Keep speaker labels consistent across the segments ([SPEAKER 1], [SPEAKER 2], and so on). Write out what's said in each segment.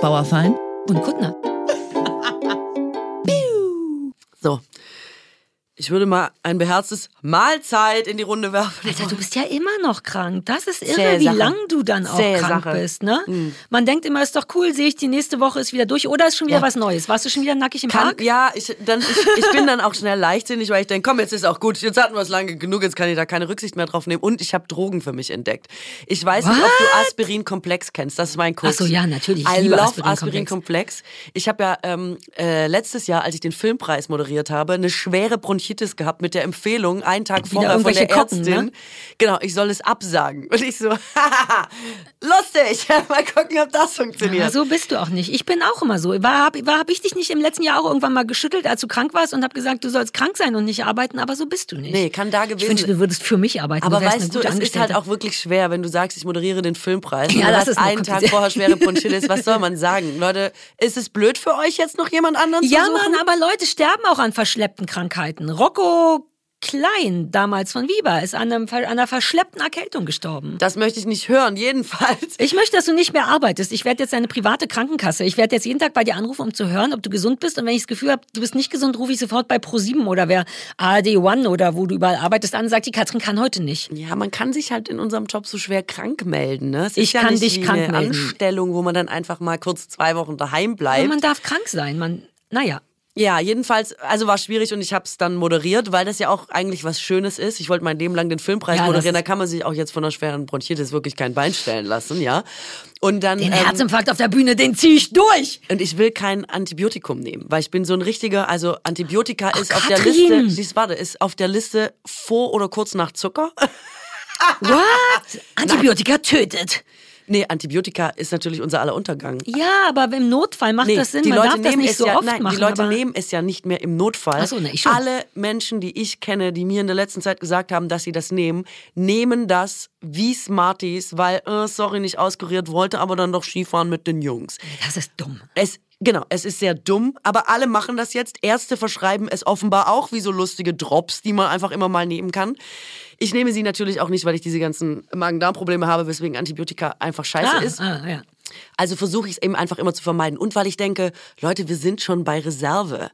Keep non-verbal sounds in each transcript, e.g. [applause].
[SPEAKER 1] Bauerfein
[SPEAKER 2] und Kuttner.
[SPEAKER 3] Ich würde mal ein beherztes Mahlzeit in die Runde werfen.
[SPEAKER 2] Alter, du bist ja immer noch krank. Das ist irre,
[SPEAKER 3] Zähe
[SPEAKER 2] wie
[SPEAKER 3] Sache.
[SPEAKER 2] lang du dann auch
[SPEAKER 3] Zähe
[SPEAKER 2] krank
[SPEAKER 3] Sache.
[SPEAKER 2] bist. Ne? Man denkt immer, ist doch cool, sehe ich die nächste Woche ist wieder durch. Oder ist schon wieder
[SPEAKER 3] Ja.
[SPEAKER 2] was Neues? Warst du schon wieder nackig im
[SPEAKER 3] Kann,
[SPEAKER 2] Park?
[SPEAKER 3] ja, ich, dann, ich, ich bin dann auch schnell leichtsinnig, weil ich denke, komm, jetzt ist auch gut. Jetzt hatten wir es lange genug, jetzt kann ich da keine Rücksicht mehr drauf nehmen. Und ich habe Drogen für mich entdeckt. Ich weiß nicht, ob du Aspirin-Komplex kennst. Das ist mein Kurs.
[SPEAKER 2] Ach so, ja, natürlich. Ich
[SPEAKER 3] I
[SPEAKER 2] liebe
[SPEAKER 3] love
[SPEAKER 2] Aspirin-Komplex.
[SPEAKER 3] Aspirin-Komplex. Ich habe ja ähm, äh, letztes Jahr, als ich den Filmpreis moderiert habe, eine schwere Bronchitis gehabt mit der Empfehlung, einen Tag vorher von der
[SPEAKER 2] Kocken,
[SPEAKER 3] Ärztin.
[SPEAKER 2] ne?
[SPEAKER 3] Genau, ich soll es absagen. Und ich so, [laughs] lustig. [laughs] Mal gucken, ob das funktioniert.
[SPEAKER 2] Ja, so bist du auch nicht. Ich bin auch immer so. War, hab, war, hab ich dich nicht im letzten Jahr auch irgendwann mal geschüttelt, als du krank warst und hab gesagt, du sollst krank sein und nicht arbeiten, aber so bist du nicht.
[SPEAKER 3] Nee, kann da
[SPEAKER 2] Ich
[SPEAKER 3] gewesen
[SPEAKER 2] wünschte, du würdest für mich arbeiten.
[SPEAKER 3] Aber
[SPEAKER 2] du
[SPEAKER 3] weißt du, es ist halt auch wirklich schwer, wenn du sagst, ich moderiere den Filmpreis. [laughs]
[SPEAKER 2] Ja, das ist
[SPEAKER 3] einen Tag vorher schwere Bronchitis. Was soll man sagen? Leute, ist es blöd für euch jetzt noch jemand anderen
[SPEAKER 2] Ja,
[SPEAKER 3] zu suchen?
[SPEAKER 2] Mann, aber Leute sterben auch an verschleppten Krankheiten. Rocco Klein, damals von Viva, ist an, einem, an einer verschleppten Erkältung gestorben.
[SPEAKER 3] Das möchte ich nicht hören, jedenfalls.
[SPEAKER 2] Ich möchte, dass du nicht mehr arbeitest. Ich werde jetzt deine private Krankenkasse. Ich werde jetzt jeden Tag bei dir anrufen, um zu hören, ob du gesund bist. Und wenn ich das Gefühl habe, du bist nicht gesund, rufe ich sofort bei Pro7 oder wer ARD One oder wo du überall arbeitest an und sag, die Katrin kann heute nicht.
[SPEAKER 3] Ja, man kann sich halt in unserem Job so schwer krank melden. Ne?
[SPEAKER 2] Ich
[SPEAKER 3] ja
[SPEAKER 2] kann dich
[SPEAKER 3] wie
[SPEAKER 2] krank
[SPEAKER 3] eine
[SPEAKER 2] melden.
[SPEAKER 3] Anstellung, wo man dann einfach mal kurz zwei Wochen daheim bleibt.
[SPEAKER 2] Aber man darf krank sein. Man, naja.
[SPEAKER 3] Ja, jedenfalls, also war schwierig und ich habe es dann moderiert, weil das ja auch eigentlich was Schönes ist. Ich wollte mein Leben lang den Filmpreis
[SPEAKER 2] Ja,
[SPEAKER 3] moderieren, da kann man sich auch jetzt von einer schweren Bronchitis wirklich kein Bein stellen lassen, ja. Und dann
[SPEAKER 2] Den
[SPEAKER 3] ähm,
[SPEAKER 2] Herzinfarkt auf der Bühne, den zieh ich durch.
[SPEAKER 3] und ich will kein Antibiotikum nehmen, weil ich bin so ein richtiger, also Antibiotika ist auf der
[SPEAKER 2] Katrin!
[SPEAKER 3] Liste, siehst, warte, ist auf der Liste vor oder kurz nach Zucker. [laughs]
[SPEAKER 2] What? Antibiotika tötet.
[SPEAKER 3] Nee, Antibiotika ist natürlich unser aller Untergang.
[SPEAKER 2] Ja, aber im Notfall macht
[SPEAKER 3] Nee,
[SPEAKER 2] das Sinn.
[SPEAKER 3] die
[SPEAKER 2] Man
[SPEAKER 3] Leute
[SPEAKER 2] darf das
[SPEAKER 3] nehmen
[SPEAKER 2] nicht
[SPEAKER 3] es
[SPEAKER 2] so
[SPEAKER 3] ja,
[SPEAKER 2] oft
[SPEAKER 3] nein,
[SPEAKER 2] machen.
[SPEAKER 3] die Leute nehmen es ja nicht mehr im Notfall.
[SPEAKER 2] Ach so, ne, ich schon.
[SPEAKER 3] Alle Menschen, die ich kenne, die mir in der letzten Zeit gesagt haben, dass sie das nehmen, nehmen das wie Smarties, weil, äh, sorry, nicht auskuriert, wollte aber dann doch Skifahren mit den Jungs.
[SPEAKER 2] das ist dumm.
[SPEAKER 3] Es, genau, es ist sehr dumm, aber alle machen das jetzt. Ärzte verschreiben es offenbar auch wie so lustige Drops, die man einfach immer mal nehmen kann. Ich nehme sie natürlich auch nicht, weil ich diese ganzen Magen-Darm-Probleme habe, weswegen Antibiotika einfach scheiße
[SPEAKER 2] Ah,
[SPEAKER 3] ist.
[SPEAKER 2] ah, ja.
[SPEAKER 3] Also versuche ich es eben einfach immer zu vermeiden. Und weil ich denke, Leute, wir sind schon bei Reserve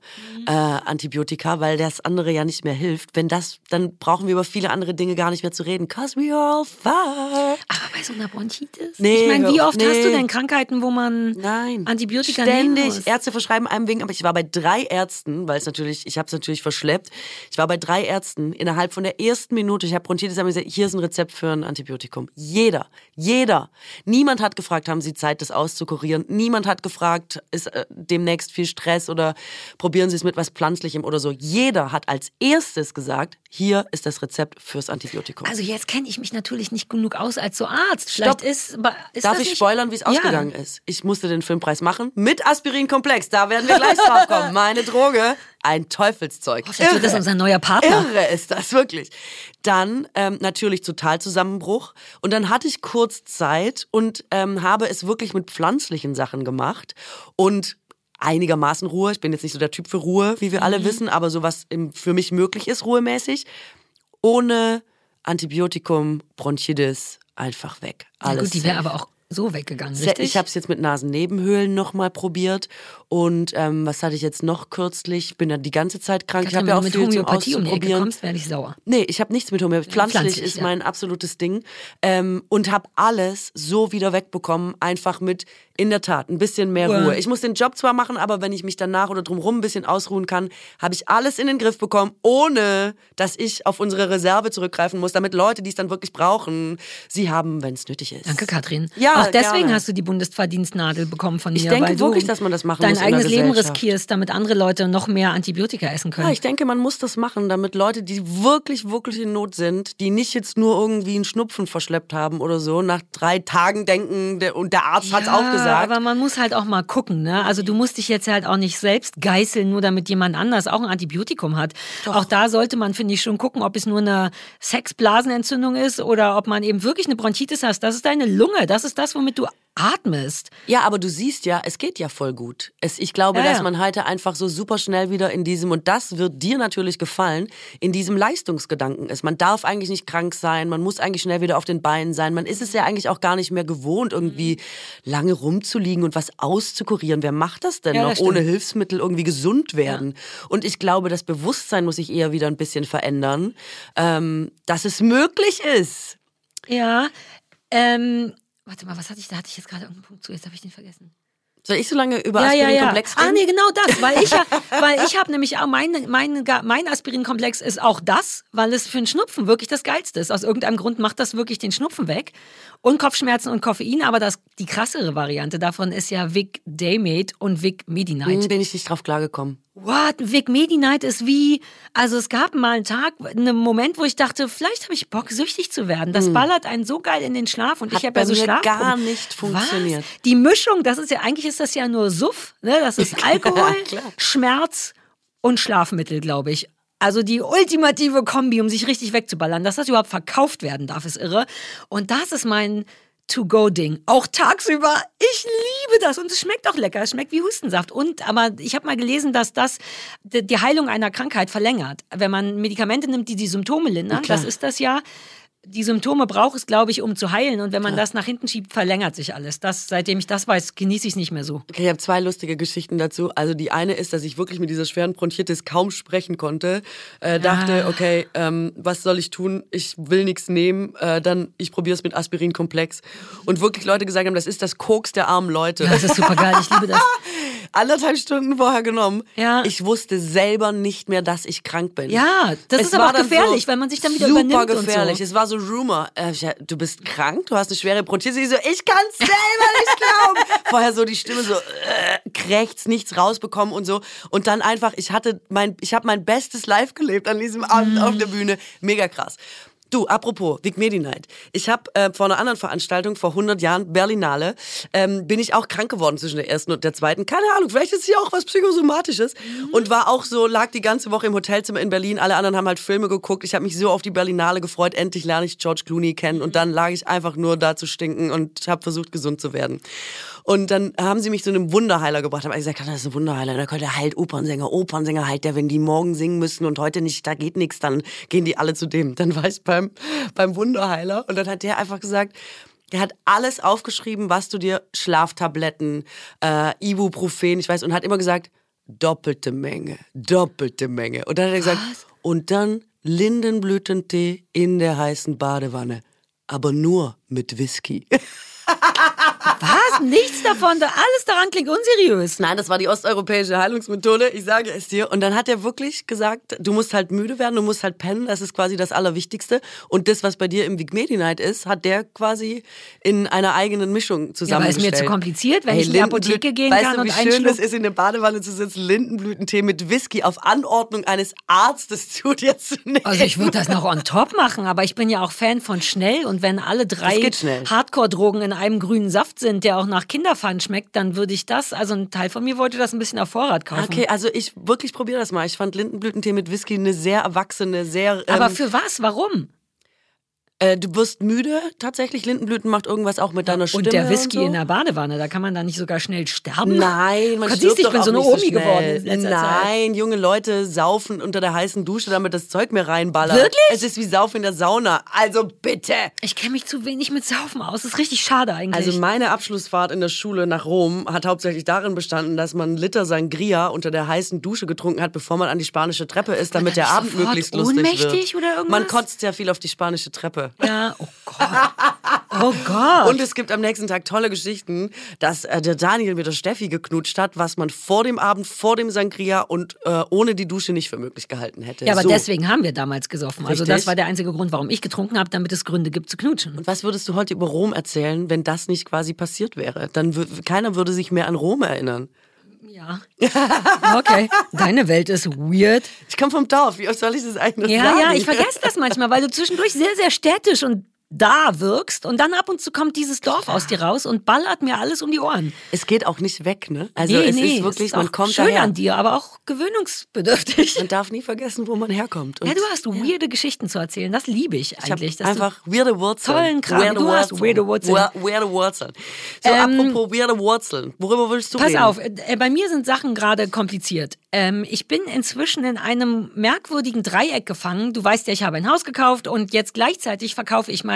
[SPEAKER 3] äh, Antibiotika, weil das andere ja nicht mehr hilft. Wenn das, dann brauchen wir über viele andere Dinge gar nicht mehr zu reden. Cause we are all fine.
[SPEAKER 2] Aber bei so einer Bronchitis?
[SPEAKER 3] Nee,
[SPEAKER 2] ich meine, wie oft hast du
[SPEAKER 3] nee.
[SPEAKER 2] denn Krankheiten, wo man
[SPEAKER 3] Nein.
[SPEAKER 2] Antibiotika nehmen
[SPEAKER 3] Ständig.
[SPEAKER 2] muss?
[SPEAKER 3] Ärzte verschreiben einem wegen, aber ich war bei drei Ärzten, weil es natürlich, ich habe es natürlich verschleppt. Ich war bei drei Ärzten innerhalb von der ersten Minute. Ich habe Bronchitis, haben gesagt, hier ist ein Rezept für ein Antibiotikum. Jeder, jeder. Niemand hat gefragt, haben Sie Zeit, das auszukurieren? Niemand hat gefragt, ist äh, demnächst viel Stress oder probieren Sie es mit was Pflanzlichem oder so. Jeder hat als erstes gesagt, hier ist das Rezept fürs Antibiotikum.
[SPEAKER 2] Also jetzt kenne ich mich natürlich nicht genug aus als so Arzt. Vielleicht
[SPEAKER 3] Stopp.
[SPEAKER 2] ist, ist
[SPEAKER 3] Darf ich
[SPEAKER 2] nicht-
[SPEAKER 3] spoilern, wie es
[SPEAKER 2] Ja.
[SPEAKER 3] ausgegangen ist? Ich musste den Filmpreis machen mit Aspirin-Komplex. Da werden wir gleich drauf kommen. [laughs] Meine Droge, ein Teufelszeug.
[SPEAKER 2] Oh, vielleicht wird das unser neuer Partner.
[SPEAKER 3] Irre ist das, wirklich. Dann ähm, natürlich Totalzusammenbruch. Und dann hatte ich kurz Zeit und ähm, habe es wirklich mit pflanzlichen Sachen gemacht. Und einigermaßen Ruhe. Ich bin jetzt nicht so der Typ für Ruhe, wie wir
[SPEAKER 2] Mhm.
[SPEAKER 3] alle wissen, aber so was für mich möglich ist, ruhemäßig. Ohne Antibiotikum, Bronchitis, einfach weg. Alles
[SPEAKER 2] gut, die wäre aber auch so weggegangen, richtig?
[SPEAKER 3] Ich habe es jetzt mit Nasennebenhöhlen nochmal probiert. Und ähm, was hatte ich jetzt noch kürzlich? Ich bin ja die ganze Zeit krank. Ich
[SPEAKER 2] Katrin,
[SPEAKER 3] habe ja auch
[SPEAKER 2] mit
[SPEAKER 3] viel zum
[SPEAKER 2] Homöopathie um Ecke
[SPEAKER 3] Auszuprobieren.
[SPEAKER 2] kommst, werde ich sauer.
[SPEAKER 3] Nee, ich habe nichts mit Homöopathie. Pflanzlich,
[SPEAKER 2] pflanzlich,
[SPEAKER 3] ist
[SPEAKER 2] ja.
[SPEAKER 3] mein absolutes Ding. Ähm, und habe alles so wieder wegbekommen, einfach mit, in der Tat, ein bisschen mehr
[SPEAKER 2] Ruhe.
[SPEAKER 3] Ruhe. Ich muss den Job zwar machen, aber wenn ich mich danach oder drumherum ein bisschen ausruhen kann, habe ich alles in den Griff bekommen, ohne dass ich auf unsere Reserve zurückgreifen muss, damit Leute, die es dann wirklich brauchen, sie haben, wenn es nötig ist.
[SPEAKER 2] Danke, Katrin.
[SPEAKER 3] Ja,
[SPEAKER 2] Auch deswegen
[SPEAKER 3] gerne.
[SPEAKER 2] hast du die Bundesverdienstnadel bekommen von mir.
[SPEAKER 3] Ich denke wirklich, dass man das machen
[SPEAKER 2] dein
[SPEAKER 3] muss in der
[SPEAKER 2] eigenes Leben riskierst, damit andere Leute noch mehr Antibiotika essen können.
[SPEAKER 3] Ja, ich denke, man muss das machen, damit Leute, die wirklich, wirklich in Not sind, die nicht jetzt nur irgendwie einen Schnupfen verschleppt haben oder so, nach drei Tagen denken, der, und der Arzt hat's auch gesagt.
[SPEAKER 2] Aber man muss halt auch mal gucken, ne? Also du musst dich jetzt halt auch nicht selbst geißeln, nur damit jemand anders auch ein Antibiotikum hat. Auch da sollte man, finde ich, schon gucken, ob es nur eine Sexblasenentzündung ist oder ob man eben wirklich eine Bronchitis hast. Das ist deine Lunge. Das ist das, womit du atmest.
[SPEAKER 3] Ja, aber du siehst ja, es geht ja voll gut. Es, ich glaube,
[SPEAKER 2] Ja,
[SPEAKER 3] dass
[SPEAKER 2] ja.
[SPEAKER 3] man heute einfach so super schnell wieder in diesem, und das wird dir natürlich gefallen, in diesem Leistungsgedanken ist. Man darf eigentlich nicht krank sein, man muss eigentlich schnell wieder auf den Beinen sein. Man ist es ja eigentlich auch gar nicht mehr gewohnt, irgendwie lange rumzuliegen und was auszukurieren. Wer macht das denn
[SPEAKER 2] Ja,
[SPEAKER 3] noch,
[SPEAKER 2] das
[SPEAKER 3] ohne Hilfsmittel irgendwie gesund werden? Und ich glaube, das Bewusstsein muss sich eher wieder ein bisschen verändern, ähm, dass es möglich ist.
[SPEAKER 2] Ja. Ähm, warte mal, was hatte ich? Da hatte ich jetzt gerade irgendeinen Punkt zu. Jetzt habe ich den vergessen.
[SPEAKER 3] Soll ich so lange über
[SPEAKER 2] Ja, ja, ja.
[SPEAKER 3] Aspirin-Komplex
[SPEAKER 2] Ah,
[SPEAKER 3] reden?
[SPEAKER 2] nee, genau das. Weil ich, ja, weil ich habe nämlich auch, mein, mein, mein Aspirin-Komplex ist auch das, weil es für einen Schnupfen wirklich das Geilste ist. Aus irgendeinem Grund macht das wirklich den Schnupfen weg. Und Kopfschmerzen und Koffein, aber das, die krassere Variante davon ist ja Vic Daymate und Vic Medi-Night.
[SPEAKER 3] Hm, Bin ich nicht drauf klargekommen.
[SPEAKER 2] What? Vic Medi-Night ist wie, also es gab mal einen Tag, einen Moment, wo ich dachte, vielleicht habe ich Bock, süchtig zu werden. Das ballert einen so geil in den Schlaf und
[SPEAKER 3] Hm. Hat
[SPEAKER 2] ich habe ja so Schlaf.
[SPEAKER 3] gar nicht funktioniert.
[SPEAKER 2] Was? Die Mischung, das ist ja, eigentlich ist das ja nur Suff, ne? Das ist [laughs] Alkohol. Schmerz und Schlafmittel, glaube ich. Also die ultimative Kombi, um sich richtig wegzuballern. Dass das überhaupt verkauft werden darf, ist irre. Und das ist mein To-Go-Ding. Auch tagsüber. Ich liebe das. Und es schmeckt auch lecker. Es schmeckt wie Hustensaft. Und, aber ich habe mal gelesen, dass das die Heilung einer Krankheit verlängert. Wenn man Medikamente nimmt, die die Symptome lindern, das ist das ja. Die Symptome braucht es, glaube ich, um zu heilen. Und wenn man das nach hinten schiebt, verlängert sich alles. Das, seitdem ich das weiß, genieße ich es nicht mehr so.
[SPEAKER 3] Okay, ich habe zwei lustige Geschichten dazu. Also die eine ist, dass ich wirklich mit dieser schweren Bronchitis kaum sprechen konnte. Äh, dachte, okay, ähm, was soll ich tun? Ich will nichts nehmen. Äh, dann ich probiere es mit Aspirinkomplex. Und wirklich Leute gesagt haben, das ist das Koks der armen Leute.
[SPEAKER 2] Das ist super geil. Ich liebe das. [laughs]
[SPEAKER 3] Anderthalb Stunden vorher genommen.
[SPEAKER 2] Ja.
[SPEAKER 3] Ich wusste selber nicht mehr, dass ich krank bin.
[SPEAKER 2] Ja, das
[SPEAKER 3] Es
[SPEAKER 2] ist aber auch gefährlich,
[SPEAKER 3] so
[SPEAKER 2] weil man sich dann wieder
[SPEAKER 3] super
[SPEAKER 2] übernimmt
[SPEAKER 3] gefährlich.
[SPEAKER 2] und so.
[SPEAKER 3] Es war so Rumor. Äh, du bist krank, du hast eine schwere Bronchitis. Ich so, ich kann es selber nicht glauben. [laughs] Vorher so die Stimme so äh, krächzt, nichts rausbekommen und so. Und dann einfach, ich hatte mein, ich habe mein bestes Live gelebt an diesem Abend auf der Bühne. Mega krass. Du, apropos, Vic Medi Night. Ich habe äh, vor einer anderen Veranstaltung vor 100 Jahren, Berlinale, ähm, bin ich auch krank geworden zwischen der ersten und der zweiten. Keine Ahnung, vielleicht ist hier auch was Psychosomatisches. Und war auch so, lag die ganze Woche im Hotelzimmer in Berlin. Alle anderen haben halt Filme geguckt. Ich habe mich so auf die Berlinale gefreut. Endlich lerne ich George Clooney kennen. Und dann lag ich einfach nur da zu stinken und habe versucht, gesund zu werden. Und dann haben sie mich zu einem Wunderheiler gebracht. Haben gesagt, das ist ein Wunderheiler. Der der heilt Opernsänger. Opernsänger heilt der, wenn die morgen singen müssen und heute nicht, da geht nichts, dann gehen die alle zu dem. Dann war ich beim, beim Wunderheiler und dann hat der einfach gesagt, der hat alles aufgeschrieben, was du dir, Schlaftabletten, äh, Ibuprofen, ich weiß, und hat immer gesagt, doppelte Menge, doppelte Menge. Und dann hat er gesagt, und dann Lindenblütentee in der heißen Badewanne, aber nur mit Whisky. [laughs]
[SPEAKER 2] Was? Nichts davon. Da, alles daran klingt unseriös.
[SPEAKER 3] Nein, das war die osteuropäische Heilungsmethode, ich sage es dir. Und dann hat er wirklich gesagt, du musst halt müde werden, du musst halt pennen, das ist quasi das Allerwichtigste. Und das, was bei dir im Big Medi Night ist, hat der quasi in einer eigenen Mischung
[SPEAKER 2] Ja, aber ist
[SPEAKER 3] zusammengestellt.
[SPEAKER 2] mir zu kompliziert, wenn
[SPEAKER 3] Hey,
[SPEAKER 2] ich in die Apotheke gehen
[SPEAKER 3] weißt
[SPEAKER 2] kann
[SPEAKER 3] du,
[SPEAKER 2] und
[SPEAKER 3] wie
[SPEAKER 2] einen
[SPEAKER 3] schön es
[SPEAKER 2] Schluck.
[SPEAKER 3] ist, in der Badewanne zu sitzen, Lindenblütentee mit Whisky auf Anordnung eines Arztes [laughs] zu dir zu nehmen.
[SPEAKER 2] Also ich würde das noch on top machen, aber ich bin ja auch Fan von schnell und wenn alle drei. Hardcore-Drogen in einem grünen Saft sind, der auch nach Kinderpfann schmeckt, dann würde ich das, also ein Teil von mir wollte das ein bisschen auf Vorrat kaufen.
[SPEAKER 3] Okay, also ich wirklich probiere das mal. Ich fand Lindenblütentee mit Whisky eine sehr erwachsene, sehr.
[SPEAKER 2] aber
[SPEAKER 3] ähm,
[SPEAKER 2] für was? Warum?
[SPEAKER 3] Äh, du wirst müde. Tatsächlich, Lindenblüten macht irgendwas auch mit deiner Stimme.
[SPEAKER 2] Und der Whisky
[SPEAKER 3] so.
[SPEAKER 2] in der Badewanne, da kann man da nicht sogar schnell sterben?
[SPEAKER 3] Nein, man
[SPEAKER 2] Gott,
[SPEAKER 3] stirbt
[SPEAKER 2] du, ich
[SPEAKER 3] doch
[SPEAKER 2] bin
[SPEAKER 3] auch
[SPEAKER 2] so eine
[SPEAKER 3] nicht
[SPEAKER 2] Omi
[SPEAKER 3] schnell.
[SPEAKER 2] geworden in letzter Zeit.
[SPEAKER 3] Nein, junge Leute saufen unter der heißen Dusche, damit das Zeug mehr reinballert.
[SPEAKER 2] Wirklich?
[SPEAKER 3] Es ist wie Saufen in der Sauna. Also bitte.
[SPEAKER 2] Ich kenne mich zu wenig mit Saufen aus. Das ist richtig schade eigentlich.
[SPEAKER 3] Also meine Abschlussfahrt in der Schule nach Rom hat hauptsächlich darin bestanden, dass man einen Liter Sangria unter der heißen Dusche getrunken hat, bevor man an die spanische Treppe ist, damit der Abend möglichst lustig
[SPEAKER 2] ohnmächtig
[SPEAKER 3] wird.
[SPEAKER 2] oder irgendwas?
[SPEAKER 3] Man kotzt ja viel auf die spanische Treppe.
[SPEAKER 2] Ja, oh Gott. Oh Gott.
[SPEAKER 3] Und es gibt am nächsten Tag tolle Geschichten, dass äh, der Daniel mit der Steffi geknutscht hat, was man vor dem Abend, vor dem Sangria und äh, ohne die Dusche nicht für möglich gehalten hätte.
[SPEAKER 2] ja, aber
[SPEAKER 3] so.
[SPEAKER 2] deswegen haben wir damals gesoffen. Also
[SPEAKER 3] Richtig.
[SPEAKER 2] das war der einzige Grund, warum ich getrunken habe, damit es Gründe gibt zu knutschen.
[SPEAKER 3] Und was würdest du heute über Rom erzählen, wenn das nicht quasi passiert wäre? Dann keiner würde sich mehr an Rom erinnern.
[SPEAKER 2] Ja. [laughs] Okay. Deine Welt ist weird.
[SPEAKER 3] Ich komme vom Dorf, wie oft soll ich das eigentlich
[SPEAKER 2] Ja,
[SPEAKER 3] sagen?
[SPEAKER 2] ja, ich vergesse das manchmal, weil du zwischendurch sehr, sehr städtisch und da wirkst und dann ab und zu kommt dieses Dorf aus dir raus und ballert mir alles um die Ohren.
[SPEAKER 3] Es geht auch nicht weg, ne? Also nee, es nee, ist wirklich, es ist man kommt
[SPEAKER 2] schön
[SPEAKER 3] daher.
[SPEAKER 2] an dir, aber auch gewöhnungsbedürftig.
[SPEAKER 3] Man darf nie vergessen, wo man herkommt.
[SPEAKER 2] Und ja, du hast ja. weirde Geschichten zu erzählen. Das liebe ich eigentlich.
[SPEAKER 3] Ich einfach weirde Wurzeln.
[SPEAKER 2] Tollen Kram. Weirde du hast weirde Wurzeln.
[SPEAKER 3] Weirde Wurzeln. So, ähm, apropos weirde Wurzeln. Worüber willst du
[SPEAKER 2] pass
[SPEAKER 3] reden?
[SPEAKER 2] Pass auf, äh, bei mir sind Sachen gerade kompliziert. Ähm, ich bin inzwischen in einem merkwürdigen Dreieck gefangen. Du weißt ja, ich habe ein Haus gekauft und jetzt gleichzeitig verkaufe ich mein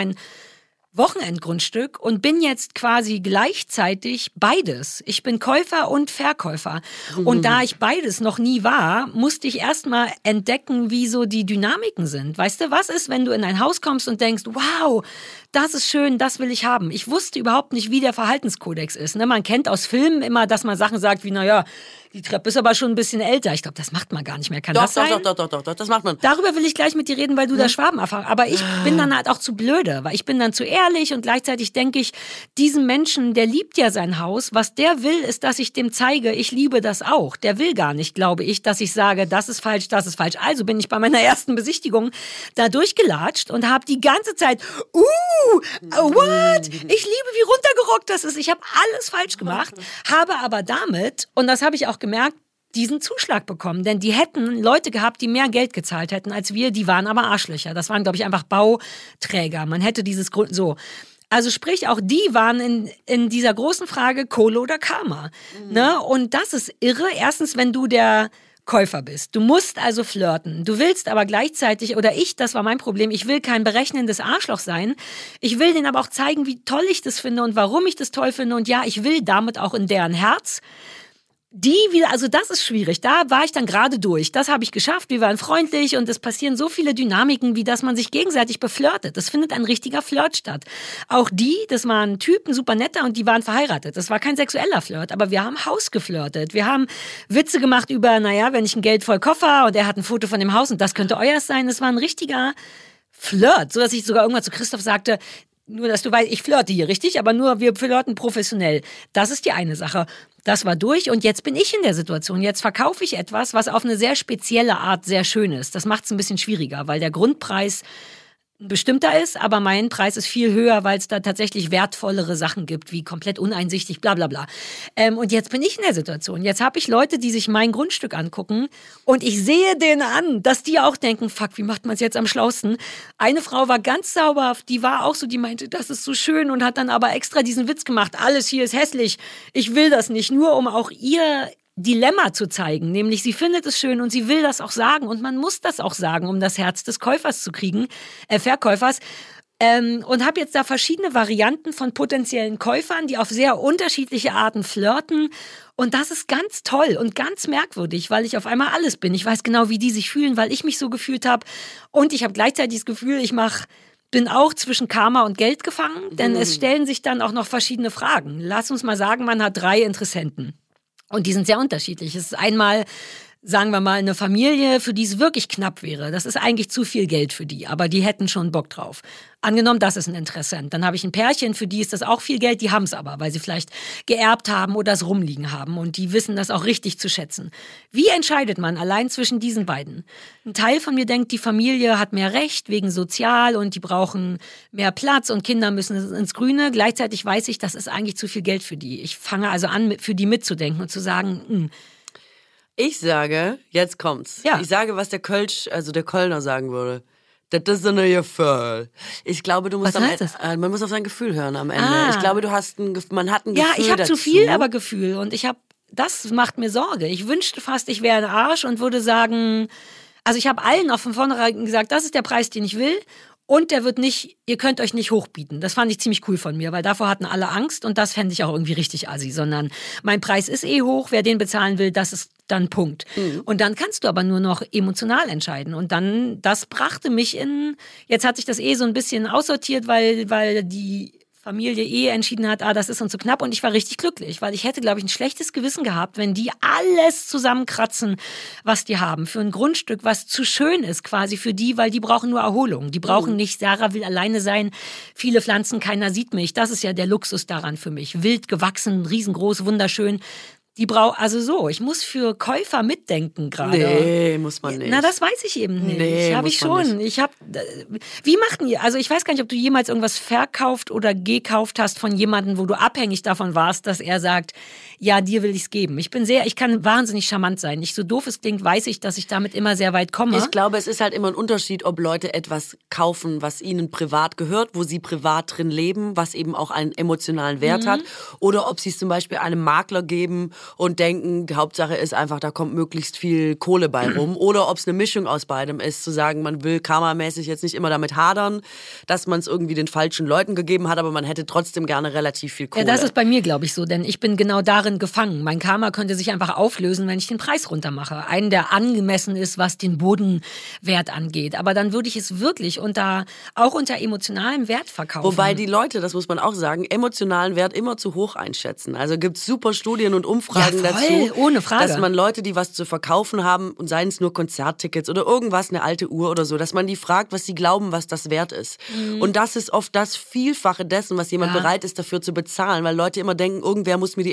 [SPEAKER 2] Wochenendgrundstück und bin jetzt quasi gleichzeitig beides. Ich bin Käufer und Verkäufer. Mhm. Und da ich beides noch nie war, musste ich erstmal entdecken, wie so die Dynamiken sind. Weißt du, was ist, wenn du in ein Haus kommst und denkst, wow, das ist schön, das will ich haben. Ich wusste überhaupt nicht, wie der Verhaltenskodex ist. Ne? Man kennt aus Filmen immer, dass man Sachen sagt wie, naja, die Treppe ist aber schon ein bisschen älter. Ich glaube, das macht man gar nicht mehr. Kann
[SPEAKER 3] doch,
[SPEAKER 2] das sein?
[SPEAKER 3] Doch, doch, doch, doch, doch, das macht man.
[SPEAKER 2] Darüber will ich gleich mit dir reden, weil du ja. da Schwaben erfahren. Aber ich bin dann halt auch zu blöde, weil ich bin dann zu ehrlich und gleichzeitig denke ich, diesen Menschen, der liebt ja sein Haus. Was der will, ist, dass ich dem zeige, ich liebe das auch. Der will gar nicht, glaube ich, dass ich sage, das ist falsch, das ist falsch. Also bin ich bei meiner [laughs] ersten Besichtigung da durchgelatscht und habe die ganze Zeit, uh, what? Ich liebe, wie runtergerockt das ist. Ich habe alles falsch gemacht, [laughs] habe aber damit, und das habe ich auch gemerkt, diesen Zuschlag bekommen. Denn die hätten Leute gehabt, die mehr Geld gezahlt hätten als wir. Die waren aber Arschlöcher. Das waren, glaube ich, einfach Bauträger. Man hätte dieses Grund, so. Also sprich, auch die waren in, in dieser großen Frage Kohle oder Karma. Mhm. Ne? Und das ist irre. Erstens, wenn du der Käufer bist. Du musst also flirten. Du willst aber gleichzeitig, oder ich, das war mein Problem, ich will kein berechnendes Arschloch sein. Ich will denen aber auch zeigen, wie toll ich das finde und warum ich das toll finde. Und ja, ich will damit auch in deren Herz die wieder, also das ist schwierig. Da war ich dann gerade durch. Das habe ich geschafft. Wir waren freundlich und es passieren so viele Dynamiken, wie dass man sich gegenseitig beflirtet. Das findet ein richtiger Flirt statt. Auch die, das waren Typen, super netter und die waren verheiratet. Das war kein sexueller Flirt, aber wir haben Haus geflirtet. Wir haben Witze gemacht über, naja, wenn ich ein Geld voll Koffer und er hat ein Foto von dem Haus und das könnte euers sein. Das war ein richtiger Flirt, so dass ich sogar irgendwann zu Christoph sagte, nur, dass du weißt, ich flirte hier, richtig? Aber nur, wir flirten professionell. Das ist die eine Sache. Das war durch und jetzt bin ich in der Situation. Jetzt verkaufe ich etwas, was auf eine sehr spezielle Art sehr schön ist. Das macht es ein bisschen schwieriger, weil der Grundpreis bestimmter ist, aber mein Preis ist viel höher, weil es da tatsächlich wertvollere Sachen gibt, wie komplett uneinsichtig, bla bla bla. Ähm, und jetzt bin ich in der Situation. Jetzt habe ich Leute, die sich mein Grundstück angucken und ich sehe denen an, dass die auch denken, fuck, wie macht man es jetzt am schlausten? Eine Frau war ganz sauber, die war auch so, die meinte, das ist so schön und hat dann aber extra diesen Witz gemacht, alles hier ist hässlich, ich will das nicht, nur um auch ihr Dilemma zu zeigen, nämlich sie findet es schön und sie will das auch sagen und man muss das auch sagen, um das Herz des Käufers zu kriegen, äh, Verkäufers. Ähm, und habe jetzt da verschiedene Varianten von potenziellen Käufern, die auf sehr unterschiedliche Arten flirten. Und das ist ganz toll und ganz merkwürdig, weil ich auf einmal alles bin. Ich weiß genau, wie die sich fühlen, weil ich mich so gefühlt habe. Und ich habe gleichzeitig das Gefühl, ich mache bin auch zwischen Karma und Geld gefangen, denn mhm. es stellen sich dann auch noch verschiedene Fragen. Lass uns mal sagen, man hat drei Interessenten. Und die sind sehr unterschiedlich. Es ist einmal sagen wir mal, eine Familie, für die es wirklich knapp wäre. Das ist eigentlich zu viel Geld für die, aber die hätten schon Bock drauf. Angenommen, das ist ein Interessent. Dann habe ich ein Pärchen, für die ist das auch viel Geld, die haben es aber, weil sie vielleicht geerbt haben oder es rumliegen haben und die wissen das auch richtig zu schätzen. Wie entscheidet man allein zwischen diesen beiden? Ein Teil von mir denkt, die Familie hat mehr Recht wegen sozial und die brauchen mehr Platz und Kinder müssen ins Grüne. Gleichzeitig weiß ich, das ist eigentlich zu viel Geld für die. Ich fange also an, für die mitzudenken und zu sagen, mh, hm,
[SPEAKER 3] ich sage, jetzt kommt's. Ja. Ich sage, was der Kölsch, also der Kölner sagen würde. Das ist eine Gefühl. Ich glaube, du musst
[SPEAKER 2] was heißt das?
[SPEAKER 3] Äh, man muss auf sein Gefühl hören am Ende. Ah. Ich glaube, du hast ein, man hat ein Gefühl.
[SPEAKER 2] Ja, ich habe
[SPEAKER 3] zu
[SPEAKER 2] viel, aber Gefühl. Und ich habe, das macht mir Sorge. Ich wünschte fast, ich wäre ein Arsch und würde sagen, also ich habe allen auch von vornherein gesagt, das ist der Preis, den ich will. Und der wird nicht, ihr könnt euch nicht hochbieten. Das fand ich ziemlich cool von mir, weil davor hatten alle Angst und das fände ich auch irgendwie richtig assi, sondern mein Preis ist eh hoch, wer den bezahlen will, das ist dann Punkt. Mhm. Und dann kannst du aber nur noch emotional entscheiden. Und dann, das brachte mich in, jetzt hat sich das eh so ein bisschen aussortiert, weil, weil die Familie eh entschieden hat, ah, das ist uns zu knapp und ich war richtig glücklich, weil ich hätte, glaube ich, ein schlechtes Gewissen gehabt, wenn die alles zusammenkratzen, was die haben, für ein Grundstück, was zu schön ist quasi für die, weil die brauchen nur Erholung. Die brauchen mhm. nicht, Sarah will alleine sein, viele Pflanzen, keiner sieht mich. Das ist ja der Luxus daran für mich. Wild gewachsen, riesengroß, wunderschön Die braucht, also so, ich muss für Käufer mitdenken gerade.
[SPEAKER 3] Nee, muss man nicht.
[SPEAKER 2] Na, das weiß ich eben nicht.
[SPEAKER 3] Nee,
[SPEAKER 2] habe ich schon. Ich habe, wie macht ihr? Also ich weiß gar nicht, ob du jemals irgendwas verkauft oder gekauft hast von jemandem, wo du abhängig davon warst, dass er sagt, ja, dir will ich's geben. Ich bin sehr, ich kann wahnsinnig charmant sein. Nicht so doof es klingt, weiß ich, dass ich damit immer sehr weit komme.
[SPEAKER 3] Ich glaube, es ist halt immer ein Unterschied, ob Leute etwas kaufen, was ihnen privat gehört, wo sie privat drin leben, was eben auch einen emotionalen Wert
[SPEAKER 2] Mhm.
[SPEAKER 3] hat, oder ob sie es zum Beispiel einem Makler geben und denken, die Hauptsache ist einfach, da kommt möglichst viel Kohle bei [clears throat] rum, oder ob es eine Mischung aus beidem ist, zu sagen, man will karmamäßig jetzt nicht immer damit hadern, dass man es irgendwie den falschen Leuten gegeben hat, aber man hätte trotzdem gerne relativ viel Kohle.
[SPEAKER 2] Ja, das ist bei mir, glaube ich, so, denn ich bin genau darin gefangen. Mein Karma könnte sich einfach auflösen, wenn ich den Preis runtermache. Einen, der angemessen ist, was den Bodenwert angeht. Aber dann würde ich es wirklich unter, auch unter emotionalem Wert verkaufen.
[SPEAKER 3] Wobei die Leute, das muss man auch sagen, emotionalen Wert immer zu hoch einschätzen. Also gibt es super Studien und Umfragen
[SPEAKER 2] Ja, voll,
[SPEAKER 3] dazu,
[SPEAKER 2] ohne Frage.
[SPEAKER 3] dass man Leute, die was zu verkaufen haben, und seien es nur Konzerttickets oder irgendwas, eine alte Uhr oder so, dass man die fragt, was sie glauben, was das wert ist. Und das ist oft das Vielfache dessen, was jemand
[SPEAKER 2] Mhm. Ja.
[SPEAKER 3] bereit ist, dafür zu bezahlen, weil Leute immer denken, irgendwer muss mir die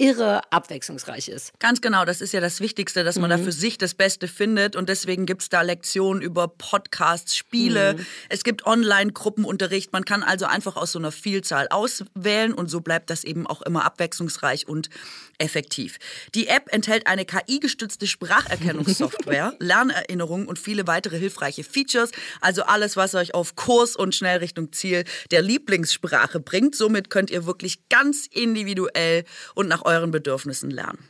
[SPEAKER 2] irre abwechslungsreich ist.
[SPEAKER 1] Ganz genau, das ist ja das Wichtigste, dass man da für sich das Beste findet. Und deswegen gibt's da Lektionen über Podcasts, Spiele. Es gibt Online-Gruppenunterricht. Man kann also einfach aus so einer Vielzahl auswählen und so bleibt das eben auch immer abwechslungsreich und effektiv. Die App enthält eine KI-gestützte Spracherkennungssoftware, [laughs] Lernerinnerungen und viele weitere hilfreiche Features. Also alles, was euch auf Kurs und schnell Richtung Ziel der Lieblingssprache bringt. Somit könnt ihr wirklich ganz individuell und nach euren Bedürfnissen lernen.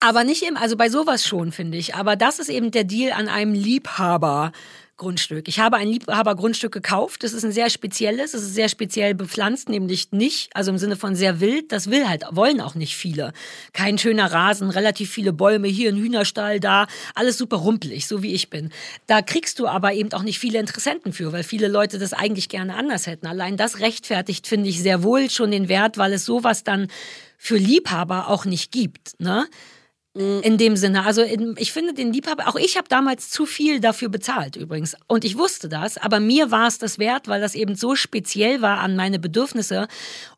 [SPEAKER 2] Aber nicht im, also bei sowas schon, finde ich. Aber das ist eben der Deal an einem Liebhaber. Grundstück. Ich habe ein Liebhabergrundstück gekauft. Das ist ein sehr spezielles. Es ist sehr speziell bepflanzt, nämlich nicht, also im Sinne von sehr wild. Das will halt, wollen auch nicht viele. Kein schöner Rasen, relativ viele Bäume, hier ein Hühnerstall, da. Alles super rumpelig, so wie ich bin. Da kriegst du aber eben auch nicht viele Interessenten für, weil viele Leute das eigentlich gerne anders hätten. Allein das rechtfertigt, finde ich, sehr wohl schon den Wert, weil es sowas dann für Liebhaber auch nicht gibt. Ne? In dem Sinne. Also in, ich finde den Liebhaber, auch ich habe damals zu viel dafür bezahlt übrigens. Und ich wusste das, aber mir war es das wert, weil das eben so speziell war an meine Bedürfnisse.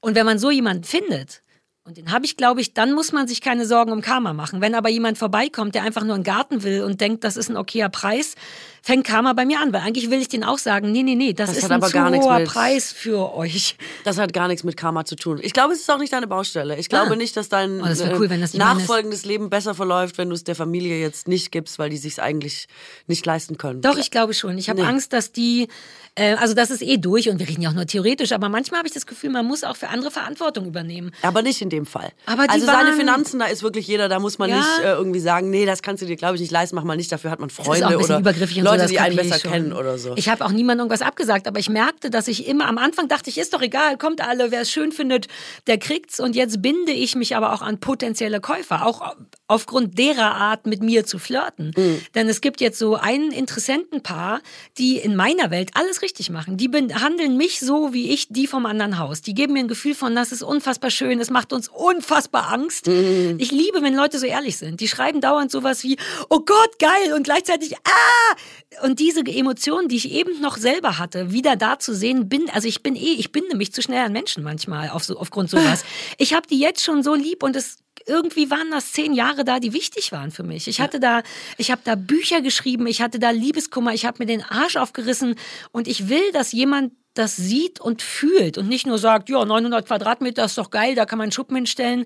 [SPEAKER 2] Und wenn man so jemanden findet, und den habe ich, glaube ich, dann muss man sich keine Sorgen um Karma machen. Wenn aber jemand vorbeikommt, der einfach nur einen Garten will und denkt, das ist ein okayer Preis, fängt Karma bei mir an. Weil eigentlich will ich den auch sagen, nee, nee, nee, das,
[SPEAKER 3] Das
[SPEAKER 2] ist ein zu hoher Preis für euch.
[SPEAKER 3] Das hat gar nichts mit Karma zu tun. Ich glaube, es ist auch nicht deine Baustelle. Ich glaube
[SPEAKER 2] Ah.
[SPEAKER 3] nicht, dass dein
[SPEAKER 2] Oh, das
[SPEAKER 3] äh,
[SPEAKER 2] cool, das
[SPEAKER 3] nachfolgendes Leben besser verläuft, wenn du es der Familie jetzt nicht gibst, weil die sich eigentlich nicht leisten können.
[SPEAKER 2] Doch, ich glaube schon. Ich habe
[SPEAKER 3] Nee.
[SPEAKER 2] Angst, dass die, äh, also das ist eh durch und wir reden ja auch nur theoretisch, aber manchmal habe ich das Gefühl, man muss auch für andere Verantwortung übernehmen.
[SPEAKER 3] Aber nicht in dem Fall.
[SPEAKER 2] Aber die
[SPEAKER 3] also seine
[SPEAKER 2] waren-
[SPEAKER 3] Finanzen, da ist wirklich jeder, da muss man
[SPEAKER 2] Ja.
[SPEAKER 3] nicht äh, irgendwie sagen, nee, das kannst du dir, glaube ich, nicht leisten, mach mal nicht, dafür hat man
[SPEAKER 2] Das ist auch
[SPEAKER 3] Freunde
[SPEAKER 2] ein
[SPEAKER 3] oder
[SPEAKER 2] übergriffig und
[SPEAKER 3] Leute,
[SPEAKER 2] so, das
[SPEAKER 3] die einen besser
[SPEAKER 2] schon.
[SPEAKER 3] kennen oder so.
[SPEAKER 2] Ich habe auch niemandem irgendwas abgesagt, aber ich merkte, dass ich immer am Anfang dachte ich, ist doch egal, kommt alle, wer es schön findet, der kriegt's. Und jetzt binde ich mich aber auch an potenzielle Käufer, auch aufgrund derer Art mit mir zu flirten.
[SPEAKER 3] Mhm.
[SPEAKER 2] Denn es gibt jetzt so ein Interessentenpaar, die in meiner Welt alles richtig machen. Die behandeln mich so, wie ich die vom anderen Haus. Die geben mir ein Gefühl von, das ist unfassbar schön, das macht uns unfassbar Angst.
[SPEAKER 3] Mhm.
[SPEAKER 2] Ich liebe, wenn Leute so ehrlich sind. Die schreiben dauernd sowas wie, oh Gott, geil und gleichzeitig, ah! Und diese Emotionen, die ich eben noch selber hatte, wieder da zu sehen, bin, also ich bin eh, ich binde mich zu schnell an Menschen manchmal auf so, aufgrund sowas. [laughs] Ich habe die jetzt schon so lieb und es irgendwie waren das zehn Jahre da, die wichtig waren für mich. Ich hatte da, ich habe da Bücher geschrieben, ich hatte da Liebeskummer, ich habe mir den Arsch aufgerissen und ich will, dass jemand das sieht und fühlt und nicht nur sagt, ja, 900 Quadratmeter ist doch geil, da kann man einen Schuppen hinstellen.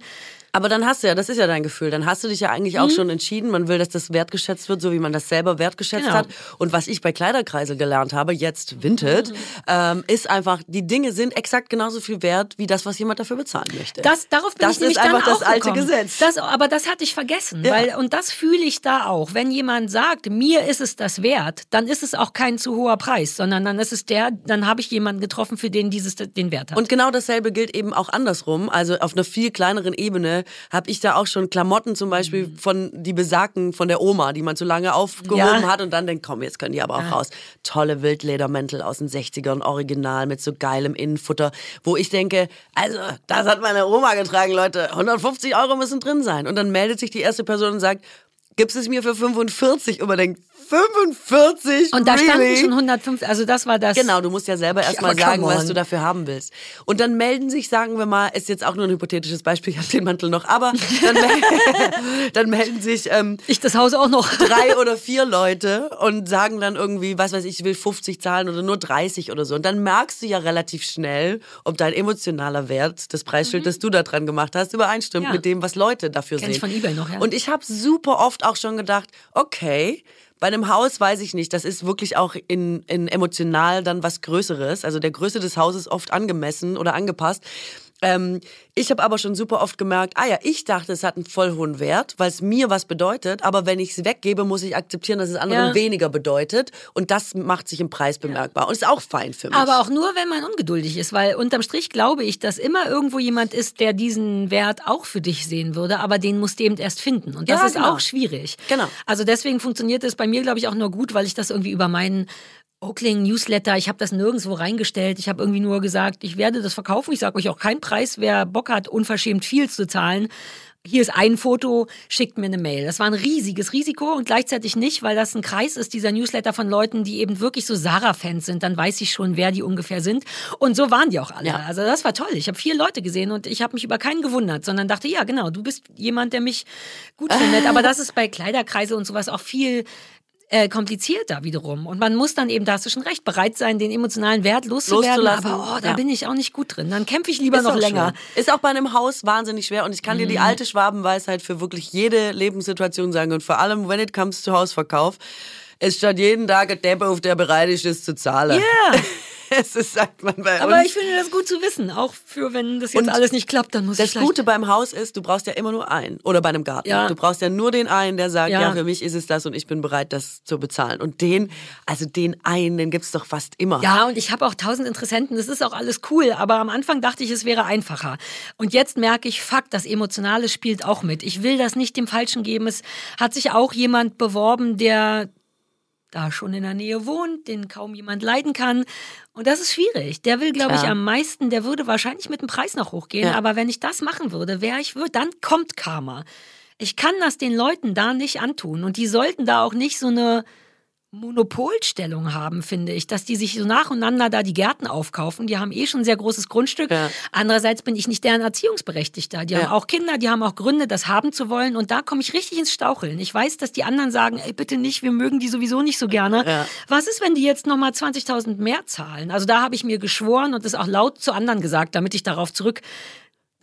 [SPEAKER 3] Aber dann hast du ja, das ist ja dein Gefühl, dann hast du dich ja eigentlich auch
[SPEAKER 2] Mhm.
[SPEAKER 3] schon entschieden, man will, dass das wertgeschätzt wird, so wie man das selber wertgeschätzt
[SPEAKER 2] Genau.
[SPEAKER 3] hat. Und was ich bei Kleiderkreisel gelernt habe, jetzt Vinted,
[SPEAKER 2] Mhm.
[SPEAKER 3] ähm, ist einfach, die Dinge sind exakt genauso viel wert, wie das, was jemand dafür bezahlen möchte.
[SPEAKER 2] Das, darauf bin
[SPEAKER 3] Das
[SPEAKER 2] ich nämlich
[SPEAKER 3] ist einfach
[SPEAKER 2] dann
[SPEAKER 3] das
[SPEAKER 2] auch
[SPEAKER 3] alte. Gesetz.
[SPEAKER 2] Das, aber das hatte ich vergessen,
[SPEAKER 3] Ja.
[SPEAKER 2] weil und das fühle ich da auch. Wenn jemand sagt, mir ist es das wert, dann ist es auch kein zu hoher Preis, sondern dann ist es der, dann habe ich jemanden getroffen, für den dieses den Wert hat.
[SPEAKER 3] Und genau dasselbe gilt eben auch andersrum. Also auf einer viel kleineren Ebene habe ich da auch schon Klamotten zum Beispiel von die besagten von der Oma, die man so lange aufgehoben
[SPEAKER 2] Ja.
[SPEAKER 3] hat und dann denkt, komm, jetzt können die aber auch raus. Tolle Wildledermäntel aus den 60ern, original mit so geilem Innenfutter, wo ich denke, also das hat meine Oma getragen, Leute, 150 Euro müssen drin sein. Und dann meldet sich die erste Person und sagt, gibst es mir für 45? Und man denkt, 45?
[SPEAKER 2] Und da standen
[SPEAKER 3] really?
[SPEAKER 2] schon 105, also das war das.
[SPEAKER 3] Genau, du musst ja selber erstmal sagen, was du dafür haben willst. Und dann melden sich, sagen wir mal, ist jetzt auch nur ein hypothetisches Beispiel, ich habe den Mantel noch, aber dann, mel [laughs] dann melden sich ähm,
[SPEAKER 2] Ich das Haus auch noch.
[SPEAKER 3] drei oder vier Leute und sagen dann irgendwie, was weiß ich, ich will 50 zahlen oder nur 30 oder so. Und dann merkst du ja relativ schnell, ob dein emotionaler Wert, das Preisschild, das du da dran gemacht hast, übereinstimmt
[SPEAKER 2] Mhm. Ja.
[SPEAKER 3] mit dem, was Leute dafür
[SPEAKER 2] Kenn
[SPEAKER 3] sehen.
[SPEAKER 2] ich von eBay noch, ja.
[SPEAKER 3] Und ich habe super oft auch schon gedacht, okay, bei einem Haus weiß ich nicht, das ist wirklich auch in, in emotional dann was Größeres. Also der Größe des Hauses oft angemessen oder angepasst. Ähm, ich habe aber schon super oft gemerkt, ah ja, ich dachte, es hat einen voll hohen Wert, weil es mir was bedeutet. Aber wenn ich es weggebe, muss ich akzeptieren, dass es anderen
[SPEAKER 2] Ja.
[SPEAKER 3] weniger bedeutet. Und das macht sich im Preis bemerkbar. Und ist auch fein für mich.
[SPEAKER 2] Aber auch nur, wenn man ungeduldig ist, weil unterm Strich glaube ich, dass immer irgendwo jemand ist, der diesen Wert auch für dich sehen würde, aber den musst du eben erst finden. Und das
[SPEAKER 3] Ja,
[SPEAKER 2] ist
[SPEAKER 3] genau.
[SPEAKER 2] auch schwierig.
[SPEAKER 3] Genau.
[SPEAKER 2] Also deswegen funktioniert es bei mir, glaube ich, auch nur gut, weil ich das irgendwie über meinen Oakling Newsletter, ich habe das nirgendwo reingestellt. Ich habe irgendwie nur gesagt, ich werde das verkaufen. Ich sage euch auch keinen Preis. Wer Bock hat, unverschämt viel zu zahlen, hier ist ein Foto, schickt mir eine Mail. Das war ein riesiges Risiko und gleichzeitig nicht, weil das ein Kreis ist, dieser Newsletter von Leuten, die eben wirklich so Sarah-Fans sind. Dann weiß ich schon, wer die ungefähr sind. Und so waren die auch alle.
[SPEAKER 3] Ja.
[SPEAKER 2] Also das war toll. Ich habe vier Leute gesehen und ich habe mich über keinen gewundert, sondern dachte, ja genau, du bist jemand, der mich gut findet. Aber das ist bei Kleiderkreise und sowas auch viel äh, komplizierter wiederum. Und man muss dann eben, da hast du schon recht, bereit sein, den emotionalen Wert loszuwerden.
[SPEAKER 3] Loszulassen,
[SPEAKER 2] Aber oh, da
[SPEAKER 3] ja.
[SPEAKER 2] bin ich auch nicht gut drin. Dann kämpfe ich lieber
[SPEAKER 3] Ist
[SPEAKER 2] noch länger.
[SPEAKER 3] schwer. Ist auch bei einem Haus wahnsinnig schwer. Und ich kann dir
[SPEAKER 2] Mhm.
[SPEAKER 3] die alte Schwabenweisheit für wirklich jede Lebenssituation sagen. Und vor allem, when it comes to Hausverkauf, es steht jeden Tag ein Depp auf, der bereit ist, es zu zahlen.
[SPEAKER 2] Ja. [laughs] [laughs]
[SPEAKER 3] Es ist, sagt man bei
[SPEAKER 2] Aber
[SPEAKER 3] uns.
[SPEAKER 2] ich finde das gut zu wissen. Auch für, wenn das jetzt
[SPEAKER 3] Und
[SPEAKER 2] alles nicht klappt, dann muss ich
[SPEAKER 3] das. Gute beim Haus ist, du brauchst ja immer nur einen. Oder bei einem Garten.
[SPEAKER 2] Ja.
[SPEAKER 3] Du brauchst ja nur den einen, der sagt, ja.
[SPEAKER 2] Ja.
[SPEAKER 3] für mich ist es das und ich bin bereit, das zu bezahlen. Und den, also den einen, den gibt's doch fast immer.
[SPEAKER 2] Ja, und ich habe auch tausend Interessenten, das ist auch alles cool, aber am Anfang dachte ich, es wäre einfacher. Und jetzt merke ich, fuck, das Emotionale spielt auch mit. Ich will das nicht dem Falschen geben. Es hat sich auch jemand beworben, der da schon in der Nähe wohnt, den kaum jemand leiden kann. Und das ist schwierig. Der will, glaube ich, am meisten, der würde wahrscheinlich mit dem Preis noch hochgehen.
[SPEAKER 3] Ja.
[SPEAKER 2] Aber wenn ich das machen würde, wäre ich, dann kommt Karma. Ich kann das den Leuten da nicht antun. Und die sollten da auch nicht so eine Monopolstellung haben, finde ich, dass die sich so nacheinander da die Gärten aufkaufen. Die haben eh schon ein sehr großes Grundstück. Ja. Andererseits bin ich nicht deren Erziehungsberechtigter. Die ja. haben auch Kinder, die haben auch Gründe, das haben zu wollen. Und da komme ich richtig ins Staucheln. Ich weiß, dass die anderen sagen, ey, bitte nicht, wir mögen die sowieso nicht so gerne. Ja. Was ist, wenn die jetzt nochmal 20.000 mehr zahlen? Also da habe ich mir geschworen und das auch laut zu anderen gesagt, damit ich darauf zurück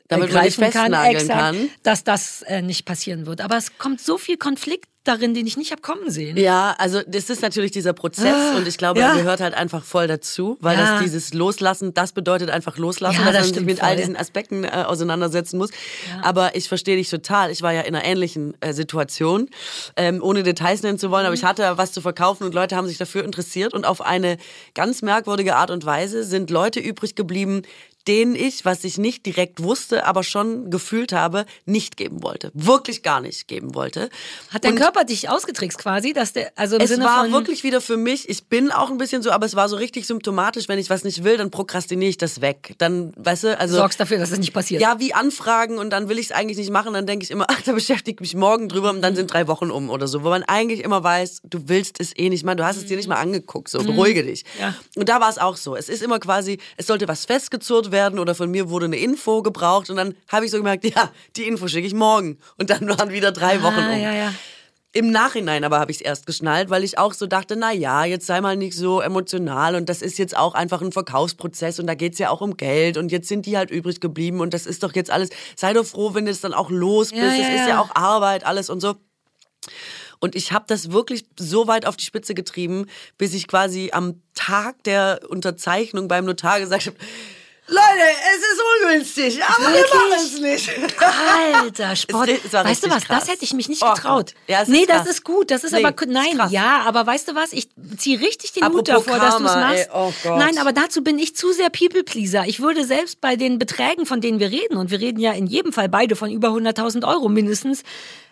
[SPEAKER 3] damit man nicht festnageln kann, exakt, kann,
[SPEAKER 2] dass das äh, nicht passieren wird. Aber es kommt so viel Konflikt darin, den ich nicht hab kommen sehen.
[SPEAKER 3] Ja, also das ist natürlich dieser Prozess ah, und ich glaube, ja. er gehört halt einfach voll dazu, weil ja. das dieses Loslassen, das bedeutet einfach Loslassen, ja, dass das man sich mit voll. all diesen Aspekten äh, auseinandersetzen muss. Ja. Aber ich verstehe dich total. Ich war ja in einer ähnlichen äh, Situation, ähm, ohne Details nennen zu wollen, mhm. aber ich hatte was zu verkaufen und Leute haben sich dafür interessiert und auf eine ganz merkwürdige Art und Weise sind Leute übrig geblieben, denen ich, was ich nicht direkt wusste, aber schon gefühlt habe, nicht geben wollte. Wirklich gar nicht geben wollte.
[SPEAKER 2] Hat dein und Körper dich ausgetrickst quasi, dass der, also im
[SPEAKER 3] es
[SPEAKER 2] Sinne
[SPEAKER 3] war wirklich wieder für mich, ich bin auch ein bisschen so, aber es war so richtig symptomatisch, wenn ich was nicht will, dann prokrastiniere ich das weg. Dann, weißt du, also.
[SPEAKER 2] Sorgst dafür, dass es nicht passiert.
[SPEAKER 3] Ja, wie Anfragen und dann will ich es eigentlich nicht machen, dann denke ich immer, [laughs] ach, da beschäftige ich mich morgen drüber und dann sind drei Wochen um oder so, wo man eigentlich immer weiß, du willst es eh nicht mal, du hast es dir nicht mal angeguckt, so, beruhige dich. Ja. Und da war es auch so. Es ist immer quasi, es sollte was festgezurrt werden oder von mir wurde eine Info gebraucht und dann habe ich so gemerkt, ja, die Info schicke ich morgen. Und dann waren wieder drei ah, Wochen um.
[SPEAKER 2] Ja, ja.
[SPEAKER 3] Im Nachhinein aber habe ich es erst geschnallt, weil ich auch so dachte, na ja, jetzt sei mal nicht so emotional und das ist jetzt auch einfach ein Verkaufsprozess und da geht es ja auch um Geld und jetzt sind die halt übrig geblieben und das ist doch jetzt alles, sei doch froh, wenn du es dann auch los bist, es ja, ja, ist ja auch Arbeit, alles und so. Und ich habe das wirklich so weit auf die Spitze getrieben, bis ich quasi am Tag der Unterzeichnung beim Notar gesagt habe, Leute, es ist ungünstig, aber Wirklich? wir machen es nicht.
[SPEAKER 2] Alter, [laughs] Sport. weißt du was, krass. das hätte ich mich nicht oh getraut. Oh, ja, nee, krass. das ist gut, das ist nee, aber, nein, ist ja, aber weißt du was, ich ziehe richtig den Apropos Mut davor, Karma, dass du es machst. Oh nein, aber dazu bin ich zu sehr People-Pleaser. Ich würde selbst bei den Beträgen, von denen wir reden, und wir reden ja in jedem Fall beide von über 100.000 Euro mindestens,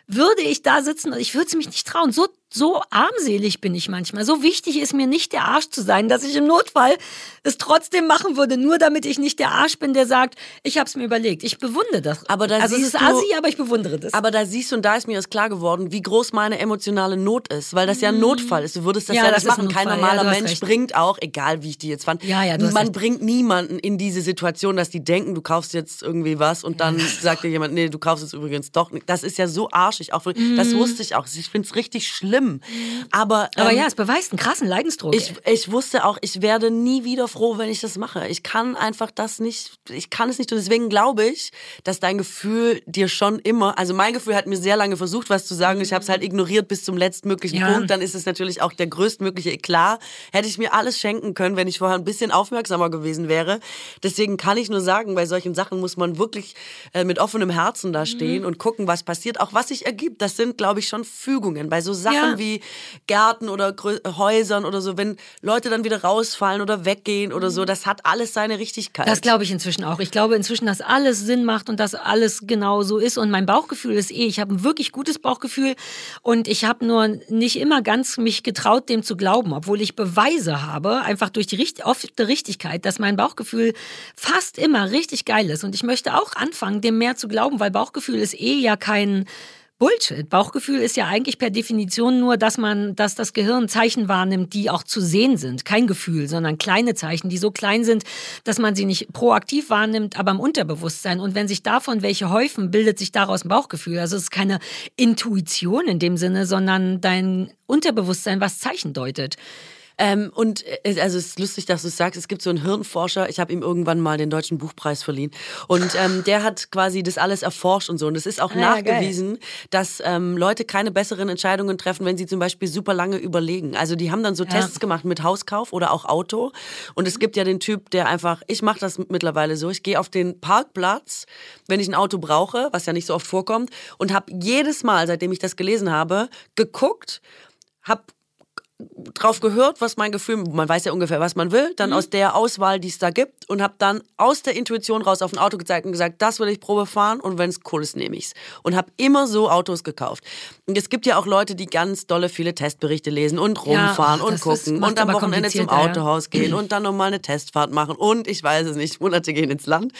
[SPEAKER 2] würde ich da sitzen und ich würde es mich nicht trauen. So so armselig bin ich manchmal. So wichtig ist mir nicht der Arsch zu sein, dass ich im Notfall es trotzdem machen würde, nur damit ich nicht der Arsch bin, der sagt, ich habe es mir überlegt. Ich bewundere das.
[SPEAKER 3] Aber da
[SPEAKER 2] also es ist assi, aber ich bewundere das.
[SPEAKER 3] Aber da siehst du und da ist mir das klar geworden, wie groß meine emotionale Not ist, weil das ja ein mhm. Notfall ist. Du würdest das ja, ja das nicht machen. Kein normaler ja, Mensch recht. bringt auch, egal wie ich die jetzt fand.
[SPEAKER 2] Ja, ja,
[SPEAKER 3] Man recht. bringt niemanden in diese Situation, dass die denken, du kaufst jetzt irgendwie was und dann sagt dir jemand, nee, du kaufst es übrigens doch nicht. Das ist ja so arschig. Auch, mhm. Das wusste ich auch. Ich finde es richtig schlimm. Aber,
[SPEAKER 2] Aber ähm, ja, es beweist einen krassen Leidensdruck.
[SPEAKER 3] Ich, ich wusste auch, ich werde nie wieder froh, wenn ich das mache. Ich kann einfach das nicht, ich kann es nicht tun. Deswegen glaube ich, dass dein Gefühl dir schon immer, also mein Gefühl hat mir sehr lange versucht, was zu sagen. Ich habe es halt ignoriert bis zum letztmöglichen ja. Punkt. Dann ist es natürlich auch der größtmögliche Eklat. Hätte ich mir alles schenken können, wenn ich vorher ein bisschen aufmerksamer gewesen wäre. Deswegen kann ich nur sagen, bei solchen Sachen muss man wirklich äh, mit offenem Herzen da stehen mhm. und gucken, was passiert. Auch was sich ergibt. Das sind, glaube ich, schon Fügungen. Bei so Sachen ja. wie Gärten oder Grö Häusern oder so, wenn Leute dann wieder rausfallen oder weggehen oder so, das hat alles seine Richtigkeit.
[SPEAKER 2] Das glaube ich inzwischen auch. Ich glaube inzwischen, dass alles Sinn macht und dass alles genau so ist. Und mein Bauchgefühl ist eh, ich habe ein wirklich gutes Bauchgefühl und ich habe nur nicht immer ganz mich getraut, dem zu glauben, obwohl ich Beweise habe, einfach durch die Richt oft Richtigkeit, dass mein Bauchgefühl fast immer richtig geil ist. Und ich möchte auch anfangen, dem mehr zu glauben, weil Bauchgefühl ist eh ja kein Bullshit. Bauchgefühl ist ja eigentlich per Definition nur, dass man, dass das Gehirn Zeichen wahrnimmt, die auch zu sehen sind. Kein Gefühl, sondern kleine Zeichen, die so klein sind, dass man sie nicht proaktiv wahrnimmt, aber im Unterbewusstsein. Und wenn sich davon welche häufen, bildet sich daraus ein Bauchgefühl. Also es ist keine Intuition in dem Sinne, sondern dein Unterbewusstsein, was Zeichen deutet.
[SPEAKER 3] Ähm, und äh, also es ist lustig, dass du es sagst. Es gibt so einen Hirnforscher, ich habe ihm irgendwann mal den Deutschen Buchpreis verliehen. Und ähm, der hat quasi das alles erforscht und so. Und es ist auch ah, nachgewiesen, geil. dass ähm, Leute keine besseren Entscheidungen treffen, wenn sie zum Beispiel super lange überlegen. Also die haben dann so ja. Tests gemacht mit Hauskauf oder auch Auto. Und es gibt ja den Typ, der einfach, ich mache das mittlerweile so, ich gehe auf den Parkplatz, wenn ich ein Auto brauche, was ja nicht so oft vorkommt, und habe jedes Mal, seitdem ich das gelesen habe, geguckt, habe drauf gehört, was mein Gefühl, man weiß ja ungefähr, was man will, dann aus der Auswahl, die es da gibt und habe dann aus der Intuition raus auf ein Auto gezeigt und gesagt, das will ich Probe fahren und wenn es cool ist, nehme ich's. Und habe immer so Autos gekauft. Und es gibt ja auch Leute, die ganz dolle viele Testberichte lesen und
[SPEAKER 2] Ja,
[SPEAKER 3] rumfahren
[SPEAKER 2] ach,
[SPEAKER 3] und
[SPEAKER 2] ist-
[SPEAKER 3] gucken
[SPEAKER 2] macht
[SPEAKER 3] und am Wochenende zum
[SPEAKER 2] komplizierter, ja.
[SPEAKER 3] Autohaus gehen [clears throat] und dann nochmal eine Testfahrt machen und ich weiß es nicht, Monate gehen ins Land,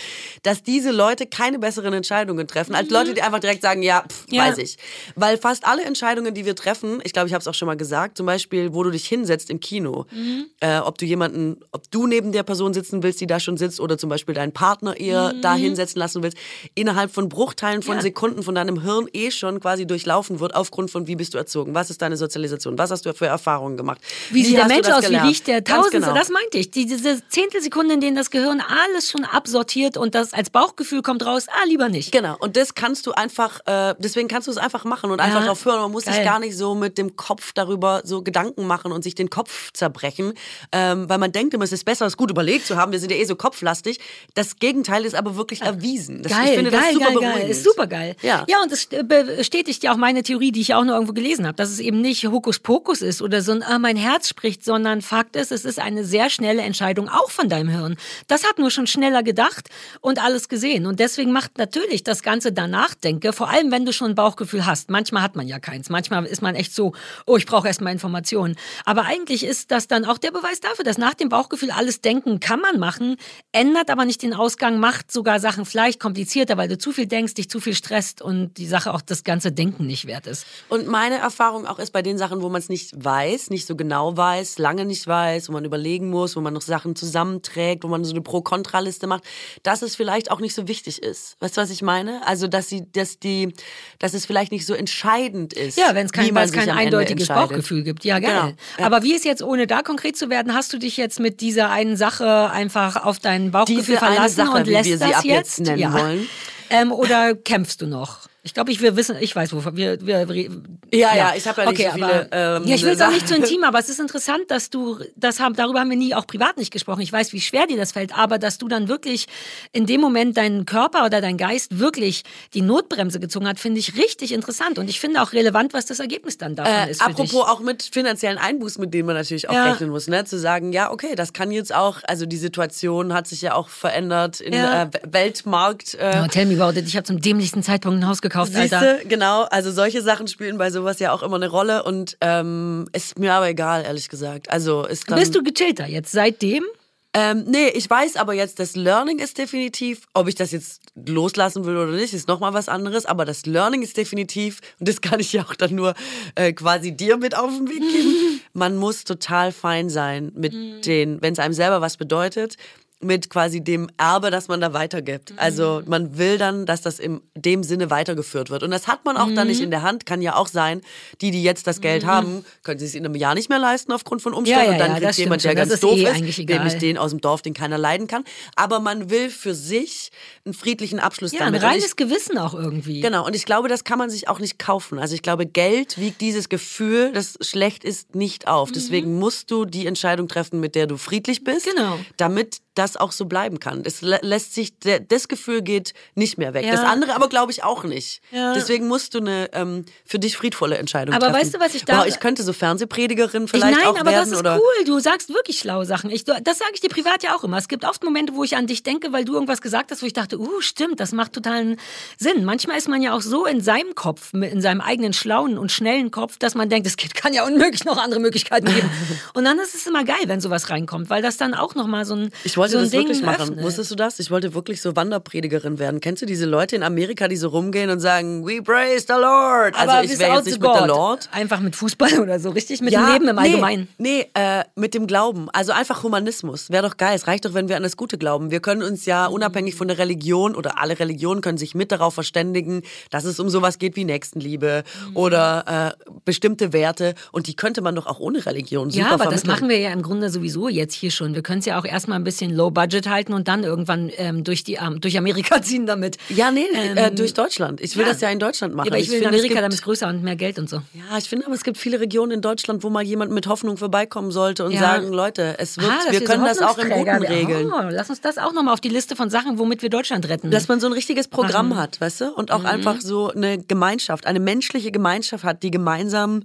[SPEAKER 3] dass diese Leute keine besseren Entscheidungen treffen als Leute, die einfach direkt sagen, ja, pff,
[SPEAKER 2] Mhm. Ja.
[SPEAKER 3] weiß ich. Weil fast alle Entscheidungen, die wir treffen, ich glaube, ich habe es auch schon mal gesagt, zum Beispiel, wo du dich hinsetzt im Kino,
[SPEAKER 2] Mhm.
[SPEAKER 3] äh, ob du jemanden, ob du neben der Person sitzen willst, die da schon sitzt, oder zum Beispiel deinen Partner eher da hinsetzen lassen willst, innerhalb von Bruchteilen von
[SPEAKER 2] Mhm. Ja.
[SPEAKER 3] Sekunden von deinem Hirn eh schon quasi durchlaufen wird, aufgrund von wie bist du erzogen, was ist deine Sozialisation, was hast du für Erfahrungen gemacht,
[SPEAKER 2] Wie sieht der Mensch aus? Wie
[SPEAKER 3] gelernt?
[SPEAKER 2] riecht der Tausendste?
[SPEAKER 3] genau.
[SPEAKER 2] Das meinte ich. Die, diese Zehntelsekunde, in denen das Gehirn alles schon absortiert und das als Bauchgefühl kommt raus, ah, lieber nicht.
[SPEAKER 3] Genau, und das kannst du einfach, äh, deswegen kannst du es einfach machen und einfach
[SPEAKER 2] Ja,
[SPEAKER 3] drauf hören. Man muss sich
[SPEAKER 2] geil.
[SPEAKER 3] gar nicht so mit dem Kopf darüber so Gedanken machen und sich den Kopf zerbrechen, ähm, weil man denkt immer, es ist besser, es gut überlegt zu haben. Wir sind ja eh so kopflastig. Das Gegenteil ist aber wirklich erwiesen. Das,
[SPEAKER 2] Geil,
[SPEAKER 3] ich finde
[SPEAKER 2] geil,
[SPEAKER 3] das super
[SPEAKER 2] geil,
[SPEAKER 3] beruhigend.
[SPEAKER 2] geil. Ist super geil.
[SPEAKER 3] Ja.
[SPEAKER 2] ja, und das äh, bestätigt ja auch meine Theorie, die ich ja auch nur irgendwo gelesen habe, dass es eben nicht Hokuspokus ist oder so ein, ah, mein Herz spricht, sondern Fakt ist, es ist eine sehr schnelle Entscheidung auch von deinem Hirn. Das hat nur schon schneller gedacht und alles gesehen. Und deswegen macht natürlich das Ganze danach denke, vor allem wenn du schon ein Bauchgefühl hast. Manchmal hat man ja keins. Manchmal ist man echt so, oh, ich brauche erstmal Informationen. Aber eigentlich ist das dann auch der Beweis dafür, dass nach dem Bauchgefühl alles denken kann man machen, ändert aber nicht den Ausgang, macht sogar Sachen vielleicht komplizierter, weil du zu viel denkst, dich zu viel stresst und die Sache auch das ganze Denken nicht wert ist.
[SPEAKER 3] Und meine Erfahrung auch ist bei den Sachen, wo man es nicht weiß, nicht so genau weiß, lange nicht weiß, wo man überlegen muss, wo man noch Sachen zusammenträgt, wo man so eine Pro-Kontra-Liste macht, dass es vielleicht auch nicht so wichtig ist. Weißt du, was ich meine? Also, dass sie, dass die, dass es vielleicht nicht so entscheidend ist.
[SPEAKER 2] Ja, wenn es kein, kein eindeutiges. Bauchgefühl gibt. Ja.
[SPEAKER 3] Genau, ja.
[SPEAKER 2] Aber wie ist jetzt, ohne da konkret zu werden, hast du dich jetzt mit dieser einen Sache einfach auf dein Bauchgefühl
[SPEAKER 3] Diese
[SPEAKER 2] verlassen
[SPEAKER 3] Sache,
[SPEAKER 2] und lässt das
[SPEAKER 3] ab jetzt nennen
[SPEAKER 2] ja.
[SPEAKER 3] wollen.
[SPEAKER 2] Ähm, oder kämpfst du noch? Ich glaube, ich wir wissen, ich weiß wovon wir, wir, wir
[SPEAKER 3] Ja, ja, ich habe ja nicht
[SPEAKER 2] okay,
[SPEAKER 3] so viele,
[SPEAKER 2] Aber,
[SPEAKER 3] ähm,
[SPEAKER 2] ja, ich will es auch nicht zu intim, aber es ist interessant, dass du das haben. Darüber haben wir nie auch privat nicht gesprochen. Ich weiß, wie schwer dir das fällt, aber dass du dann wirklich in dem Moment deinen Körper oder dein Geist wirklich die Notbremse gezogen hat, finde ich richtig interessant und ich finde auch relevant, was das Ergebnis dann davon
[SPEAKER 3] Äh,
[SPEAKER 2] ist.
[SPEAKER 3] Apropos
[SPEAKER 2] dich.
[SPEAKER 3] auch mit finanziellen Einbußen, mit denen man natürlich auch
[SPEAKER 2] Ja.
[SPEAKER 3] rechnen muss, ne? Zu sagen, ja, okay, das kann jetzt auch, also die Situation hat sich ja auch verändert im
[SPEAKER 2] Ja.
[SPEAKER 3] äh, Weltmarkt. Äh,
[SPEAKER 2] Oh, tell me about it. Ich habe zum dämlichsten Zeitpunkt ein Haus gekauft, Alter.
[SPEAKER 3] Siehste, genau. Also solche Sachen spielen bei sowas ja auch immer eine Rolle und ähm, ist mir aber egal, ehrlich gesagt. Also ist dann,
[SPEAKER 2] Bist du gechillter jetzt seitdem?
[SPEAKER 3] Ähm, nee, ich weiß aber jetzt, das Learning ist definitiv, ob ich das jetzt loslassen will oder nicht, ist nochmal was anderes, aber das Learning ist definitiv, und das kann ich ja auch dann nur äh, quasi dir mit auf den Weg geben, [laughs] man muss total fein sein mit den, wenn es einem selber was bedeutet, mit quasi dem Erbe, das man da weitergibt. Also man will dann, dass das in dem Sinne weitergeführt wird. Und das hat man auch dann nicht in der Hand. Kann ja auch sein, die, die jetzt das Geld haben, können sie es in einem Jahr nicht mehr leisten aufgrund von Umständen.
[SPEAKER 2] Ja, ja,
[SPEAKER 3] und dann
[SPEAKER 2] ja,
[SPEAKER 3] kriegt jemand, der ganz
[SPEAKER 2] ist
[SPEAKER 3] doof
[SPEAKER 2] eh
[SPEAKER 3] ist, nämlich den aus dem Dorf, den keiner leiden kann. Aber man will für sich einen friedlichen Abschluss
[SPEAKER 2] Ja, ein
[SPEAKER 3] damit. Und
[SPEAKER 2] reines
[SPEAKER 3] ich,
[SPEAKER 2] Gewissen auch irgendwie.
[SPEAKER 3] Genau, und ich glaube, das kann man sich auch nicht kaufen. Also ich glaube, Geld wiegt dieses Gefühl, das schlecht ist, nicht auf. Deswegen musst du die Entscheidung treffen, mit der du friedlich bist,
[SPEAKER 2] Mhm. Genau.
[SPEAKER 3] damit das auch so bleiben kann. Es lä- lässt sich, das Gefühl geht nicht mehr weg.
[SPEAKER 2] Ja.
[SPEAKER 3] Das andere aber glaube ich auch nicht.
[SPEAKER 2] Ja.
[SPEAKER 3] Deswegen musst du eine ähm, für dich friedvolle Entscheidung
[SPEAKER 2] Aber
[SPEAKER 3] treffen.
[SPEAKER 2] weißt du, was ich da-
[SPEAKER 3] Boah, ich könnte so Fernsehpredigerin
[SPEAKER 2] Ich,
[SPEAKER 3] vielleicht
[SPEAKER 2] nein,
[SPEAKER 3] auch
[SPEAKER 2] aber
[SPEAKER 3] werden
[SPEAKER 2] das ist
[SPEAKER 3] oder
[SPEAKER 2] cool. Du sagst wirklich schlaue Sachen. Ich, das sage ich dir privat ja auch immer. Es gibt oft Momente, wo ich an dich denke, weil du irgendwas gesagt hast, wo ich dachte, uh, stimmt, das macht totalen Sinn. Manchmal ist man ja auch so in seinem Kopf, in seinem eigenen schlauen und schnellen Kopf, dass man denkt, es kann ja unmöglich noch andere Möglichkeiten geben. [laughs] und dann ist es immer geil, wenn sowas reinkommt, weil das dann auch nochmal so ein
[SPEAKER 3] Ich wollte
[SPEAKER 2] so ein
[SPEAKER 3] das
[SPEAKER 2] Ding
[SPEAKER 3] wirklich machen.
[SPEAKER 2] öffnet.
[SPEAKER 3] Wusstest du das? Ich wollte wirklich so Wanderpredigerin werden. Kennst du diese Leute in Amerika, die so rumgehen und sagen, we praise the Lord?
[SPEAKER 2] Aber
[SPEAKER 3] also ich wäre jetzt nicht mit der
[SPEAKER 2] God.
[SPEAKER 3] Lord.
[SPEAKER 2] Einfach mit Fußball oder so, richtig? Mit dem Leben im
[SPEAKER 3] nee,
[SPEAKER 2] Allgemeinen.
[SPEAKER 3] Nee, äh, mit dem Glauben. Also einfach Humanismus. Wäre doch geil. Es reicht doch, wenn wir an das Gute glauben. Wir können uns ja unabhängig von der Religion oder alle Religionen können sich mit darauf verständigen, dass es um sowas geht wie Nächstenliebe
[SPEAKER 2] Mhm.
[SPEAKER 3] oder äh, bestimmte Werte. Und die könnte man doch auch ohne Religion super
[SPEAKER 2] Ja, aber das
[SPEAKER 3] vermitteln.
[SPEAKER 2] machen wir ja im Grunde sowieso jetzt hier schon. Wir können es ja auch erstmal ein bisschen bisschen Low Budget halten und dann irgendwann ähm, durch, die, ähm, durch Amerika [laughs] ziehen damit.
[SPEAKER 4] Ja, nee,
[SPEAKER 2] Ähm,
[SPEAKER 4] äh, durch Deutschland. Ich will
[SPEAKER 2] ja.
[SPEAKER 4] das ja in Deutschland machen.
[SPEAKER 2] Ja, aber ich will in
[SPEAKER 4] finde, es
[SPEAKER 2] Amerika,
[SPEAKER 4] gibt-
[SPEAKER 2] damit ist größer und mehr Geld und so.
[SPEAKER 4] Ja, ich finde aber, es gibt viele Regionen in Deutschland, wo mal jemand mit Hoffnung vorbeikommen sollte und sagen, Leute, es wird,
[SPEAKER 2] Ah,
[SPEAKER 4] wir können das auch im Guten regeln.
[SPEAKER 2] Oh, lass uns das auch nochmal auf die Liste von Sachen, womit wir Deutschland retten.
[SPEAKER 4] Dass man so ein richtiges Programm
[SPEAKER 2] Machen.
[SPEAKER 4] hat, weißt du? Und auch
[SPEAKER 2] Mhm.
[SPEAKER 4] einfach so eine Gemeinschaft, eine menschliche Gemeinschaft hat, die gemeinsam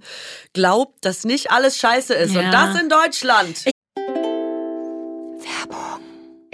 [SPEAKER 4] glaubt, dass nicht alles scheiße ist. Und das in Deutschland. 大梦。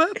[SPEAKER 3] habe.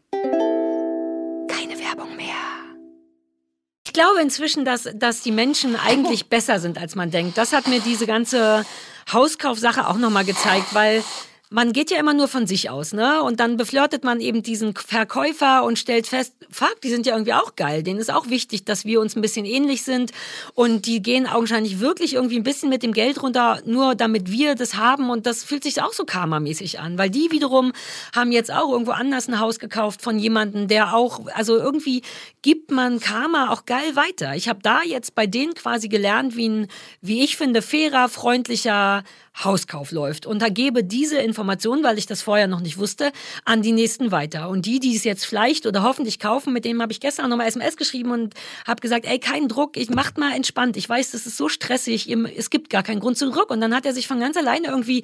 [SPEAKER 2] Ich glaube inzwischen, dass, dass die Menschen eigentlich [laughs] besser sind, als man denkt. Das hat mir diese ganze Hauskaufsache auch nochmal gezeigt, weil man geht ja immer nur von sich aus, ne? Und dann beflirtet man eben diesen Verkäufer und stellt fest, fuck, die sind ja irgendwie auch geil. Denen ist auch wichtig, dass wir uns ein bisschen ähnlich sind. Und die gehen augenscheinlich wirklich irgendwie ein bisschen mit dem Geld runter, nur damit wir das haben. Und das fühlt sich auch so karmamäßig an, weil die wiederum haben jetzt auch irgendwo anders ein Haus gekauft von jemandem, der auch, also irgendwie gibt man Karma auch geil weiter. Ich habe da jetzt bei denen quasi gelernt, wie ein, wie ich finde, fairer, freundlicher Hauskauf läuft. Und da gebe diese Information, weil ich das vorher noch nicht wusste, an die nächsten weiter. Und die, die es jetzt vielleicht oder hoffentlich kaufen, mit denen habe ich gestern nochmal SMS geschrieben und habe gesagt, ey, kein Druck, ich macht mal entspannt. Ich weiß, das ist so stressig, es gibt gar keinen Grund zu Druck. Und dann hat er sich von ganz alleine irgendwie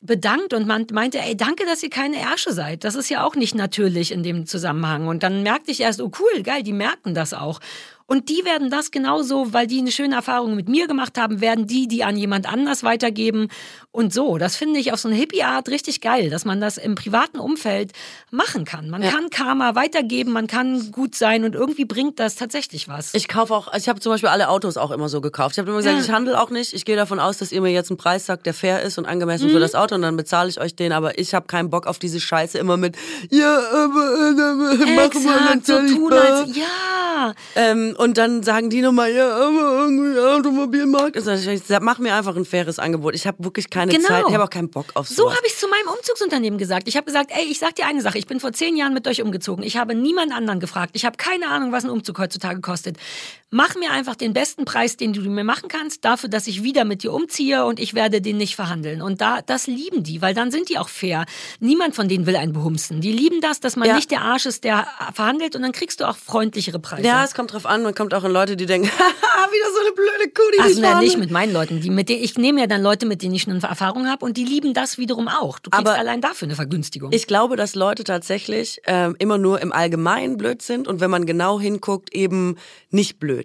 [SPEAKER 2] bedankt und meinte, ey, danke, dass ihr keine Ärsche seid. Das ist ja auch nicht natürlich in dem Zusammenhang. Und dann merkte ich erst, oh cool, geil, die merken das auch. Und die werden das genauso, weil die eine schöne Erfahrung mit mir gemacht haben, werden die, die an jemand anders weitergeben. Und so, das finde ich auf so eine Hippie-Art richtig geil, dass man das im privaten Umfeld machen kann. Man ja. kann Karma weitergeben, man kann gut sein und irgendwie bringt das tatsächlich was.
[SPEAKER 3] Ich kaufe auch, ich habe zum Beispiel alle Autos auch immer so gekauft. Ich habe immer gesagt, ja. ich handle auch nicht. Ich gehe davon aus, dass ihr mir jetzt einen Preis sagt, der fair ist und angemessen mhm. für das Auto und dann bezahle ich euch den. Aber ich habe keinen Bock auf diese Scheiße immer mit, ja, aber äh, äh, machen wir
[SPEAKER 2] so tun als, ja.
[SPEAKER 3] Ähm, und dann sagen die nochmal, ja, aber irgendwie Automobilmarkt. Also ich sag, mach mir einfach ein faires Angebot. Ich habe wirklich keine genau. Zeit, ich habe auch keinen Bock auf sowas.
[SPEAKER 2] So habe ich zu meinem Umzugsunternehmen gesagt. Ich habe gesagt, ey, ich sag dir eine Sache, ich bin vor zehn Jahren mit euch umgezogen. Ich habe niemand anderen gefragt. Ich habe keine Ahnung, was ein Umzug heutzutage kostet. Mach mir einfach den besten Preis, den du mir machen kannst, dafür, dass ich wieder mit dir umziehe und ich werde den nicht verhandeln. Und da, das lieben die, weil dann sind die auch fair. Niemand von denen will einen behumsen. Die lieben das, dass man ja. nicht der Arsch ist, der verhandelt und dann kriegst du auch freundlichere Preise.
[SPEAKER 3] Ja, es kommt drauf an. Man kommt auch in Leute, die denken, [laughs] haha, wieder so eine blöde Kuh, die
[SPEAKER 2] also, nein, nicht mit meinen Leuten. Die, mit denen, ich nehme ja dann Leute, mit denen ich schon Erfahrung habe und die lieben das wiederum auch. Du kriegst Aber allein dafür eine Vergünstigung.
[SPEAKER 3] Ich glaube, dass Leute tatsächlich ähm, immer nur im Allgemeinen blöd sind und wenn man genau hinguckt, eben nicht blöd.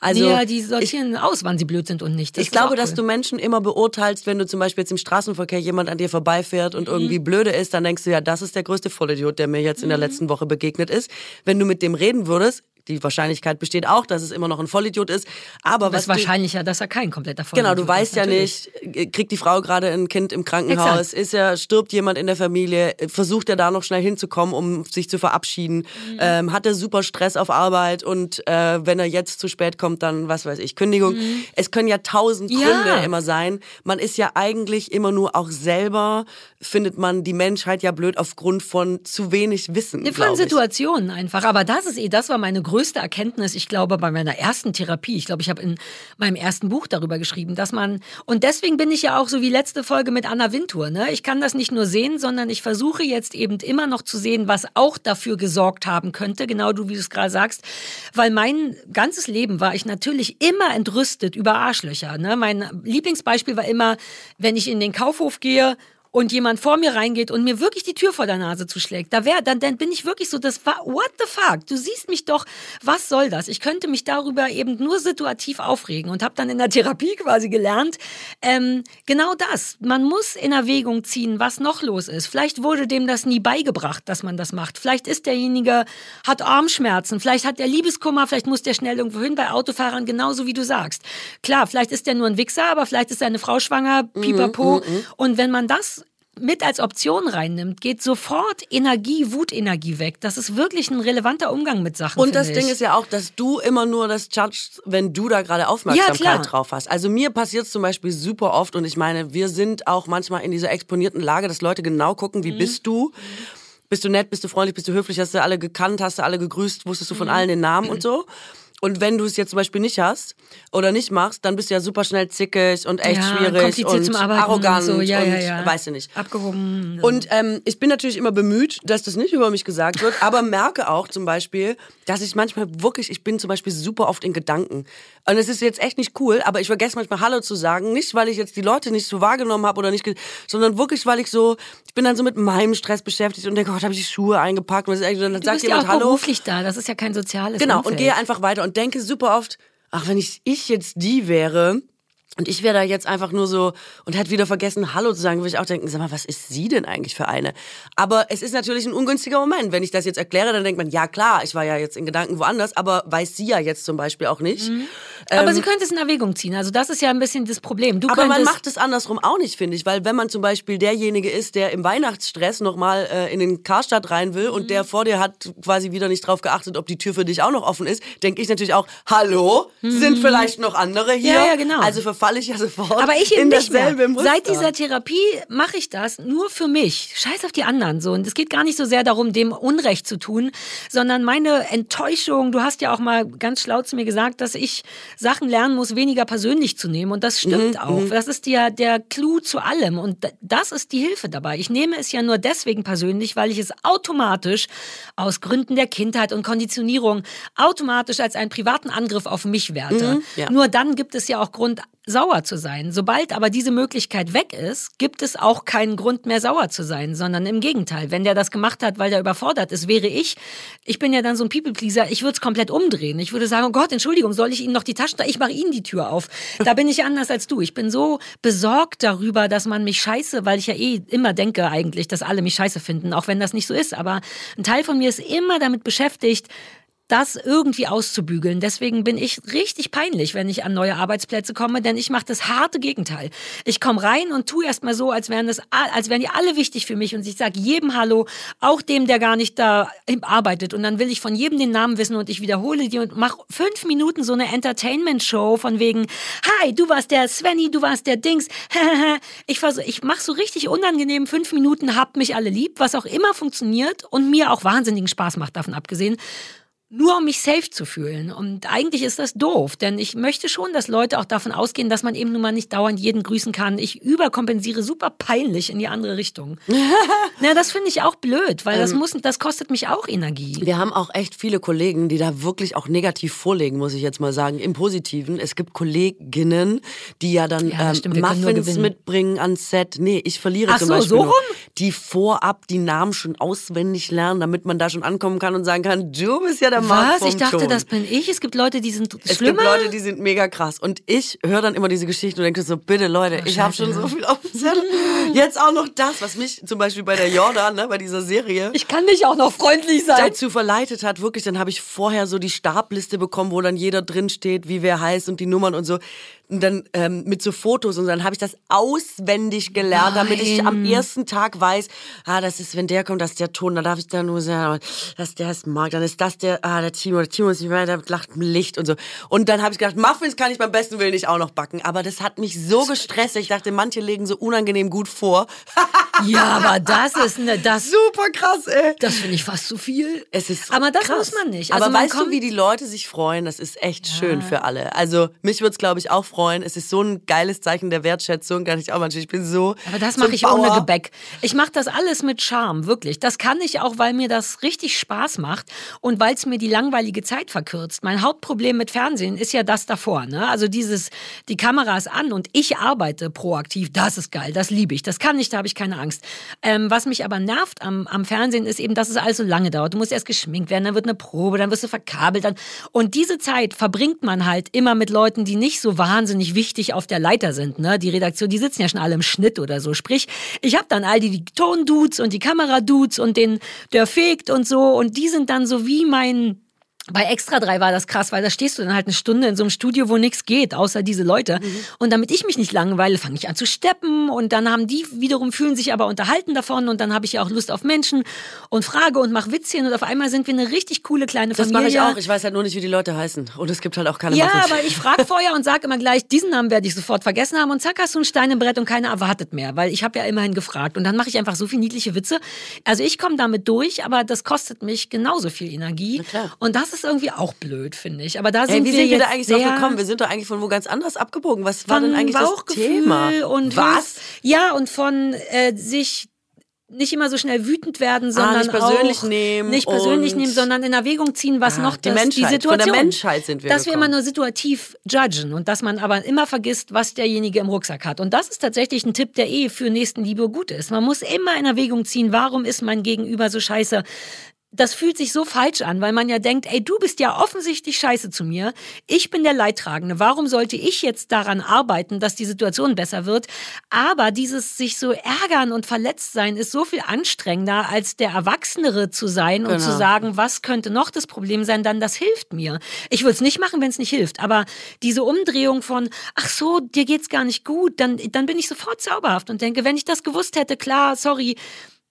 [SPEAKER 2] Also ja, die sortieren ich, aus, wann sie blöd sind und nicht.
[SPEAKER 3] Das ich glaube, cool. dass du Menschen immer beurteilst, wenn du zum Beispiel jetzt im Straßenverkehr jemand an dir vorbeifährt und mhm. irgendwie blöde ist, dann denkst du ja, das ist der größte Vollidiot, der mir jetzt in der mhm. letzten Woche begegnet ist. Wenn du mit dem reden würdest, die Wahrscheinlichkeit besteht auch, dass es immer noch ein Vollidiot ist. Aber
[SPEAKER 2] das
[SPEAKER 3] ist
[SPEAKER 2] wahrscheinlicher, dass er kein kompletter Vollidiot
[SPEAKER 3] ist. Genau, du weißt ja nicht, kriegt die Frau gerade ein Kind im Krankenhaus, Exakt. ist ja, stirbt jemand in der Familie, versucht er da noch schnell hinzukommen, um sich zu verabschieden, mhm. ähm, hat er super Stress auf Arbeit und äh, wenn er jetzt zu spät kommt, dann was weiß ich, Kündigung. Mhm. Es können ja tausend Gründe ja. immer sein. Man ist ja eigentlich immer nur auch selber, findet man die Menschheit ja blöd aufgrund von zu wenig Wissen.
[SPEAKER 2] Von Situationen einfach. Aber das ist eh, das war meine größte größte Erkenntnis, ich glaube, bei meiner ersten Therapie, ich glaube, ich habe in meinem ersten Buch darüber geschrieben, dass man, und deswegen bin ich ja auch so wie letzte Folge mit Anna Wintour, ne? Ich kann das nicht nur sehen, sondern ich versuche jetzt eben immer noch zu sehen, was auch dafür gesorgt haben könnte, genau du, wie du es gerade sagst, weil mein ganzes Leben war ich natürlich immer entrüstet über Arschlöcher, ne? Mein Lieblingsbeispiel war immer, wenn ich in den Kaufhof gehe und jemand vor mir reingeht und mir wirklich die Tür vor der Nase zuschlägt, da wäre, dann, dann bin ich wirklich so, das war, what the fuck? Du siehst mich doch, was soll das? Ich könnte mich darüber eben nur situativ aufregen und habe dann in der Therapie quasi gelernt, ähm, genau das. Man muss in Erwägung ziehen, was noch los ist. Vielleicht wurde dem das nie beigebracht, dass man das macht. Vielleicht ist derjenige, hat Armschmerzen, vielleicht hat der Liebeskummer, vielleicht muss der schnell irgendwo hin bei Autofahrern, genauso wie du sagst. Klar, vielleicht ist der nur ein Wichser, aber vielleicht ist seine Frau schwanger, pipapo. Mm, mm, mm. Und wenn man das mit als Option reinnimmt, geht sofort Energie, Wutenergie weg. Das ist wirklich ein relevanter Umgang mit Sachen.
[SPEAKER 3] Und das ich. Ding ist ja auch, dass du immer nur das judgst, wenn du da gerade Aufmerksamkeit ja, drauf hast. Also mir passiert es zum Beispiel super oft und ich meine, wir sind auch manchmal in dieser exponierten Lage, dass Leute genau gucken, wie mhm. bist du. Bist du nett, bist du freundlich, bist du höflich, hast du alle gekannt, hast du alle gegrüßt, wusstest du von mhm. allen den Namen und so. Und wenn du es jetzt zum Beispiel nicht hast oder nicht machst, dann bist du ja super schnell zickig und echt ja, schwierig und arrogant und, so. ja, und ja, weißt du nicht.
[SPEAKER 2] Abgehoben.
[SPEAKER 3] Und ähm, ich bin natürlich immer bemüht, dass das nicht über mich gesagt wird, aber merke auch zum Beispiel, dass ich manchmal wirklich, ich bin zum Beispiel super oft in Gedanken. Und es ist jetzt echt nicht cool, aber ich vergesse manchmal Hallo zu sagen. Nicht, weil ich jetzt die Leute nicht so wahrgenommen habe oder nicht, sondern wirklich, weil ich so, ich bin dann so mit meinem Stress beschäftigt und denke, Gott, habe ich die Schuhe eingepackt? Und dann
[SPEAKER 2] du
[SPEAKER 3] sagt jemand
[SPEAKER 2] ja auch
[SPEAKER 3] Hallo.
[SPEAKER 2] beruflich da, das ist ja kein soziales
[SPEAKER 3] Genau,
[SPEAKER 2] Umfeld.
[SPEAKER 3] und gehe einfach weiter und denke super oft, ach, wenn ich, ich jetzt die wäre, und ich wäre da jetzt einfach nur so und hätte wieder vergessen, Hallo zu sagen, würde ich auch denken, sag mal, was ist sie denn eigentlich für eine? Aber es ist natürlich ein ungünstiger Moment. Wenn ich das jetzt erkläre, dann denkt man, ja klar, ich war ja jetzt in Gedanken woanders, aber weiß sie ja jetzt zum Beispiel auch nicht. Mhm.
[SPEAKER 2] Aber ähm, sie könnte es in Erwägung ziehen. Also das ist ja ein bisschen das Problem. Du
[SPEAKER 3] aber man macht es andersrum auch nicht, finde ich. Weil wenn man zum Beispiel derjenige ist, der im Weihnachtsstress nochmal äh, in den Karstadt rein will mhm. und der vor dir hat quasi wieder nicht drauf geachtet, ob die Tür für dich auch noch offen ist, denke ich natürlich auch, hallo, mhm. sind vielleicht noch andere hier?
[SPEAKER 2] Ja, ja, genau.
[SPEAKER 3] Also verfalle ich ja sofort
[SPEAKER 2] aber ich
[SPEAKER 3] in
[SPEAKER 2] nicht
[SPEAKER 3] mehr.
[SPEAKER 2] Seit dieser Therapie mache ich das nur für mich. Scheiß auf die anderen so. Und es geht gar nicht so sehr darum, dem Unrecht zu tun, sondern meine Enttäuschung. Du hast ja auch mal ganz schlau zu mir gesagt, dass ich Sachen lernen muss, weniger persönlich zu nehmen. Und das stimmt mhm, auch. Mhm. Das ist ja der Clou zu allem. Und das ist die Hilfe dabei. Ich nehme es ja nur deswegen persönlich, weil ich es automatisch aus Gründen der Kindheit und Konditionierung automatisch als einen privaten Angriff auf mich werte. Mhm, ja. Nur dann gibt es ja auch Grund, sauer zu sein. Sobald aber diese Möglichkeit weg ist, gibt es auch keinen Grund mehr sauer zu sein, sondern im Gegenteil. Wenn der das gemacht hat, weil der überfordert ist, wäre ich, ich bin ja dann so ein People-Pleaser, ich würde es komplett umdrehen. Ich würde sagen, oh Gott, Entschuldigung, soll ich ihm noch die Taschen, ich mache Ihnen die Tür auf. Da bin ich anders als du. Ich bin so besorgt darüber, dass man mich scheiße, weil ich ja eh immer denke eigentlich, dass alle mich scheiße finden, auch wenn das nicht so ist. Aber ein Teil von mir ist immer damit beschäftigt, das irgendwie auszubügeln. Deswegen bin ich richtig peinlich, wenn ich an neue Arbeitsplätze komme, denn ich mache das harte Gegenteil. Ich komme rein und tue erstmal so, als wären das, als wären die alle wichtig für mich und ich sage jedem Hallo, auch dem, der gar nicht da arbeitet. Und dann will ich von jedem den Namen wissen und ich wiederhole die und mache fünf Minuten so eine Entertainment-Show von wegen, hi, du warst der Svenny, du warst der Dings. [laughs] ich versuch, ich mache so richtig unangenehm fünf Minuten, habt mich alle lieb, was auch immer funktioniert und mir auch wahnsinnigen Spaß macht, davon abgesehen nur um mich safe zu fühlen. Und eigentlich ist das doof, denn ich möchte schon, dass Leute auch davon ausgehen, dass man eben nun mal nicht dauernd jeden grüßen kann. Ich überkompensiere super peinlich in die andere Richtung. [laughs] Na, das finde ich auch blöd, weil das ähm, muss, das kostet mich auch Energie.
[SPEAKER 3] Wir haben auch echt viele Kollegen, die da wirklich auch negativ vorlegen, muss ich jetzt mal sagen, im Positiven. Es gibt Kolleginnen, die ja dann ja, ähm, Muffins mitbringen ans Set. Nee, ich verliere
[SPEAKER 2] Ach
[SPEAKER 3] zum
[SPEAKER 2] so,
[SPEAKER 3] Beispiel
[SPEAKER 2] so rum?
[SPEAKER 3] die vorab die Namen schon auswendig lernen, damit man da schon ankommen kann und sagen kann, du bist ja der der Markt
[SPEAKER 2] Was? Ich dachte,
[SPEAKER 3] Ton.
[SPEAKER 2] das bin ich. Es gibt Leute, die sind
[SPEAKER 3] es
[SPEAKER 2] schlimmer.
[SPEAKER 3] Es gibt Leute, die sind mega krass. Und ich höre dann immer diese Geschichten und denke so, bitte Leute, oh, ich habe schon so viel auf dem Zettel. [laughs] Jetzt auch noch das, was mich zum Beispiel bei der Jordan, ne, bei dieser Serie.
[SPEAKER 2] Ich kann nicht auch noch freundlich sein.
[SPEAKER 3] Dazu verleitet hat, wirklich, dann habe ich vorher so die Stabliste bekommen, wo dann jeder drin steht, wie wer heißt und die Nummern und so und dann ähm, mit so Fotos und dann habe ich das auswendig gelernt, Nein. damit ich am ersten Tag weiß, ah, das ist, wenn der kommt, das ist der Ton, da darf ich dann nur sagen, dass der ist Marc, dann ist das der, ah, der Timo, der Timo ist nicht mehr, der lacht im Licht und so. Und dann habe ich gedacht, Muffins kann ich beim besten Willen nicht auch noch backen, aber das hat mich so gestresst, ich dachte, manche legen so unangenehm gut vor. [laughs]
[SPEAKER 2] ja, aber das ist ne, das
[SPEAKER 3] super krass, ey.
[SPEAKER 2] Das finde ich fast zu viel.
[SPEAKER 3] Es ist
[SPEAKER 2] aber das
[SPEAKER 3] krass.
[SPEAKER 2] muss man nicht.
[SPEAKER 3] Also aber man weißt du, wie die Leute sich freuen? Das ist echt ja. schön für alle. Also mich würde es glaube ich auch freuen freuen. Es ist so ein geiles Zeichen der Wertschätzung, kann ich auch manchmal. Ich bin so.
[SPEAKER 2] Aber das
[SPEAKER 3] so
[SPEAKER 2] mache ich Bauer. ohne Gebäck. Ich mache das alles mit Charme, wirklich. Das kann ich auch, weil mir das richtig Spaß macht und weil es mir die langweilige Zeit verkürzt. Mein Hauptproblem mit Fernsehen ist ja das davor. Ne? Also dieses, die Kamera ist an und ich arbeite proaktiv. Das ist geil, das liebe ich. Das kann ich, da habe ich keine Angst. Ähm, was mich aber nervt am, am Fernsehen ist eben, dass es alles so lange dauert. Du musst erst geschminkt werden, dann wird eine Probe, dann wirst du verkabelt. Dann, und diese Zeit verbringt man halt immer mit Leuten, die nicht so wahnsinnig wahnsinnig wichtig auf der Leiter sind. Ne? Die Redaktion, die sitzen ja schon alle im Schnitt oder so. Sprich, ich habe dann all die, die Tondudes und die Kameradudes und den, der fegt und so. Und die sind dann so wie mein bei Extra 3 war das krass, weil da stehst du dann halt eine Stunde in so einem Studio, wo nichts geht, außer diese Leute. Mhm. Und damit ich mich nicht langweile, fange ich an zu steppen und dann haben die wiederum fühlen sich aber unterhalten davon und dann habe ich ja auch Lust auf Menschen und frage und mache Witzchen und auf einmal sind wir eine richtig coole kleine Familie.
[SPEAKER 3] Das mache ich auch. Ich weiß halt nur nicht, wie die Leute heißen und es gibt halt auch keine
[SPEAKER 2] Ja,
[SPEAKER 3] Muffins.
[SPEAKER 2] aber ich frage vorher und sage immer gleich, diesen Namen werde ich sofort vergessen haben und zack hast du ein Stein im Brett und keiner erwartet mehr, weil ich habe ja immerhin gefragt und dann mache ich einfach so viel niedliche Witze. Also ich komme damit durch, aber das kostet mich genauso viel Energie und das ist irgendwie auch blöd finde ich. Aber da sind Ey,
[SPEAKER 3] wie
[SPEAKER 2] wir
[SPEAKER 3] sind
[SPEAKER 2] wir
[SPEAKER 3] da eigentlich drauf gekommen? Wir sind doch eigentlich von wo ganz anders abgebogen. Was war denn eigentlich das Thema?
[SPEAKER 2] Und
[SPEAKER 3] Was?
[SPEAKER 2] Ja, und von äh, sich nicht immer so schnell wütend werden, sondern ah,
[SPEAKER 3] nicht persönlich
[SPEAKER 2] auch
[SPEAKER 3] nehmen
[SPEAKER 2] nicht persönlich nehmen, sondern in Erwägung ziehen, was ah, noch
[SPEAKER 3] die, das, Menschheit,
[SPEAKER 2] die Situation,
[SPEAKER 3] von der Menschheit sind wir
[SPEAKER 2] dass
[SPEAKER 3] gekommen.
[SPEAKER 2] wir immer nur situativ judgen und dass man aber immer vergisst, was derjenige im Rucksack hat. Und das ist tatsächlich ein Tipp, der eh für Nächstenliebe gut ist. Man muss immer in Erwägung ziehen, warum ist mein Gegenüber so scheiße? Das fühlt sich so falsch an, weil man ja denkt, ey, du bist ja offensichtlich scheiße zu mir. Ich bin der Leidtragende. Warum sollte ich jetzt daran arbeiten, dass die Situation besser wird? Aber dieses sich so ärgern und verletzt sein ist so viel anstrengender, als der Erwachsenere zu sein und zu genau. sagen, was könnte noch das Problem sein, dann das hilft mir. Ich würde es nicht machen, wenn es nicht hilft. Aber diese Umdrehung von, ach so, dir geht's gar nicht gut, dann, dann bin ich sofort zauberhaft und denke, wenn ich das gewusst hätte, klar, sorry,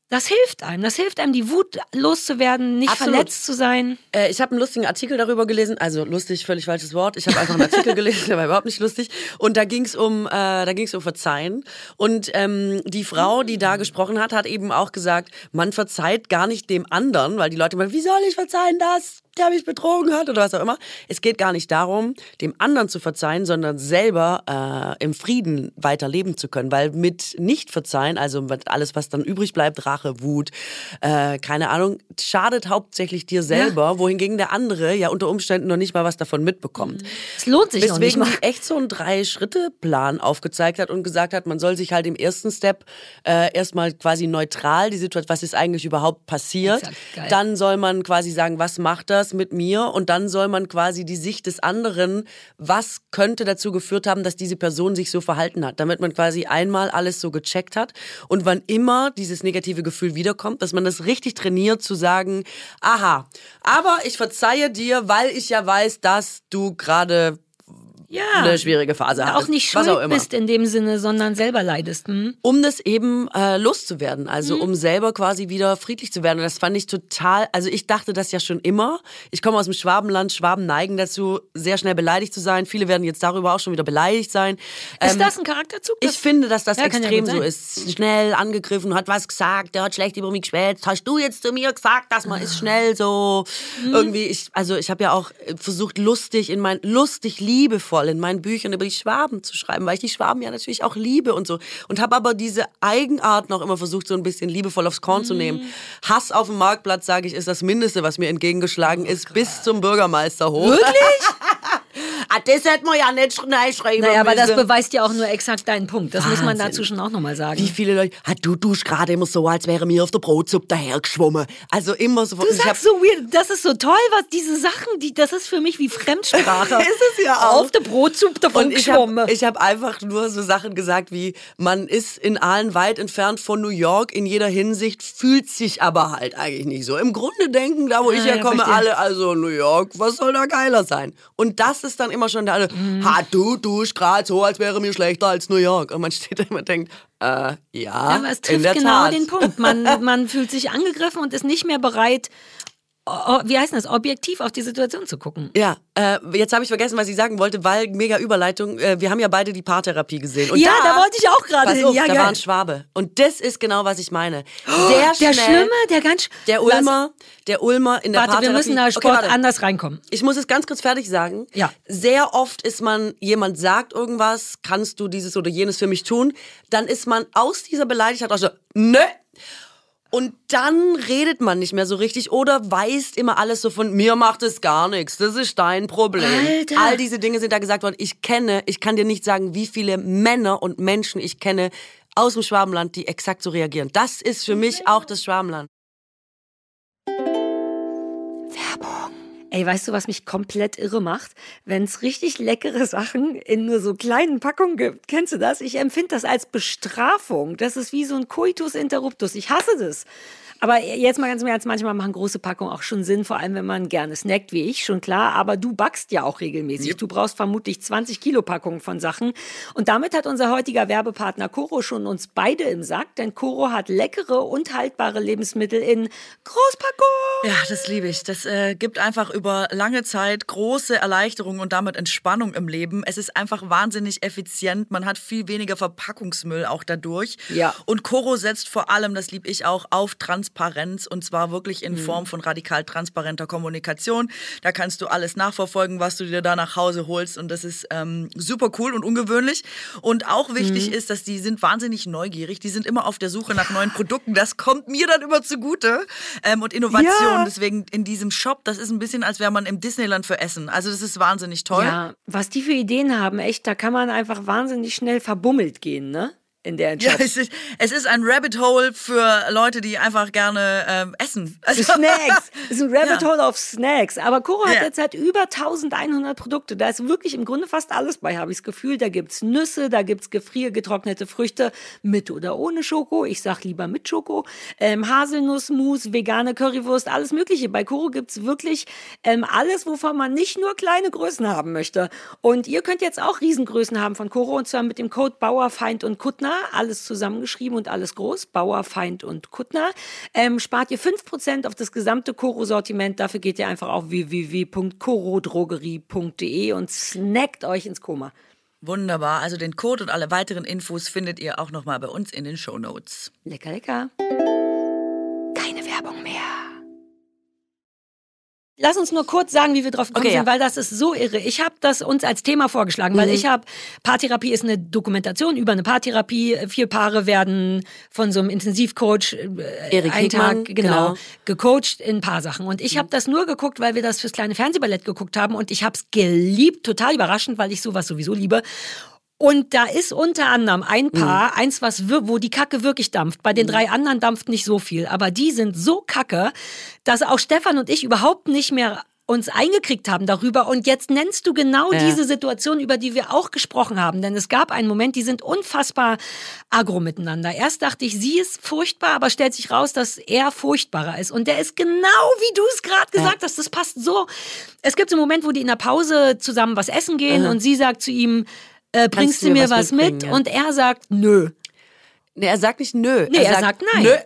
[SPEAKER 2] das hilft einem. Das hilft einem, die Wut loszuwerden, nicht Absolut. verletzt zu sein.
[SPEAKER 3] Äh, ich habe einen lustigen Artikel darüber gelesen. Also lustig, völlig falsches Wort. Ich habe einfach einen Artikel [laughs] gelesen, der war überhaupt nicht lustig. Und da ging es um, äh, da um Verzeihen. Und ähm, die Frau, die da gesprochen hat, hat eben auch gesagt, man verzeiht gar nicht dem anderen, weil die Leute meinen, wie soll ich verzeihen das? Der mich betrogen hat oder was auch immer. Es geht gar nicht darum, dem anderen zu verzeihen, sondern selber äh, im Frieden weiterleben zu können. Weil mit nicht verzeihen, also mit alles, was dann übrig bleibt, Rache, Wut, äh, keine Ahnung, schadet hauptsächlich dir selber, ja. wohingegen der andere ja unter Umständen noch nicht mal was davon mitbekommt.
[SPEAKER 2] Es lohnt sich
[SPEAKER 3] Deswegen
[SPEAKER 2] nicht
[SPEAKER 3] mal. die echt so einen Drei-Schritte-Plan aufgezeigt hat und gesagt hat, man soll sich halt im ersten Step äh, erstmal quasi neutral die Situation, was ist eigentlich überhaupt passiert. Dann soll man quasi sagen, was macht das mit mir? Und dann soll man quasi die Sicht des anderen, was könnte dazu geführt haben, dass diese Person sich so verhalten hat, damit man quasi einmal alles so gecheckt hat und wann immer dieses negative Gefühl wiederkommt, dass man das richtig trainiert zu sagen, aha, aber ich verzeihe dir, weil ich ja weiß, dass du gerade ja. eine schwierige Phase
[SPEAKER 2] ja,
[SPEAKER 3] Auch
[SPEAKER 2] nicht schuld auch bist in dem Sinne, sondern selber leidest. Hm?
[SPEAKER 3] Um das eben äh, loszuwerden, also hm. um selber quasi wieder friedlich zu werden. Und das fand ich total, also ich dachte das ja schon immer. Ich komme aus dem Schwabenland, Schwaben neigen dazu, sehr schnell beleidigt zu sein. Viele werden jetzt darüber auch schon wieder beleidigt sein.
[SPEAKER 2] Ist ähm, das ein Charakterzug?
[SPEAKER 3] Ich finde, dass das ja, extrem so ist. Schnell angegriffen, hat was gesagt, der hat schlecht über mich geschwätzt. Hast du jetzt zu mir gesagt, dass man ist ah. schnell so hm. irgendwie, ich, also ich habe ja auch versucht, lustig in mein, lustig, liebevoll liebevoll in meinen Büchern über die Schwaben zu schreiben, weil ich die Schwaben ja natürlich auch liebe und so. Und habe aber diese Eigenart noch immer versucht, so ein bisschen liebevoll aufs Korn mm. zu nehmen. Mm. Hass auf dem Marktplatz, sage ich, ist das Mindeste, was mir entgegengeschlagen oh, ist, Gott. bis zum Bürgermeister hoch.
[SPEAKER 2] Wirklich? [laughs]
[SPEAKER 3] Ah, das hätte man ja nicht schreiben
[SPEAKER 2] Naja, aber das beweist ja auch nur exakt deinen Punkt. Das Wahnsinn. muss man dazu schon auch nochmal sagen.
[SPEAKER 3] Wie viele Leute, ah, du tust gerade immer so, als wäre mir auf der Brotsuppe dahergeschwommen. Also immer so.
[SPEAKER 2] Du sagst so weird, das ist so toll, was diese Sachen, die, das ist für mich wie Fremdsprache. [laughs]
[SPEAKER 3] ist es ja auch.
[SPEAKER 2] Auf der Brotsuppe davon geschwommen.
[SPEAKER 3] Ich habe hab einfach nur so Sachen gesagt wie, man ist in Aalen weit entfernt von New York in jeder Hinsicht, fühlt sich aber halt eigentlich nicht so. Im Grunde denken, da wo ich herkomme, ja, alle, also New York, was soll da geiler sein? Und das ist dann immer schon der andere, mhm. ha, du tust gerade so, als wäre mir schlechter als New York. Und man steht da immer und denkt, äh, ja, ja aber
[SPEAKER 2] es trifft genau
[SPEAKER 3] Tat.
[SPEAKER 2] den Punkt. Man, [laughs] man fühlt sich angegriffen und ist nicht mehr bereit, wie heißt das, objektiv auf die Situation zu gucken.
[SPEAKER 3] Ja, äh, jetzt habe ich vergessen, was ich sagen wollte, weil mega Überleitung. Äh, wir haben ja beide die Paartherapie gesehen.
[SPEAKER 2] Und ja, da, da wollte ich auch gerade hin.
[SPEAKER 3] Auf,
[SPEAKER 2] ja,
[SPEAKER 3] da geil. war ein Schwabe. Und das ist genau, was ich meine. Sehr
[SPEAKER 2] schnell, der Schlimme, der ganz...
[SPEAKER 3] Der Ulmer, der Ulmer in der
[SPEAKER 2] warte,
[SPEAKER 3] Paartherapie.
[SPEAKER 2] wir müssen da Sport okay, anders reinkommen.
[SPEAKER 3] Ich muss es ganz kurz fertig sagen.
[SPEAKER 2] Ja.
[SPEAKER 3] Sehr oft ist man, jemand sagt irgendwas, kannst du dieses oder jenes für mich tun, dann ist man aus dieser Beleidigtheit auch so, nö, und dann redet man nicht mehr so richtig oder weist immer alles so von mir macht es gar nichts, das ist dein Problem.
[SPEAKER 2] Alter.
[SPEAKER 3] All diese Dinge sind da gesagt worden. Ich kenne, ich kann dir nicht sagen, wie viele Männer und Menschen ich kenne aus dem Schwabenland, die exakt so reagieren. Das ist für mich auch das Schwabenland.
[SPEAKER 2] Ey, weißt du, was mich komplett irre macht? Wenn es richtig leckere Sachen in nur so kleinen Packungen gibt. Kennst du das? Ich empfinde das als Bestrafung. Das ist wie so ein Coitus interruptus. Ich hasse das. Aber jetzt mal ganz im Ernst, manchmal machen große Packungen auch schon Sinn, vor allem wenn man gerne snackt, wie ich, schon klar. Aber du backst ja auch regelmäßig. Yep. Du brauchst vermutlich 20 Kilo Packungen von Sachen. Und damit hat unser heutiger Werbepartner Coro schon uns beide im Sack, denn Coro hat leckere und haltbare Lebensmittel in Großpackung.
[SPEAKER 1] Ja, das liebe ich. Das äh, gibt einfach über lange Zeit große Erleichterung und damit Entspannung im Leben. Es ist einfach wahnsinnig effizient. Man hat viel weniger Verpackungsmüll auch dadurch.
[SPEAKER 2] Ja.
[SPEAKER 1] Und Coro setzt vor allem, das liebe ich auch, auf Transparenz Transparenz und zwar wirklich in mhm. Form von radikal transparenter Kommunikation. Da kannst du alles nachverfolgen, was du dir da nach Hause holst und das ist ähm, super cool und ungewöhnlich. Und auch wichtig mhm. ist, dass die sind wahnsinnig neugierig, die sind immer auf der Suche nach neuen Produkten. Das kommt mir dann immer zugute ähm, und Innovation. Ja. Deswegen in diesem Shop, das ist ein bisschen, als wäre man im Disneyland für Essen. Also das ist wahnsinnig toll.
[SPEAKER 2] Ja, was die für Ideen haben, echt, da kann man einfach wahnsinnig schnell verbummelt gehen, ne? In der
[SPEAKER 1] Ja, es ist, es ist ein Rabbit Hole für Leute, die einfach gerne ähm, essen.
[SPEAKER 2] Also, Snacks. [laughs] Es ist ein Rabbit ja. Hole auf Snacks. Aber Coro hat ja. jetzt halt über 1100 Produkte. Da ist wirklich im Grunde fast alles bei, habe ich das Gefühl. Da gibt es Nüsse, da gibt es gefriergetrocknete Früchte mit oder ohne Schoko. Ich sag lieber mit Schoko. Ähm, Haselnussmus, vegane Currywurst, alles Mögliche. Bei Coro gibt es wirklich ähm, alles, wovon man nicht nur kleine Größen haben möchte. Und ihr könnt jetzt auch Riesengrößen haben von Coro und zwar mit dem Code Bauerfeind und Kuttner alles zusammengeschrieben und alles groß, Bauer, Feind und Kuttner. Ähm, spart ihr 5% auf das gesamte Koro-Sortiment. Dafür geht ihr einfach auf www.korodrogerie.de und snackt euch ins Koma.
[SPEAKER 1] Wunderbar. Also den Code und alle weiteren Infos findet ihr auch nochmal bei uns in den Show Notes.
[SPEAKER 2] Lecker, lecker. Lass uns nur kurz sagen, wie wir drauf gekommen
[SPEAKER 3] Okay,
[SPEAKER 2] sind,
[SPEAKER 3] ja.
[SPEAKER 2] weil das ist so irre. Ich habe das uns als Thema vorgeschlagen,
[SPEAKER 3] Mhm.
[SPEAKER 2] weil ich habe, Paartherapie ist eine Dokumentation über eine Paartherapie. Vier Paare werden von so einem Intensivcoach äh,
[SPEAKER 3] Erik
[SPEAKER 2] einen
[SPEAKER 3] Hickmann,
[SPEAKER 2] Tag genau,
[SPEAKER 3] genau.
[SPEAKER 2] gecoacht in ein paar Sachen. Und ich habe das nur geguckt, weil wir das fürs kleine Fernsehballett geguckt haben und ich habe es geliebt, total überraschend, weil ich sowas sowieso liebe. Und da ist unter anderem ein Paar, eins, was wo die Kacke wirklich dampft. Bei den drei anderen dampft nicht so viel, aber die sind so kacke, dass auch Stefan und ich überhaupt nicht mehr uns eingekriegt haben darüber. Und jetzt nennst du genau
[SPEAKER 3] Ja.
[SPEAKER 2] diese Situation, über die wir auch gesprochen haben. Denn es gab einen Moment, die sind unfassbar agro miteinander. Erst dachte ich, sie ist furchtbar, aber stellt sich raus, dass er furchtbarer ist. Und der ist genau, wie du es gerade gesagt hast. Das passt so. Es gibt so einen Moment, wo die in der Pause zusammen was essen gehen und sie sagt zu ihm, äh, bringst du mir was, mit?
[SPEAKER 3] mitbringen, ja.
[SPEAKER 2] Und er sagt, nö.
[SPEAKER 3] Nee, er sagt nicht nö.
[SPEAKER 2] Nee, er sagt nein.
[SPEAKER 3] Nö.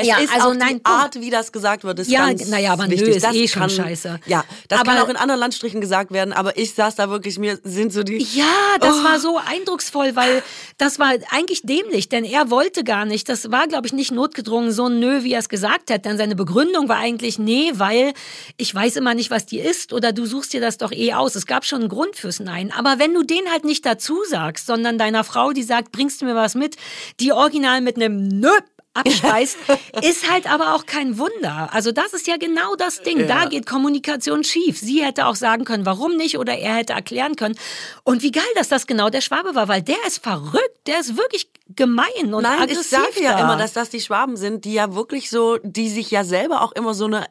[SPEAKER 3] Es
[SPEAKER 2] Ja,
[SPEAKER 3] ist
[SPEAKER 2] also
[SPEAKER 3] auch
[SPEAKER 2] nein,
[SPEAKER 3] die. Art, wie das gesagt wird, ist
[SPEAKER 2] Ja,
[SPEAKER 3] ganz
[SPEAKER 2] naja, aber nö
[SPEAKER 3] wichtig.
[SPEAKER 2] ist
[SPEAKER 3] das
[SPEAKER 2] eh schon
[SPEAKER 3] kann,
[SPEAKER 2] scheiße.
[SPEAKER 3] Ja, das
[SPEAKER 2] Aber-
[SPEAKER 3] kann auch in anderen Landstrichen gesagt werden, aber ich saß da wirklich, mir sind so die...
[SPEAKER 2] Ja, das
[SPEAKER 3] Oh.
[SPEAKER 2] war so eindrucksvoll, weil das war eigentlich dämlich, denn er wollte gar nicht. Das war, glaube ich, nicht notgedrungen so ein Nö, wie er es gesagt hat. Denn seine Begründung war eigentlich, nee, weil ich weiß immer nicht, was die ist oder du suchst dir das doch eh aus. Es gab schon einen Grund fürs Nein. Aber wenn du den halt nicht dazu sagst, sondern deiner Frau, die sagt, bringst du mir was mit, die original mit einem Nö abspeist, [laughs] ist halt aber auch kein Wunder. Also das ist ja genau das Ding. Da geht Kommunikation schief. Sie hätte auch sagen können, warum nicht, oder er hätte erklären können. Und wie geil, dass das genau der Schwabe war, weil der ist verrückt, der ist wirklich gemein und
[SPEAKER 3] Nein,
[SPEAKER 2] aggressiv
[SPEAKER 3] ich sage ja immer, dass das die Schwaben sind, die ja wirklich so, die sich ja selber auch immer so eine,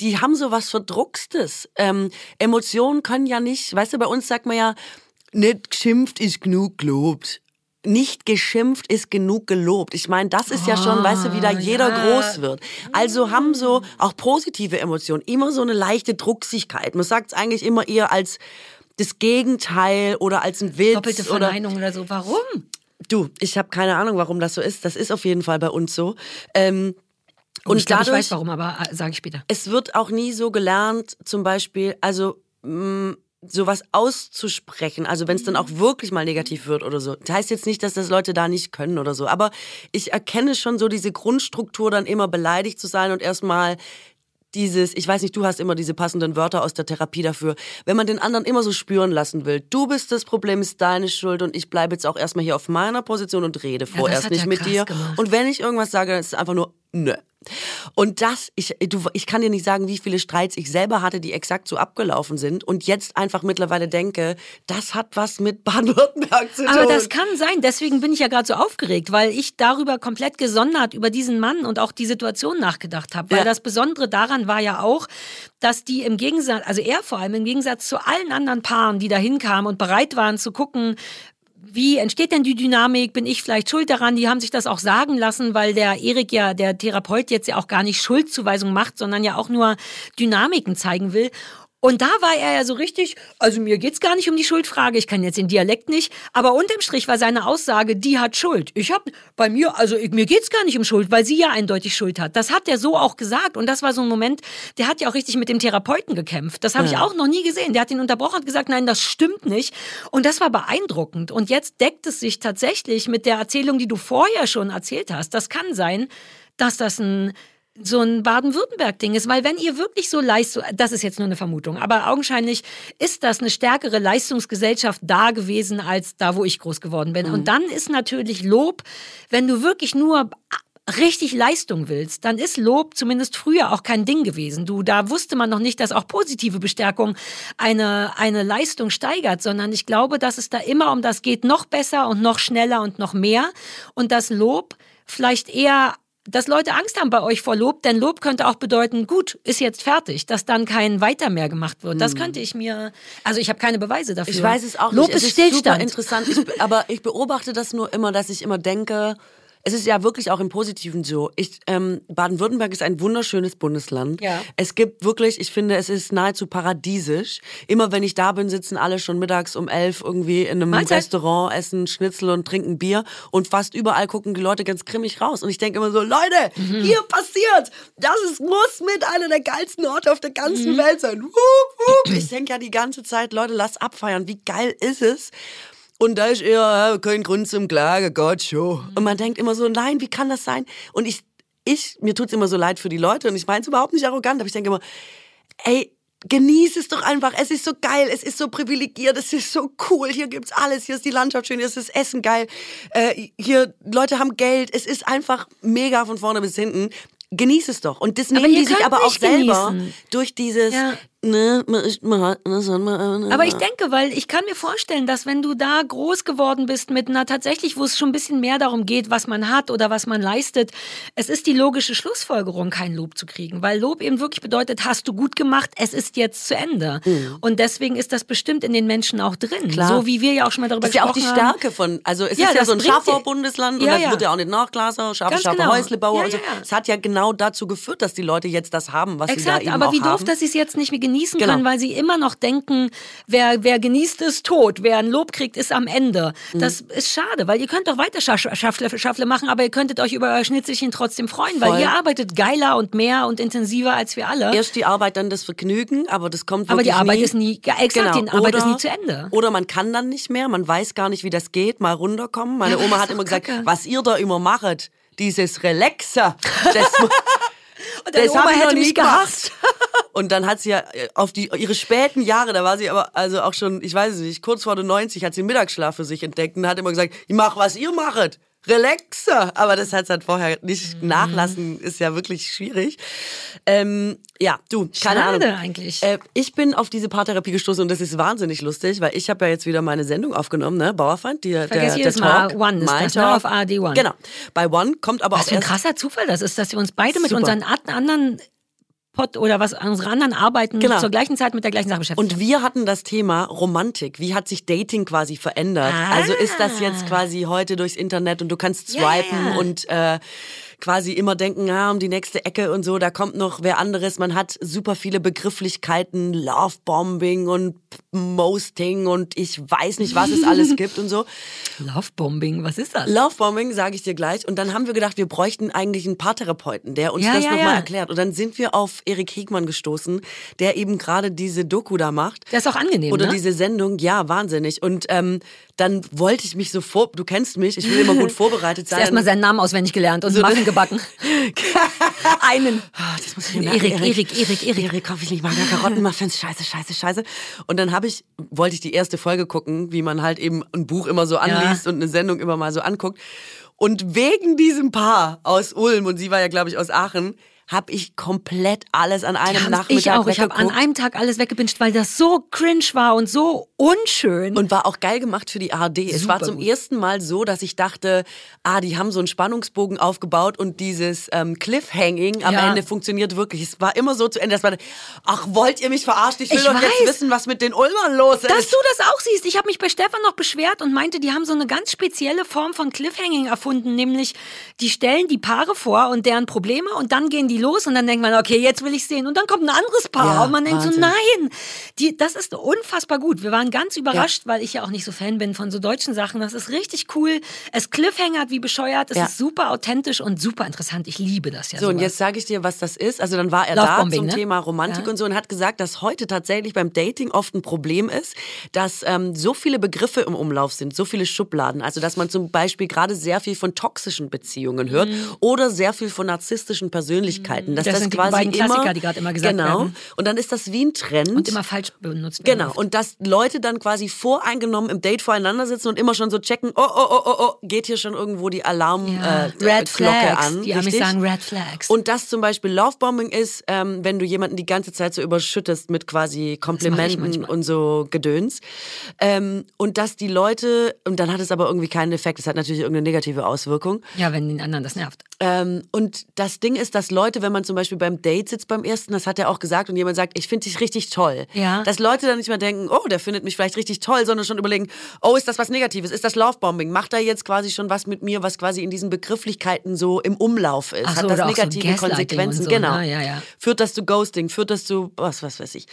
[SPEAKER 3] die haben so was Verdruckstes. Ähm, Emotionen können ja nicht, weißt du, bei uns sagt man ja, nicht geschimpft ist genug gelobt. Nicht geschimpft ist genug gelobt. Ich meine, das ist ja schon, weißt du, wie da jeder
[SPEAKER 2] ja.
[SPEAKER 3] groß wird. Also haben so auch positive Emotionen immer so eine leichte Drucksigkeit. Man sagt es eigentlich immer eher als das Gegenteil oder als ein Witz
[SPEAKER 2] Doppelte
[SPEAKER 3] oder
[SPEAKER 2] Verneinung oder so. Warum?
[SPEAKER 3] Du, ich habe keine Ahnung, warum das so ist. Das ist auf jeden Fall bei uns so. Ähm,
[SPEAKER 2] Und
[SPEAKER 3] und
[SPEAKER 2] ich glaube, ich weiß warum, aber äh, sage ich später.
[SPEAKER 3] es wird auch nie so gelernt, zum Beispiel, also mh, sowas auszusprechen. Also wenn es dann auch wirklich mal negativ wird oder so. Das heißt jetzt nicht, dass das Leute da nicht können oder so. Aber ich erkenne schon so diese Grundstruktur, dann immer beleidigt zu sein und erstmal dieses, ich weiß nicht, du hast immer diese passenden Wörter aus der Therapie dafür, wenn man den anderen immer so spüren lassen will, du bist das Problem, ist deine Schuld und ich bleibe jetzt auch erstmal hier auf meiner Position und rede vorerst
[SPEAKER 2] hat
[SPEAKER 3] nicht mit dir.
[SPEAKER 2] gemacht.
[SPEAKER 3] Und wenn ich irgendwas sage, dann ist es einfach nur nö. Und das, ich, du, ich kann dir nicht sagen, wie viele Streits ich selber hatte, die exakt so abgelaufen sind und jetzt einfach mittlerweile denke, das hat was mit [laughs] Baden-Württemberg zu tun.
[SPEAKER 2] Aber das kann sein. Deswegen bin ich ja gerade so aufgeregt, weil ich darüber komplett gesondert über diesen Mann und auch die Situation nachgedacht habe. Weil
[SPEAKER 3] Ja.
[SPEAKER 2] das Besondere daran war ja auch, dass die im Gegensatz, also er vor allem im Gegensatz zu allen anderen Paaren, die da hinkamen und bereit waren zu gucken, wie entsteht denn die Dynamik? Bin ich vielleicht schuld daran? Die haben sich das auch sagen lassen, weil der Erik ja, der Therapeut, jetzt ja auch gar nicht Schuldzuweisung macht, sondern ja auch nur Dynamiken zeigen will. Und da war er ja so richtig, also mir geht's gar nicht um die Schuldfrage, ich kann jetzt den Dialekt nicht, aber unterm Strich war seine Aussage, die hat Schuld. Ich hab bei mir, also ich, mir geht's gar nicht um Schuld, weil sie ja eindeutig Schuld hat. Das hat er so auch gesagt und das war so ein Moment, der hat ja auch richtig mit dem Therapeuten gekämpft. Das habe ich auch noch nie gesehen. Der hat ihn unterbrochen und gesagt, nein, das stimmt nicht. Und das war beeindruckend. Und jetzt deckt es sich tatsächlich mit der Erzählung, die du vorher schon erzählt hast. Das kann sein, dass das ein so ein Baden-Württemberg-Ding ist, weil wenn ihr wirklich so Leistung, das ist jetzt nur eine Vermutung, aber augenscheinlich ist das eine stärkere Leistungsgesellschaft da gewesen als da, wo ich groß geworden bin. Und dann ist natürlich Lob, wenn du wirklich nur richtig Leistung willst, dann ist Lob zumindest früher auch kein Ding gewesen. Du, da wusste man noch nicht, dass auch positive Bestärkung eine, eine Leistung steigert, sondern ich glaube, dass es da immer um das geht, noch besser und noch schneller und noch mehr. Und das Lob vielleicht eher dass Leute Angst haben bei euch vor Lob, denn Lob könnte auch bedeuten, gut, ist jetzt fertig, dass dann kein weiter mehr gemacht wird. Das könnte ich mir, also ich habe keine Beweise dafür.
[SPEAKER 3] Ich weiß es auch
[SPEAKER 2] Lob
[SPEAKER 3] nicht. Es
[SPEAKER 2] ist
[SPEAKER 3] ist super
[SPEAKER 2] Stillstand.
[SPEAKER 3] interessant. Ich, be- aber ich beobachte das nur immer, dass ich immer denke, es ist ja wirklich auch im Positiven so. Ich, ähm, Baden-Württemberg ist ein wunderschönes Bundesland.
[SPEAKER 2] Ja.
[SPEAKER 3] Es gibt wirklich, ich finde, es ist nahezu paradiesisch. Immer wenn ich da bin, sitzen alle schon mittags um elf irgendwie in einem
[SPEAKER 2] Mahlzeit.
[SPEAKER 3] Restaurant, essen Schnitzel und trinken Bier und fast überall gucken die Leute ganz grimmig raus. Und ich denke immer so, Leute,
[SPEAKER 2] Mhm.
[SPEAKER 3] hier passiert, das ist, muss mit einer der geilsten Orte auf der ganzen
[SPEAKER 2] Mhm.
[SPEAKER 3] Welt sein. Wup, wup. Ich denke ja die ganze Zeit, Leute, lasst abfeiern. Wie geil ist es? Und da ist eher kein Grund zum Klagen, Gott schon. Und man denkt immer so, nein, wie kann das sein? Und ich, ich mir tut's immer so leid für die Leute und ich meine es überhaupt nicht arrogant, aber ich denke immer, ey, genieß es doch einfach. Es ist so geil, es ist so privilegiert, es ist so cool. Hier gibt's alles. Hier ist die Landschaft schön, hier ist das Essen geil. Äh, hier Leute haben Geld. Es ist einfach mega von vorne bis hinten. Genieß es doch. Und das nehmen die sich aber auch
[SPEAKER 2] nicht
[SPEAKER 3] selber
[SPEAKER 2] genießen.
[SPEAKER 3] durch dieses.
[SPEAKER 2] Ja.
[SPEAKER 3] Ne,
[SPEAKER 2] Aber ich denke, weil ich kann mir vorstellen, dass wenn du da groß geworden bist mit einer tatsächlich, wo es schon ein bisschen mehr darum geht, was man hat oder was man leistet, es ist die logische Schlussfolgerung, kein Lob zu kriegen. Weil Lob eben wirklich bedeutet, hast du gut gemacht, es ist jetzt zu Ende. Und deswegen ist das bestimmt in den Menschen auch drin.
[SPEAKER 3] Mhm. Klar.
[SPEAKER 2] So wie wir ja auch schon mal darüber
[SPEAKER 3] Das ist ja auch die
[SPEAKER 2] gesprochen haben.
[SPEAKER 3] Stärke von, also es
[SPEAKER 2] Ja,
[SPEAKER 3] ist ja so ein
[SPEAKER 2] bringt dir-
[SPEAKER 3] Schafbau-Bundesland und
[SPEAKER 2] Ja,
[SPEAKER 3] das
[SPEAKER 2] ja.
[SPEAKER 3] wird ja auch nicht nachglaser, scharfe, scharfe
[SPEAKER 2] genau.
[SPEAKER 3] Häuslebauer
[SPEAKER 2] Ja,
[SPEAKER 3] und so.
[SPEAKER 2] ja, ja.
[SPEAKER 3] Es hat ja genau dazu geführt, dass die Leute jetzt das haben, was sie da
[SPEAKER 2] Exakt,
[SPEAKER 3] eben
[SPEAKER 2] aber
[SPEAKER 3] auch
[SPEAKER 2] wie doof,
[SPEAKER 3] haben.
[SPEAKER 2] dass sie es jetzt nicht mehr genießen
[SPEAKER 3] Genau.
[SPEAKER 2] können, weil sie immer noch denken, wer, wer genießt, ist tot, wer ein Lob kriegt, ist am Ende.
[SPEAKER 3] Mhm.
[SPEAKER 2] Das ist schade, weil ihr könnt doch weiter Scha- Schaffle, Schaffle machen, aber ihr könntet euch über euer Schnitzelchen trotzdem freuen,
[SPEAKER 3] Voll.
[SPEAKER 2] weil ihr arbeitet geiler und mehr und intensiver als wir alle.
[SPEAKER 3] Erst die Arbeit, dann das Vergnügen, aber das kommt
[SPEAKER 2] aber
[SPEAKER 3] wirklich
[SPEAKER 2] die Arbeit
[SPEAKER 3] nie.
[SPEAKER 2] ist nie, ja, exakt,
[SPEAKER 3] Genau.
[SPEAKER 2] die Arbeit
[SPEAKER 3] oder,
[SPEAKER 2] ist nie zu Ende.
[SPEAKER 3] Oder man kann dann nicht mehr, man weiß gar nicht, wie das geht, mal runterkommen. Meine
[SPEAKER 2] Ja, aber
[SPEAKER 3] Oma hat immer gesagt,
[SPEAKER 2] Kacke.
[SPEAKER 3] was ihr da immer macht, dieses Relaxer, das, [laughs]
[SPEAKER 2] Und deine
[SPEAKER 3] das
[SPEAKER 2] Oma hätte mich
[SPEAKER 3] gemacht.
[SPEAKER 2] gehasst. [laughs]
[SPEAKER 3] Und dann hat sie ja äh, auf die, ihre späten Jahre, da war sie aber also auch schon, ich weiß es nicht, kurz vor den 90 hat sie Mittagsschlaf für sich entdeckt und hat immer gesagt, ich mach, was ihr machet. Relaxer. Aber das hat sie halt vorher nicht
[SPEAKER 2] Mhm.
[SPEAKER 3] nachlassen, ist ja wirklich schwierig. Ähm, ja, du, keine
[SPEAKER 2] Schade
[SPEAKER 3] Ahnung.
[SPEAKER 2] eigentlich.
[SPEAKER 3] Äh, ich bin auf diese Paartherapie gestoßen und das ist wahnsinnig lustig, weil ich habe ja jetzt wieder meine Sendung aufgenommen, ne? Bauerfeind, die, der,
[SPEAKER 2] Vergiss
[SPEAKER 3] der
[SPEAKER 2] jedes
[SPEAKER 3] Talk.
[SPEAKER 2] Mal, One ist das, ne? Auf ARD One.
[SPEAKER 3] Genau. Bei One kommt aber
[SPEAKER 2] Was
[SPEAKER 3] auch
[SPEAKER 2] für ein krasser Zufall das ist, dass wir uns beide mit
[SPEAKER 3] Super.
[SPEAKER 2] unseren at- anderen Pod oder was unsere anderen Arbeiten
[SPEAKER 3] Genau.
[SPEAKER 2] zur gleichen Zeit mit der gleichen Sache beschäftigen.
[SPEAKER 3] Und wir hatten das Thema Romantik. Wie hat sich Dating quasi verändert?
[SPEAKER 2] Ah.
[SPEAKER 3] Also ist das jetzt quasi heute durchs Internet und du kannst swipen
[SPEAKER 2] ja.
[SPEAKER 3] und äh, quasi immer denken, ah, um die nächste Ecke und so, da kommt noch wer anderes. Man hat super viele Begrifflichkeiten, Lovebombing und Mosting und ich weiß nicht, was es alles [laughs] gibt und so.
[SPEAKER 2] Lovebombing, was ist das?
[SPEAKER 3] Lovebombing, sage ich dir gleich. Und dann haben wir gedacht, wir bräuchten eigentlich einen Paartherapeuten, der uns
[SPEAKER 2] Ja,
[SPEAKER 3] das
[SPEAKER 2] ja,
[SPEAKER 3] nochmal
[SPEAKER 2] ja.
[SPEAKER 3] erklärt. Und dann sind wir auf Erik Hiegmann gestoßen, der eben gerade diese Doku da macht.
[SPEAKER 2] Der ist auch angenehm,
[SPEAKER 3] Oder
[SPEAKER 2] ne?
[SPEAKER 3] diese Sendung, ja, wahnsinnig. Und ähm, dann wollte ich mich so vor, du kennst mich, ich will immer gut [laughs] vorbereitet sein.
[SPEAKER 2] Erstmal seinen Namen auswendig gelernt und
[SPEAKER 3] So
[SPEAKER 2] Muffin
[SPEAKER 3] eine-
[SPEAKER 2] gebacken. [laughs] Einen.
[SPEAKER 3] Ah, das muss ich
[SPEAKER 2] Erik. Erik, Erik, Erik.
[SPEAKER 3] Erik, hoffe ich nicht, ja Karottenmuffins, scheiße, scheiße, scheiße. Und dann habe ich, wollte ich die erste Folge gucken, wie man halt eben ein Buch immer so anliest und eine Sendung immer mal so anguckt. Und wegen diesem Paar aus Ulm, und sie war ja, glaube ich, aus Aachen, habe ich komplett alles an einem
[SPEAKER 2] Ja,
[SPEAKER 3] Nachmittag
[SPEAKER 2] ich auch. Ich habe an einem Tag alles weggebinscht, weil das so cringe war und so unschön.
[SPEAKER 3] Und war auch geil gemacht für die ARD. es
[SPEAKER 2] Super
[SPEAKER 3] war zum
[SPEAKER 2] gut.
[SPEAKER 3] ersten Mal so, dass ich dachte, ah, die haben so einen Spannungsbogen aufgebaut und dieses ähm, Cliffhanging am
[SPEAKER 2] Ja.
[SPEAKER 3] Ende funktioniert wirklich. Es war immer so zu Ende, dass man, ach, wollt ihr mich verarschen? Ich will
[SPEAKER 2] Ich
[SPEAKER 3] doch jetzt
[SPEAKER 2] weiß.
[SPEAKER 3] wissen, was mit den Ulmern los ist.
[SPEAKER 2] Dass du das auch siehst. Ich habe mich bei Stefan noch beschwert und meinte, die haben so eine ganz spezielle Form von Cliffhanging erfunden, nämlich die stellen die Paare vor und deren Probleme und dann gehen die los und dann denkt man, okay, jetzt will ich sehen und dann kommt ein anderes Paar
[SPEAKER 3] Ja,
[SPEAKER 2] und man denkt
[SPEAKER 3] Wahnsinn.
[SPEAKER 2] so, nein, die, das ist unfassbar gut. Wir waren ganz überrascht, weil ich ja auch nicht so Fan bin von so deutschen Sachen. Das ist richtig cool. Es cliffhangert wie bescheuert. Es
[SPEAKER 3] Ja.
[SPEAKER 2] ist super authentisch und super interessant. Ich liebe das ja
[SPEAKER 3] So, und
[SPEAKER 2] sowas.
[SPEAKER 3] jetzt sage ich dir, was das ist. Also dann war er da zum
[SPEAKER 2] ne?
[SPEAKER 3] Thema Romantik
[SPEAKER 2] Ja.
[SPEAKER 3] und so und hat gesagt, dass heute tatsächlich beim Dating oft ein Problem ist, dass ähm, so viele Begriffe im Umlauf sind, so viele Schubladen. Also dass man zum Beispiel gerade sehr viel von toxischen Beziehungen hört oder sehr viel von narzisstischen Persönlichkeiten. Dass
[SPEAKER 2] Mhm. Das
[SPEAKER 3] das,
[SPEAKER 2] sind die
[SPEAKER 3] quasi
[SPEAKER 2] beiden Klassiker,
[SPEAKER 3] immer,
[SPEAKER 2] die gerade immer gesagt
[SPEAKER 3] genau.
[SPEAKER 2] werden.
[SPEAKER 3] Und dann ist das wie ein Trend.
[SPEAKER 2] und immer falsch benutzt werden.
[SPEAKER 3] Genau, und dass Leute dann quasi voreingenommen im Date voreinander sitzen und immer schon so checken, oh, oh, oh, oh, oh, geht hier schon irgendwo die Alarmglocke
[SPEAKER 2] Ja,
[SPEAKER 3] äh,
[SPEAKER 2] Red
[SPEAKER 3] Glocke
[SPEAKER 2] Flags.
[SPEAKER 3] an.
[SPEAKER 2] Die Amis
[SPEAKER 3] richtig?
[SPEAKER 2] sagen Red Flags.
[SPEAKER 3] Und das zum Beispiel Lovebombing ist, ähm, wenn du jemanden die ganze Zeit so überschüttest mit quasi Komplimenten und so Gedöns. Ähm, und dass die Leute, und dann hat es aber irgendwie keinen Effekt, es hat natürlich irgendeine negative Auswirkung.
[SPEAKER 2] ja, wenn den anderen das nervt.
[SPEAKER 3] Ähm, und das Ding ist, dass Leute, wenn man zum Beispiel beim Date sitzt beim ersten, das hat er auch gesagt, und jemand sagt, ich finde dich richtig toll.
[SPEAKER 2] Ja.
[SPEAKER 3] Dass Leute dann nicht mehr denken, oh, der findet mich vielleicht richtig toll, sondern schon überlegen, oh, ist das was Negatives? Ist das Lovebombing? Macht er jetzt quasi schon was mit mir, was quasi in diesen Begrifflichkeiten so im Umlauf ist?
[SPEAKER 2] Ach so,
[SPEAKER 3] hat das
[SPEAKER 2] so
[SPEAKER 3] negative
[SPEAKER 2] Gaslighting
[SPEAKER 3] Konsequenzen?
[SPEAKER 2] so,
[SPEAKER 3] genau.
[SPEAKER 2] ne? Ja, ja.
[SPEAKER 3] Führt das zu Ghosting? Führt das zu was, was weiß ich?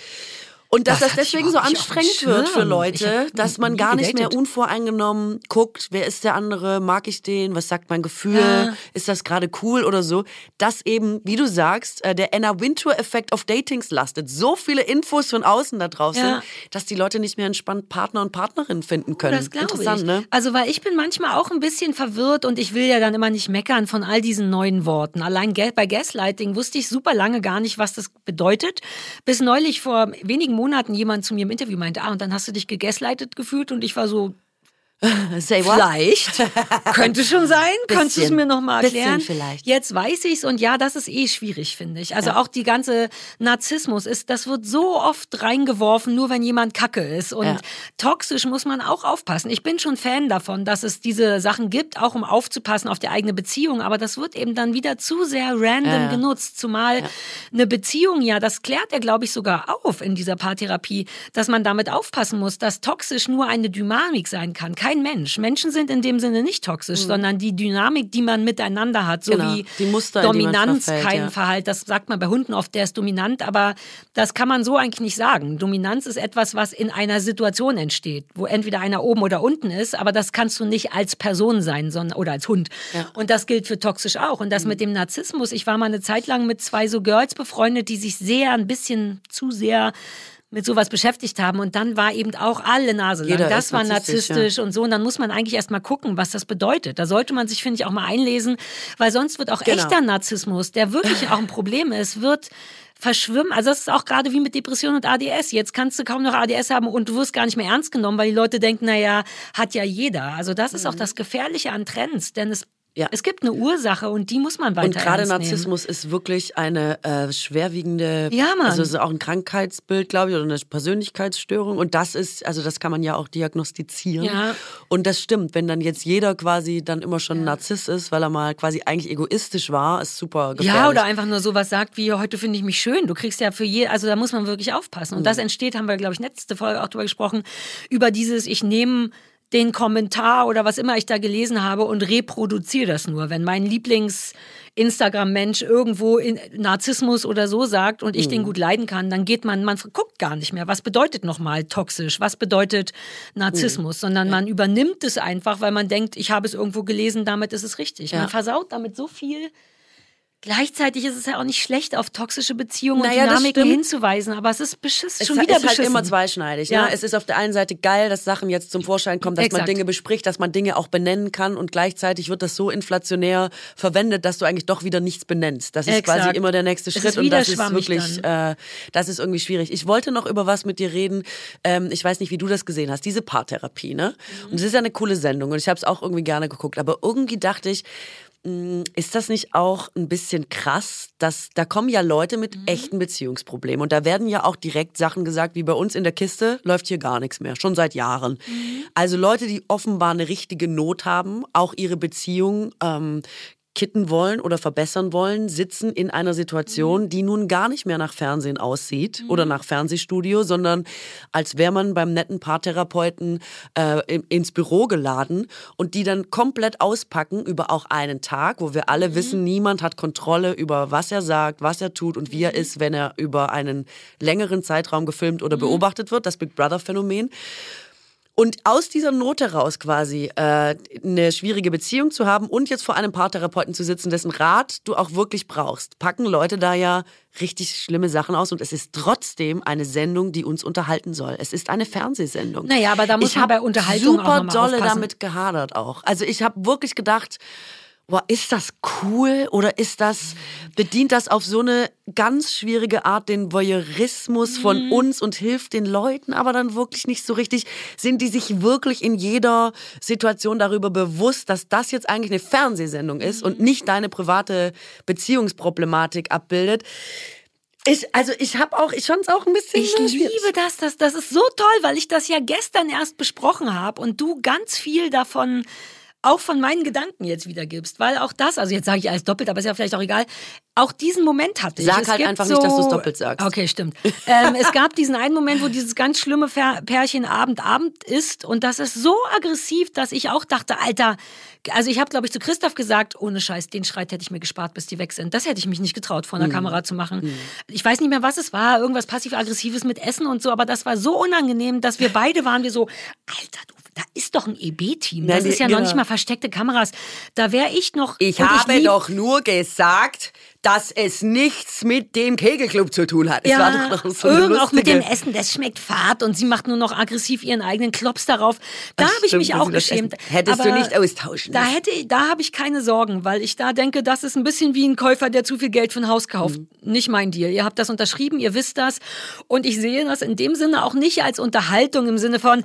[SPEAKER 3] Und dass
[SPEAKER 2] Das
[SPEAKER 3] das, deswegen so anstrengend wird für. Leute, dass man gar nicht mehr
[SPEAKER 2] gedatet.
[SPEAKER 3] unvoreingenommen guckt, wer ist der andere, mag ich den, was sagt mein Gefühl,
[SPEAKER 2] Ja.
[SPEAKER 3] ist das gerade cool oder so. Dass eben, wie du sagst, äh, der Anna Wintour-Effekt auf Datings lastet. So viele Infos von außen da drauf
[SPEAKER 2] Ja.
[SPEAKER 3] sind, dass die Leute nicht mehr entspannt Partner und Partnerin finden können.
[SPEAKER 2] Das glaube
[SPEAKER 3] Interessant,
[SPEAKER 2] ich.
[SPEAKER 3] ne?
[SPEAKER 2] Also, weil ich bin manchmal auch ein bisschen verwirrt und ich will ja dann immer nicht meckern von all diesen neuen Worten. Allein bei Gaslighting wusste ich super lange gar nicht, was das bedeutet. Bis neulich vor wenigen Monaten jemand zu mir im Interview meinte, ah, und dann hast du dich gegaslightet gefühlt und ich war so, [laughs]
[SPEAKER 3] Say what?
[SPEAKER 2] Vielleicht. Könnte schon sein. [laughs] Kannst du es
[SPEAKER 3] Bisschen.
[SPEAKER 2] mir nochmal erklären?
[SPEAKER 3] Bisschen vielleicht.
[SPEAKER 2] Jetzt weiß ich's und ja, das ist eh schwierig, finde ich. Also auch die ganze Narzissmus ist, das wird so oft reingeworfen, nur wenn jemand kacke ist. Und
[SPEAKER 3] Ja.
[SPEAKER 2] toxisch muss man auch aufpassen. Ich bin schon Fan davon, dass es diese Sachen gibt, auch um aufzupassen auf die eigene Beziehung. Aber das wird eben dann wieder zu sehr random
[SPEAKER 3] Ja, ja.
[SPEAKER 2] genutzt. Zumal eine Beziehung ja, das klärt er, glaube ich, sogar auf in dieser Paartherapie, dass man damit aufpassen muss, dass toxisch nur eine Dynamik sein kann. Kein Mensch. Menschen sind in dem Sinne nicht toxisch, sondern die Dynamik, die man miteinander hat, so
[SPEAKER 3] Mhm. Genau.
[SPEAKER 2] wie
[SPEAKER 3] Die Muster, die
[SPEAKER 2] Dominanz
[SPEAKER 3] verfällt,
[SPEAKER 2] kein
[SPEAKER 3] ja.
[SPEAKER 2] Verhalt. Das sagt man bei Hunden oft, der ist dominant, aber das kann man so eigentlich nicht sagen. Dominanz ist etwas, was in einer Situation entsteht, wo entweder einer oben oder unten ist, aber das kannst du nicht als Person sein, sondern oder als Hund. Und das gilt für toxisch auch. Und
[SPEAKER 3] Mhm.
[SPEAKER 2] das mit dem Narzissmus, ich war mal eine Zeit lang mit zwei so Girls befreundet, die sich sehr ein bisschen zu sehr mit sowas beschäftigt haben und dann war eben auch alle Nase lang. Das war
[SPEAKER 3] narzisstisch,
[SPEAKER 2] narzisstisch und so und dann muss man eigentlich erst mal gucken, was das bedeutet. Da sollte man sich finde ich auch mal einlesen, weil sonst wird auch
[SPEAKER 3] Genau.
[SPEAKER 2] echter Narzissmus, der wirklich [laughs] auch ein Problem ist, wird verschwimmen. Also das ist auch gerade wie mit Depression und ADS. Jetzt kannst du kaum noch ADS haben und du wirst gar nicht mehr ernst genommen, weil die Leute denken, naja, hat ja jeder. Also das ist auch das Gefährliche an Trends, denn es
[SPEAKER 3] Mhm. Ja.
[SPEAKER 2] es gibt eine Ursache und die muss man weiter
[SPEAKER 3] Und gerade. Narzissmus ist wirklich eine äh, schwerwiegende,
[SPEAKER 2] Ja, Mann.
[SPEAKER 3] also es ist auch ein Krankheitsbild, glaube ich, oder eine Persönlichkeitsstörung. Und das ist, also das kann man ja auch diagnostizieren.
[SPEAKER 2] Ja.
[SPEAKER 3] Und das stimmt, wenn dann jetzt jeder quasi dann immer schon ein Narzisst ist, weil er mal quasi eigentlich egoistisch war, ist super gefährlich.
[SPEAKER 2] Ja, oder einfach nur sowas sagt wie, heute finde ich mich schön. Du kriegst ja für je, also da muss man wirklich aufpassen. Und
[SPEAKER 3] Mhm.
[SPEAKER 2] das entsteht, haben wir, glaube ich, letzte Folge auch drüber gesprochen, über dieses, ich nehme den Kommentar oder was immer ich da gelesen habe und reproduziere das nur. Wenn mein Lieblings Instagram-Mensch irgendwo in Narzissmus oder so sagt und ich
[SPEAKER 3] Mhm.
[SPEAKER 2] den gut leiden kann, dann geht man, man guckt gar nicht mehr, was bedeutet nochmal toxisch, was bedeutet
[SPEAKER 3] Mhm.
[SPEAKER 2] Narzissmus, sondern man übernimmt es einfach, weil man denkt, ich habe es irgendwo gelesen, damit ist es richtig.
[SPEAKER 3] Ja.
[SPEAKER 2] Man versaut damit so viel. Gleichzeitig ist es ja auch nicht schlecht, auf toxische Beziehungen
[SPEAKER 3] Naja,
[SPEAKER 2] und Dynamiken hinzuweisen, aber es ist beschiss,
[SPEAKER 3] Es
[SPEAKER 2] schon
[SPEAKER 3] ist
[SPEAKER 2] wieder
[SPEAKER 3] halt
[SPEAKER 2] beschissen.
[SPEAKER 3] immer zweischneidig.
[SPEAKER 2] Ja.
[SPEAKER 3] Ne? Es ist auf der einen Seite geil, dass Sachen jetzt zum Vorschein kommen, dass man
[SPEAKER 2] Exakt.
[SPEAKER 3] Dinge bespricht, dass man Dinge auch benennen kann und gleichzeitig wird das so inflationär verwendet, dass du eigentlich doch wieder nichts benennst. Das ist
[SPEAKER 2] Exakt.
[SPEAKER 3] quasi immer der nächste
[SPEAKER 2] Es
[SPEAKER 3] Schritt
[SPEAKER 2] ist
[SPEAKER 3] und das ist wirklich, äh, das ist irgendwie schwierig. Ich wollte noch über was mit dir reden. Ähm, ich weiß nicht, wie du das gesehen hast. Diese Paartherapie, ne?
[SPEAKER 2] Mhm.
[SPEAKER 3] Und es ist ja eine coole Sendung und ich habe es auch irgendwie gerne geguckt. Aber irgendwie dachte ich, ist das nicht auch ein bisschen krass, dass da kommen ja Leute mit
[SPEAKER 2] Mhm.
[SPEAKER 3] echten Beziehungsproblemen und da werden ja auch direkt Sachen gesagt, wie bei uns in der Kiste läuft hier gar nichts mehr, schon seit Jahren.
[SPEAKER 2] Mhm.
[SPEAKER 3] Also Leute, die offenbar eine richtige Not haben, auch ihre Beziehung ähm, kitten wollen oder verbessern wollen, sitzen in einer Situation, die nun gar nicht mehr nach Fernsehen aussieht oder nach Fernsehstudio, sondern als wäre man beim netten Paartherapeuten äh, in- ins Büro geladen und die dann komplett auspacken über auch einen Tag, wo wir alle wissen, niemand hat Kontrolle über was er sagt, was er tut und wie er ist, wenn er über einen längeren Zeitraum gefilmt oder beobachtet wird, das Big Brother Phänomen. Und aus dieser Not heraus quasi äh, eine schwierige Beziehung zu haben und jetzt vor einem Paartherapeuten zu sitzen, dessen Rat du auch wirklich brauchst, packen Leute da ja richtig schlimme Sachen aus und es ist trotzdem eine Sendung, die uns unterhalten soll. Es ist eine Fernsehsendung.
[SPEAKER 2] Naja, aber da muss
[SPEAKER 3] ich
[SPEAKER 2] man bei Unterhaltung auch
[SPEAKER 3] super
[SPEAKER 2] mal
[SPEAKER 3] dolle
[SPEAKER 2] aufpassen.
[SPEAKER 3] damit gehadert auch. Also ich habe wirklich gedacht, boah, ist das cool oder ist das bedient das auf so eine ganz schwierige Art den Voyeurismus
[SPEAKER 2] Mhm.
[SPEAKER 3] von uns und hilft den Leuten, aber dann wirklich nicht so richtig. Sind die sich wirklich in jeder Situation darüber bewusst, dass das jetzt eigentlich eine Fernsehsendung ist und
[SPEAKER 2] Mhm.
[SPEAKER 3] nicht deine private Beziehungsproblematik abbildet? Ich, also ich habe auch, ich fand es auch ein bisschen
[SPEAKER 2] Ich liebe das, das, das ist so toll, weil ich das ja gestern erst besprochen habe und du ganz viel davon auch von meinen Gedanken jetzt wiedergibst. Weil auch das, also jetzt sage ich alles doppelt, aber ist ja vielleicht auch egal. Auch diesen Moment hatte ich.
[SPEAKER 3] Sag
[SPEAKER 2] es
[SPEAKER 3] halt einfach
[SPEAKER 2] so,
[SPEAKER 3] nicht, dass du's doppelt sagst.
[SPEAKER 2] Okay, stimmt. ähm, es gab diesen einen Moment, wo dieses ganz schlimme Pärchen Abend Abend ist und das ist so aggressiv, dass ich auch dachte, Alter, also ich habe glaube ich zu Christoph gesagt, ohne Scheiß, den Schreit hätte ich mir gespart, bis die weg sind. Das hätte ich mich nicht getraut, vor einer
[SPEAKER 3] Mhm.
[SPEAKER 2] Kamera zu machen. Ich weiß nicht mehr, was es war, irgendwas passiv-aggressives mit Essen und so, aber das war so unangenehm, dass wir beide waren wir so, Alter, du, da ist doch ein EB-Team. Das ist ja
[SPEAKER 3] genau.
[SPEAKER 2] noch nicht mal versteckte Kameras. Da wäre ich noch.
[SPEAKER 3] Ich habe
[SPEAKER 2] lieb-
[SPEAKER 3] doch nur gesagt, dass es nichts mit dem Kegelclub zu tun hat. Es
[SPEAKER 2] Ja,
[SPEAKER 3] noch so eine
[SPEAKER 2] irgend auch mit dem Essen, das schmeckt fad und sie macht nur noch aggressiv ihren eigenen Klops darauf. Da habe ich mich auch geschämt.
[SPEAKER 3] essen. Hättest du
[SPEAKER 2] Aber
[SPEAKER 3] nicht austauschen
[SPEAKER 2] Da hätte, da habe ich keine Sorgen, weil ich da denke, das ist ein bisschen wie ein Käufer, der zu viel Geld für ein Haus kauft.
[SPEAKER 3] Mhm.
[SPEAKER 2] Nicht mein Deal. Ihr habt das unterschrieben, ihr wisst das und ich sehe das in dem Sinne auch nicht als Unterhaltung im Sinne von,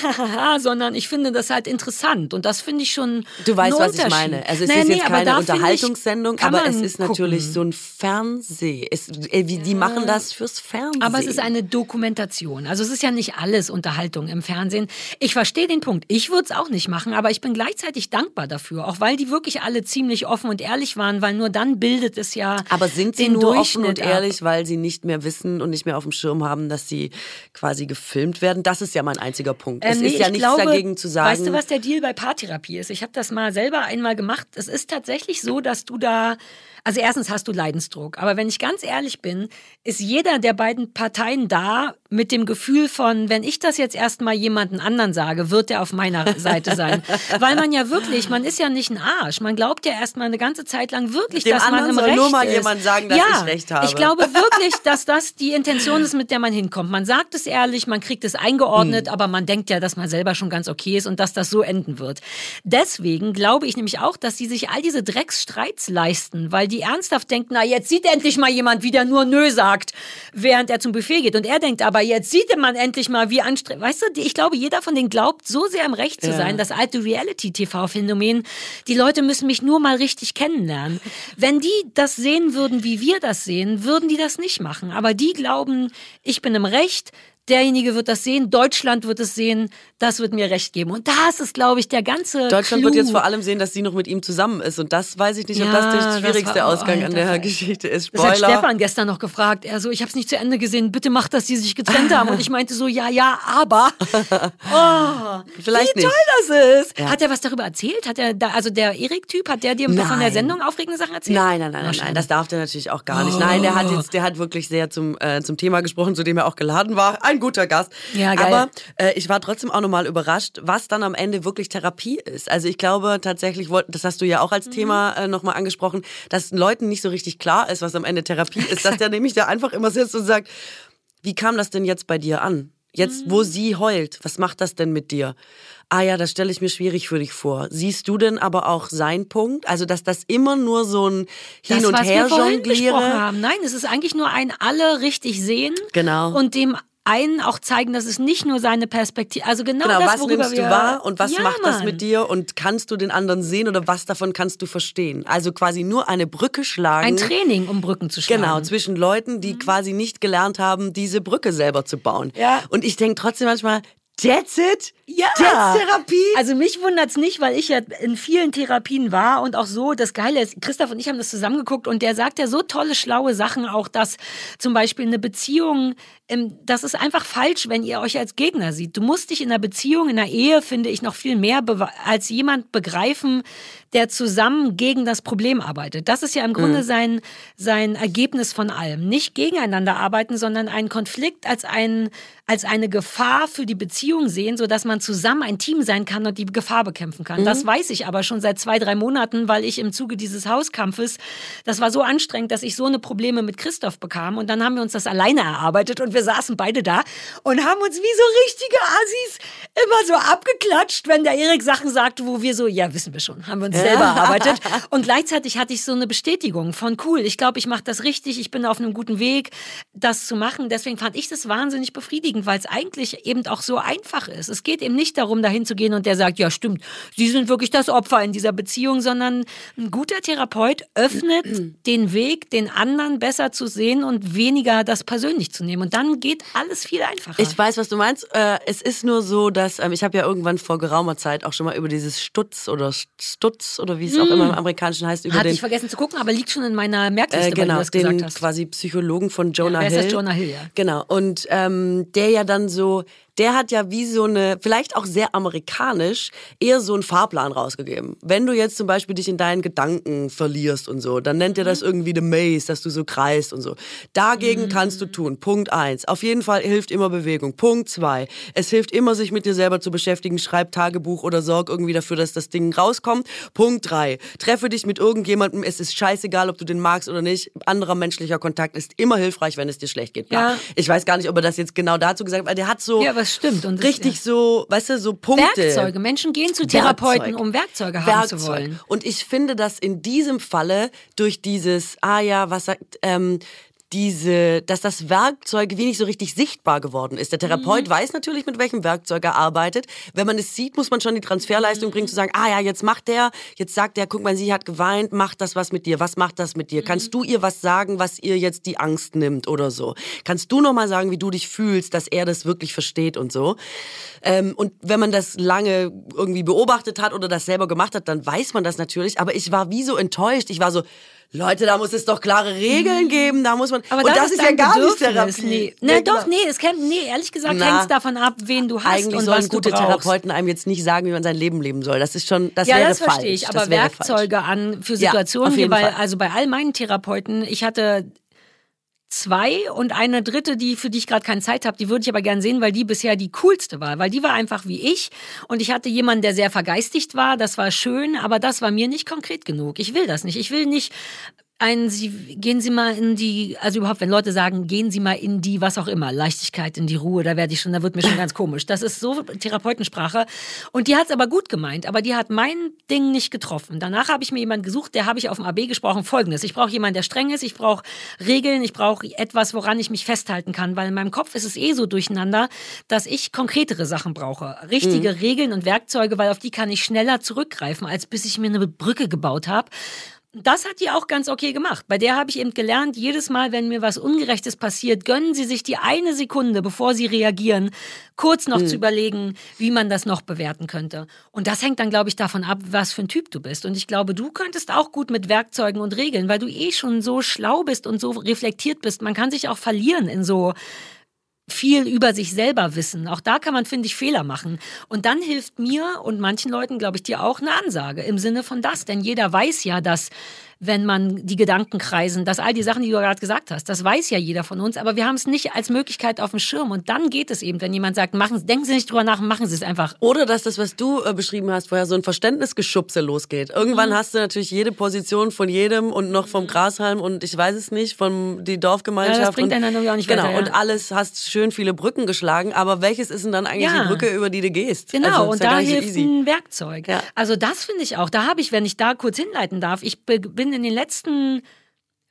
[SPEAKER 2] [laughs] sondern ich finde das halt interessant und das finde ich schon.
[SPEAKER 3] Du weißt, was ich meine. Also es
[SPEAKER 2] Naja,
[SPEAKER 3] ist
[SPEAKER 2] nee,
[SPEAKER 3] jetzt
[SPEAKER 2] aber
[SPEAKER 3] keine Unterhaltungssendung, aber es ist
[SPEAKER 2] gucken.
[SPEAKER 3] Natürlich so ein Fernseh. Es, äh, wie, Die machen das fürs Fernsehen.
[SPEAKER 2] Aber es ist eine Dokumentation. Also es ist ja nicht alles Unterhaltung im Fernsehen. Ich verstehe den Punkt. Ich würde es auch nicht machen, aber ich bin gleichzeitig dankbar dafür. Auch weil die wirklich alle ziemlich offen und ehrlich waren, weil nur dann bildet es ja
[SPEAKER 3] aber sind sie nur offen und
[SPEAKER 2] ab.
[SPEAKER 3] ehrlich, weil sie nicht mehr wissen und nicht mehr auf dem Schirm haben, dass sie quasi gefilmt werden? Das ist ja mein einziger Punkt. es
[SPEAKER 2] Ähm, nee,
[SPEAKER 3] ist ja
[SPEAKER 2] ich
[SPEAKER 3] nichts
[SPEAKER 2] glaube,
[SPEAKER 3] dagegen zu sagen.
[SPEAKER 2] Weißt du, was der Deal bei Paartherapie ist? Ich habe das mal selber einmal gemacht. Es ist tatsächlich so, dass du da, also erstens hast du Leidensdruck, aber wenn ich ganz ehrlich bin, ist jeder der beiden Parteien da mit dem Gefühl von, wenn ich das jetzt erstmal jemanden anderen sage, wird der auf meiner Seite sein. [laughs] Weil man ja wirklich, man ist ja nicht ein Arsch. Man glaubt ja erstmal eine ganze Zeit lang wirklich,
[SPEAKER 3] Dem
[SPEAKER 2] dass man im
[SPEAKER 3] soll
[SPEAKER 2] Recht
[SPEAKER 3] nur mal
[SPEAKER 2] ist.
[SPEAKER 3] jemand sagen, dass
[SPEAKER 2] ja,
[SPEAKER 3] ich Recht habe.
[SPEAKER 2] Ich glaube wirklich, dass das die Intention ist, mit der man hinkommt. Man sagt es ehrlich, man kriegt es
[SPEAKER 3] Hm.
[SPEAKER 2] eingeordnet, aber man denkt ja, dass man selber schon ganz okay ist und dass das so enden wird. Deswegen glaube ich nämlich auch, dass sie sich all diese Drecksstreits leisten, weil die ernsthaft denken, na, jetzt sieht endlich mal jemand, wie der nur Nö sagt, während er zum Buffet geht. Und er denkt aber, jetzt sieht man endlich mal, wie anstrengend. Weißt du, ich glaube, jeder von denen glaubt, so sehr im Recht zu
[SPEAKER 3] Ja.
[SPEAKER 2] sein, das alte Reality-TV-Phänomen, die Leute müssen mich nur mal richtig kennenlernen. Wenn die das sehen würden, wie wir das sehen, würden die das nicht machen. Aber die glauben, ich bin im Recht, derjenige wird das sehen, Deutschland wird es sehen, das wird mir recht geben. Und das ist, glaube ich, der ganze
[SPEAKER 3] Deutschland
[SPEAKER 2] Clou.
[SPEAKER 3] wird jetzt vor allem sehen, dass sie noch mit ihm zusammen ist. Und das weiß ich nicht, ob
[SPEAKER 2] Ja,
[SPEAKER 3] das der schwierigste
[SPEAKER 2] war- oh,
[SPEAKER 3] Ausgang an
[SPEAKER 2] Alter,
[SPEAKER 3] der. Geschichte ist.
[SPEAKER 2] Das hat
[SPEAKER 3] Spoiler.
[SPEAKER 2] Stefan gestern noch gefragt. Er so, ich habe es nicht zu Ende gesehen. Bitte mach, dass die sich getrennt haben. Und ich meinte so, ja, ja, aber. [laughs] Oh,
[SPEAKER 3] Vielleicht
[SPEAKER 2] wie toll
[SPEAKER 3] nicht.
[SPEAKER 2] das ist.
[SPEAKER 3] Ja.
[SPEAKER 2] Hat er was darüber erzählt? Hat er da, also der Erik-Typ, hat der dir von der
[SPEAKER 3] Nein.
[SPEAKER 2] Sendung aufregende Sachen erzählt?
[SPEAKER 3] Nein, nein, nein, nein, nein, das darf der natürlich auch gar nicht. Nein, der hat jetzt, der hat wirklich sehr zum, äh, zum Thema gesprochen, zu dem er auch geladen war. Ein guter Gast.
[SPEAKER 2] Ja, geil.
[SPEAKER 3] Aber äh, ich war trotzdem auch nochmal überrascht, was dann am Ende wirklich Therapie ist. Also ich glaube tatsächlich, das hast du ja auch als Thema äh, nochmal angesprochen, dass Leuten nicht so richtig klar ist, was am Ende Therapie ist, dass der nämlich da einfach immer sitzt und sagt, wie kam das denn jetzt bei dir an? Jetzt, wo sie heult, was macht das denn mit dir? Ah ja, das stelle ich mir schwierig für dich vor. Siehst du denn aber auch seinen Punkt? Also, dass das immer nur so ein Hin
[SPEAKER 2] das,
[SPEAKER 3] und
[SPEAKER 2] was
[SPEAKER 3] Her
[SPEAKER 2] wir
[SPEAKER 3] jongliere.
[SPEAKER 2] haben. Nein, es ist eigentlich nur ein alle richtig sehen.
[SPEAKER 3] Genau.
[SPEAKER 2] Und dem einen auch zeigen, dass es nicht nur seine Perspektive, also genau,
[SPEAKER 3] Genau,
[SPEAKER 2] das,
[SPEAKER 3] was
[SPEAKER 2] worüber
[SPEAKER 3] nimmst du
[SPEAKER 2] wir,
[SPEAKER 3] wahr und was
[SPEAKER 2] ja,
[SPEAKER 3] macht das
[SPEAKER 2] Mann.
[SPEAKER 3] mit dir und kannst du den anderen sehen oder was davon kannst du verstehen? Also quasi nur eine Brücke schlagen.
[SPEAKER 2] Ein Training, um Brücken zu schlagen.
[SPEAKER 3] Genau, zwischen Leuten, die quasi nicht gelernt haben, diese Brücke selber zu bauen.
[SPEAKER 2] Ja.
[SPEAKER 3] Und ich denke trotzdem manchmal, that's it?
[SPEAKER 2] Ja.
[SPEAKER 3] That's Therapie?
[SPEAKER 2] Also mich wundert's nicht, weil ich ja in vielen Therapien war und auch so, das Geile ist, Christoph und ich haben das zusammengeguckt und der sagt ja so tolle, schlaue Sachen auch, dass zum Beispiel eine Beziehung, ähm, das ist einfach falsch, wenn ihr euch als Gegner sieht. Du musst dich in einer Beziehung, in einer Ehe, finde ich, noch viel mehr als jemand begreifen, der zusammen gegen das Problem arbeitet. Das ist ja im Grunde sein, sein Ergebnis von allem. Nicht gegeneinander arbeiten, sondern einen Konflikt als, ein, als eine Gefahr für die Beziehung sehen, sodass man zusammen ein Team sein kann und die Gefahr bekämpfen kann. Das weiß ich aber schon seit zwei, drei Monaten, weil ich im Zuge dieses Hauskampfes, das war so anstrengend, dass ich so eine Probleme mit Christoph bekam. Und dann haben wir uns das alleine erarbeitet und wir saßen beide da und haben uns wie so richtige Assis immer so abgeklatscht, wenn der Erik Sachen sagte, wo wir so, ja, wissen wir schon, haben wir uns selber erarbeitet. [laughs] Und gleichzeitig hatte ich so eine Bestätigung von cool, ich glaube, ich mache das richtig, ich bin auf einem guten Weg, das zu machen. Deswegen fand ich das wahnsinnig befriedigend. befriedigend, weil es eigentlich eben auch so einfach ist. Es geht eben nicht darum, dahin zu gehen und der sagt, ja stimmt, Sie sind wirklich das Opfer in dieser Beziehung, sondern ein guter Therapeut öffnet [clears throat] den Weg, den anderen besser zu sehen und weniger das persönlich zu nehmen. Und dann geht alles viel einfacher.
[SPEAKER 3] Ich weiß, was du meinst. Äh, es ist nur so, dass ähm, ich habe ja irgendwann vor geraumer Zeit auch schon mal über dieses Stutz oder Stutz oder wie es auch immer im Amerikanischen heißt, über
[SPEAKER 2] Hatte
[SPEAKER 3] den
[SPEAKER 2] ich vergessen zu gucken, aber liegt schon in meiner Merkliste,
[SPEAKER 3] äh,
[SPEAKER 2] weil du
[SPEAKER 3] genau,
[SPEAKER 2] das gesagt
[SPEAKER 3] den
[SPEAKER 2] hast.
[SPEAKER 3] quasi Psychologen von Jonah
[SPEAKER 2] ist
[SPEAKER 3] Hill.
[SPEAKER 2] das? Jonah Hill, ja.
[SPEAKER 3] Genau. Und ähm, der ja dann so, der hat ja wie so eine, vielleicht auch sehr amerikanisch, eher so einen Fahrplan rausgegeben. Wenn du jetzt zum Beispiel dich in deinen Gedanken verlierst und so, dann nennt er das irgendwie the maze, dass du so kreist und so. Dagegen kannst du tun. Punkt eins. Auf jeden Fall hilft immer Bewegung. Punkt zwei. Es hilft immer, sich mit dir selber zu beschäftigen. Schreib Tagebuch oder sorg irgendwie dafür, dass das Ding rauskommt. Punkt drei. Treffe dich mit irgendjemandem. Es ist scheißegal, ob du den magst oder nicht. Anderer menschlicher Kontakt ist immer hilfreich, wenn es dir schlecht geht.
[SPEAKER 2] Ja.
[SPEAKER 3] Ich weiß gar nicht, ob er das jetzt genau dazu gesagt hat, weil der hat so
[SPEAKER 2] Ja, es stimmt. Und das-
[SPEAKER 3] richtig so, weißt du, so Punkte.
[SPEAKER 2] Werkzeuge. Menschen gehen zu Therapeuten,
[SPEAKER 3] Werkzeug.
[SPEAKER 2] um Werkzeuge haben
[SPEAKER 3] Werkzeug.
[SPEAKER 2] zu wollen.
[SPEAKER 3] Und ich finde, dass in diesem Falle durch dieses, ah ja, was sagt, ähm, diese, dass das Werkzeug wenig so richtig sichtbar geworden ist. Der
[SPEAKER 2] Mhm.
[SPEAKER 3] Therapeut weiß natürlich, mit welchem Werkzeug er arbeitet. Wenn man es sieht, muss man schon die Transferleistung bringen, zu sagen, ah ja, jetzt macht der, jetzt sagt der, guck mal, sie hat geweint, macht das was mit dir, was macht das mit dir?
[SPEAKER 2] Mhm.
[SPEAKER 3] Kannst du ihr was sagen, was ihr jetzt die Angst nimmt oder so? Kannst du nochmal sagen, wie du dich fühlst, dass er das wirklich versteht und so? Ähm, und wenn man das lange irgendwie beobachtet hat oder das selber gemacht hat, dann weiß man das natürlich. Aber ich war wie so enttäuscht. Ich war so, Leute, da muss es doch klare Regeln geben. Da muss man.
[SPEAKER 2] Aber
[SPEAKER 3] und das ist ja gar nicht. Therapie.
[SPEAKER 2] Nee,
[SPEAKER 3] Nee,
[SPEAKER 2] nee doch,
[SPEAKER 3] genau.
[SPEAKER 2] nee, es kann, nee, ehrlich gesagt
[SPEAKER 3] Na,
[SPEAKER 2] hängt es davon ab, wen du hast
[SPEAKER 3] Eigentlich
[SPEAKER 2] und
[SPEAKER 3] sollen
[SPEAKER 2] was
[SPEAKER 3] gute
[SPEAKER 2] du brauchst.
[SPEAKER 3] Therapeuten einem jetzt nicht sagen, wie man sein Leben leben soll. Das ist schon, das
[SPEAKER 2] ja,
[SPEAKER 3] wäre
[SPEAKER 2] das
[SPEAKER 3] falsch.
[SPEAKER 2] verstehe ich.
[SPEAKER 3] Das
[SPEAKER 2] Aber Werkzeuge
[SPEAKER 3] falsch.
[SPEAKER 2] an für
[SPEAKER 3] Ja,
[SPEAKER 2] Situationen,
[SPEAKER 3] jeden
[SPEAKER 2] bei, also bei all meinen Therapeuten, ich hatte zwei und eine dritte, die für die ich gerade keine Zeit habe, die würde ich aber gern sehen, weil die bisher die coolste war, weil die war einfach wie ich und ich hatte jemanden, der sehr vergeistigt war, das war schön, aber das war mir nicht konkret genug. Ich will das nicht. Ich will nicht ein, Sie, gehen Sie mal in die, also überhaupt, wenn Leute sagen, gehen Sie mal in die, was auch immer, Leichtigkeit, in die Ruhe, da werde ich schon, da wird mir schon [laughs] ganz komisch. Das ist so Therapeutensprache. Und die hat es aber gut gemeint, aber die hat mein Ding nicht getroffen. Danach habe ich mir jemanden gesucht, der habe ich auf dem AB gesprochen, folgendes. Ich brauche jemanden, der streng ist, ich brauche Regeln, ich brauche etwas, woran ich mich festhalten kann, weil in meinem Kopf ist es eh so durcheinander, dass ich konkretere Sachen brauche. Richtige Regeln und Werkzeuge, weil auf die kann ich schneller zurückgreifen, als bis ich mir eine Brücke gebaut habe. Das hat die auch ganz okay gemacht. Bei der habe ich eben gelernt, jedes Mal, wenn mir was Ungerechtes passiert, gönnen Sie sich die eine Sekunde, bevor Sie reagieren, kurz noch zu überlegen, wie man das noch bewerten könnte. Und das hängt dann, glaube ich, davon ab, was für ein Typ du bist. Und ich glaube, du könntest auch gut mit Werkzeugen und Regeln, weil du eh schon so schlau bist und so reflektiert bist. Man kann sich auch verlieren in so viel über sich selber wissen. Auch da kann man, finde ich, Fehler machen. Und dann hilft mir und manchen Leuten, glaube ich, dir auch eine Ansage im Sinne von das. Denn jeder weiß ja, dass wenn man die Gedanken kreisen, dass all die Sachen, die du gerade gesagt hast, das weiß ja jeder von uns, aber wir haben es nicht als Möglichkeit auf dem Schirm. Und dann geht es eben, wenn jemand sagt, machen, denken Sie nicht drüber nach, machen Sie es einfach.
[SPEAKER 3] Oder dass das, was du äh, beschrieben hast, vorher so ein Verständnisgeschubse losgeht. Irgendwann
[SPEAKER 2] Mhm.
[SPEAKER 3] hast du natürlich jede Position von jedem und noch vom Grashalm und ich weiß es nicht, von die Dorfgemeinschaft.
[SPEAKER 2] Ja, das bringt dann irgendwie auch nicht
[SPEAKER 3] Genau,
[SPEAKER 2] weiter, ja.
[SPEAKER 3] und alles hast schön viele Brücken geschlagen, aber welches ist denn dann eigentlich
[SPEAKER 2] Ja.
[SPEAKER 3] die Brücke, über die du gehst?
[SPEAKER 2] Genau,
[SPEAKER 3] Also,
[SPEAKER 2] und
[SPEAKER 3] ja
[SPEAKER 2] da hilft
[SPEAKER 3] easy.
[SPEAKER 2] ein Werkzeug.
[SPEAKER 3] Ja.
[SPEAKER 2] Also das finde ich auch. Da habe ich, wenn ich da kurz hinleiten darf, ich be- bin in den letzten,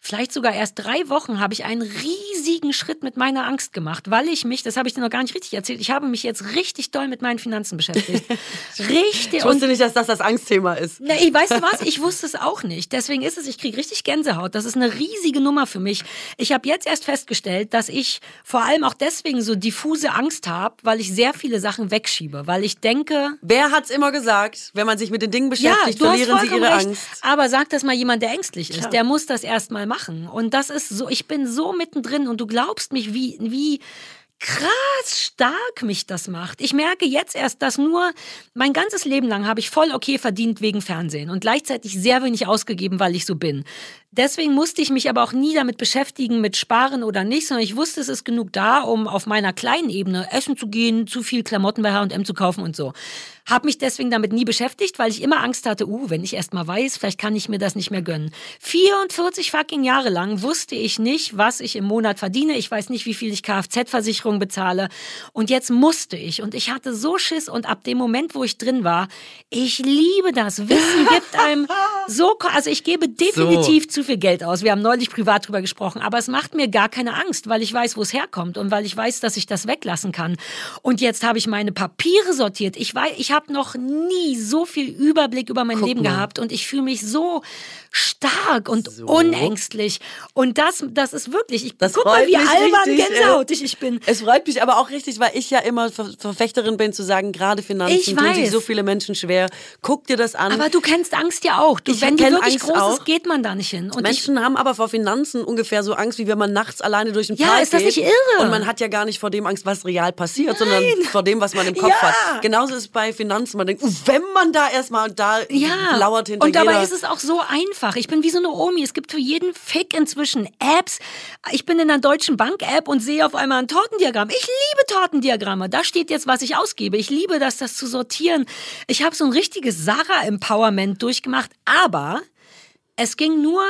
[SPEAKER 2] vielleicht sogar erst drei Wochen, habe ich einen riesigen Schritt mit meiner Angst gemacht, weil ich mich, das habe ich dir noch gar nicht richtig erzählt, ich habe mich jetzt richtig doll mit meinen Finanzen beschäftigt. [laughs] richtig.
[SPEAKER 3] Ich wusste nicht, dass das das Angstthema ist.
[SPEAKER 2] Na, ich, weißt du was? Ich wusste es auch nicht. Deswegen ist es, ich kriege richtig Gänsehaut. Das ist eine riesige Nummer für mich. Ich habe jetzt erst festgestellt, dass ich vor allem auch deswegen so diffuse Angst habe, weil ich sehr viele Sachen wegschiebe. Weil ich denke,
[SPEAKER 3] Wer hat's immer gesagt? Wenn man sich mit den Dingen beschäftigt,
[SPEAKER 2] hast
[SPEAKER 3] verlieren sie ihre
[SPEAKER 2] recht.
[SPEAKER 3] Angst.
[SPEAKER 2] Aber sag das mal jemand, der ängstlich ist. Der muss das erst mal machen. Und das ist so, ich bin so mittendrin und du glaubst mich, wie, wie krass stark mich das macht. Ich merke jetzt erst, dass nur mein ganzes Leben lang habe ich voll okay verdient wegen Fernsehen und gleichzeitig sehr wenig ausgegeben, weil ich so bin. Deswegen musste ich mich aber auch nie damit beschäftigen, mit Sparen oder nicht, sondern ich wusste, es ist genug da, um auf meiner kleinen Ebene essen zu gehen, zu viel Klamotten bei H&M zu kaufen und so. Hab mich deswegen damit nie beschäftigt, weil ich immer Angst hatte, uh, wenn ich erst mal weiß, vielleicht kann ich mir das nicht mehr gönnen. 44 fucking Jahre lang wusste ich nicht, was ich im Monat verdiene. Ich weiß nicht, wie viel ich Kfz-Versicherung bezahle. Und jetzt musste ich. Und ich hatte so Schiss. Und ab dem Moment, wo ich drin war, ich liebe das. Wissen [laughs] gibt einem so, also ich gebe definitiv zu zu viel Geld aus. Wir haben neulich privat drüber gesprochen, aber es macht mir gar keine Angst, weil ich weiß, wo es herkommt und weil ich weiß, dass ich das weglassen kann. Und jetzt habe ich meine Papiere sortiert. Ich weiß, ich habe noch nie so viel Überblick über mein
[SPEAKER 3] Guck
[SPEAKER 2] Leben
[SPEAKER 3] mal.
[SPEAKER 2] gehabt und ich fühle mich so stark und
[SPEAKER 3] So.
[SPEAKER 2] unängstlich. Und das, das ist wirklich, ich
[SPEAKER 3] Das
[SPEAKER 2] guck mal, wie albern
[SPEAKER 3] richtig,
[SPEAKER 2] gänsehautig ich bin.
[SPEAKER 3] Es freut mich aber auch richtig, weil ich ja immer Ver Verfechterin bin, zu sagen, gerade Finanzen
[SPEAKER 2] Ich
[SPEAKER 3] tun sich so viele Menschen schwer. Guck dir das an.
[SPEAKER 2] Aber du kennst Angst ja auch. Du,
[SPEAKER 3] Ich
[SPEAKER 2] wenn
[SPEAKER 3] kenn
[SPEAKER 2] wirklich
[SPEAKER 3] Angst
[SPEAKER 2] groß
[SPEAKER 3] auch.
[SPEAKER 2] ist, geht man da nicht hin. Und ich,
[SPEAKER 3] Menschen haben aber vor Finanzen ungefähr so Angst, wie wenn man nachts alleine durch den
[SPEAKER 2] Ja,
[SPEAKER 3] Park
[SPEAKER 2] ist das
[SPEAKER 3] geht.
[SPEAKER 2] nicht irre?
[SPEAKER 3] Und man hat ja gar nicht vor dem Angst, was real passiert, sondern vor dem, was man im Kopf
[SPEAKER 2] Ja.
[SPEAKER 3] hat. Genauso ist es bei Finanzen. Man denkt, uh, wenn man da erstmal und da
[SPEAKER 2] ja,
[SPEAKER 3] lauert hinter
[SPEAKER 2] und dabei
[SPEAKER 3] jeder.
[SPEAKER 2] ist es auch so einfach. Ich bin wie so eine Omi. Es gibt für jeden Fick inzwischen Apps. Ich bin in einer deutschen Bank-App und sehe auf einmal ein Tortendiagramm. Ich liebe Tortendiagramme. Da steht jetzt, was ich ausgebe. Ich liebe das, das zu sortieren. Ich habe so ein richtiges Sarah-Empowerment durchgemacht. Aber es ging nur,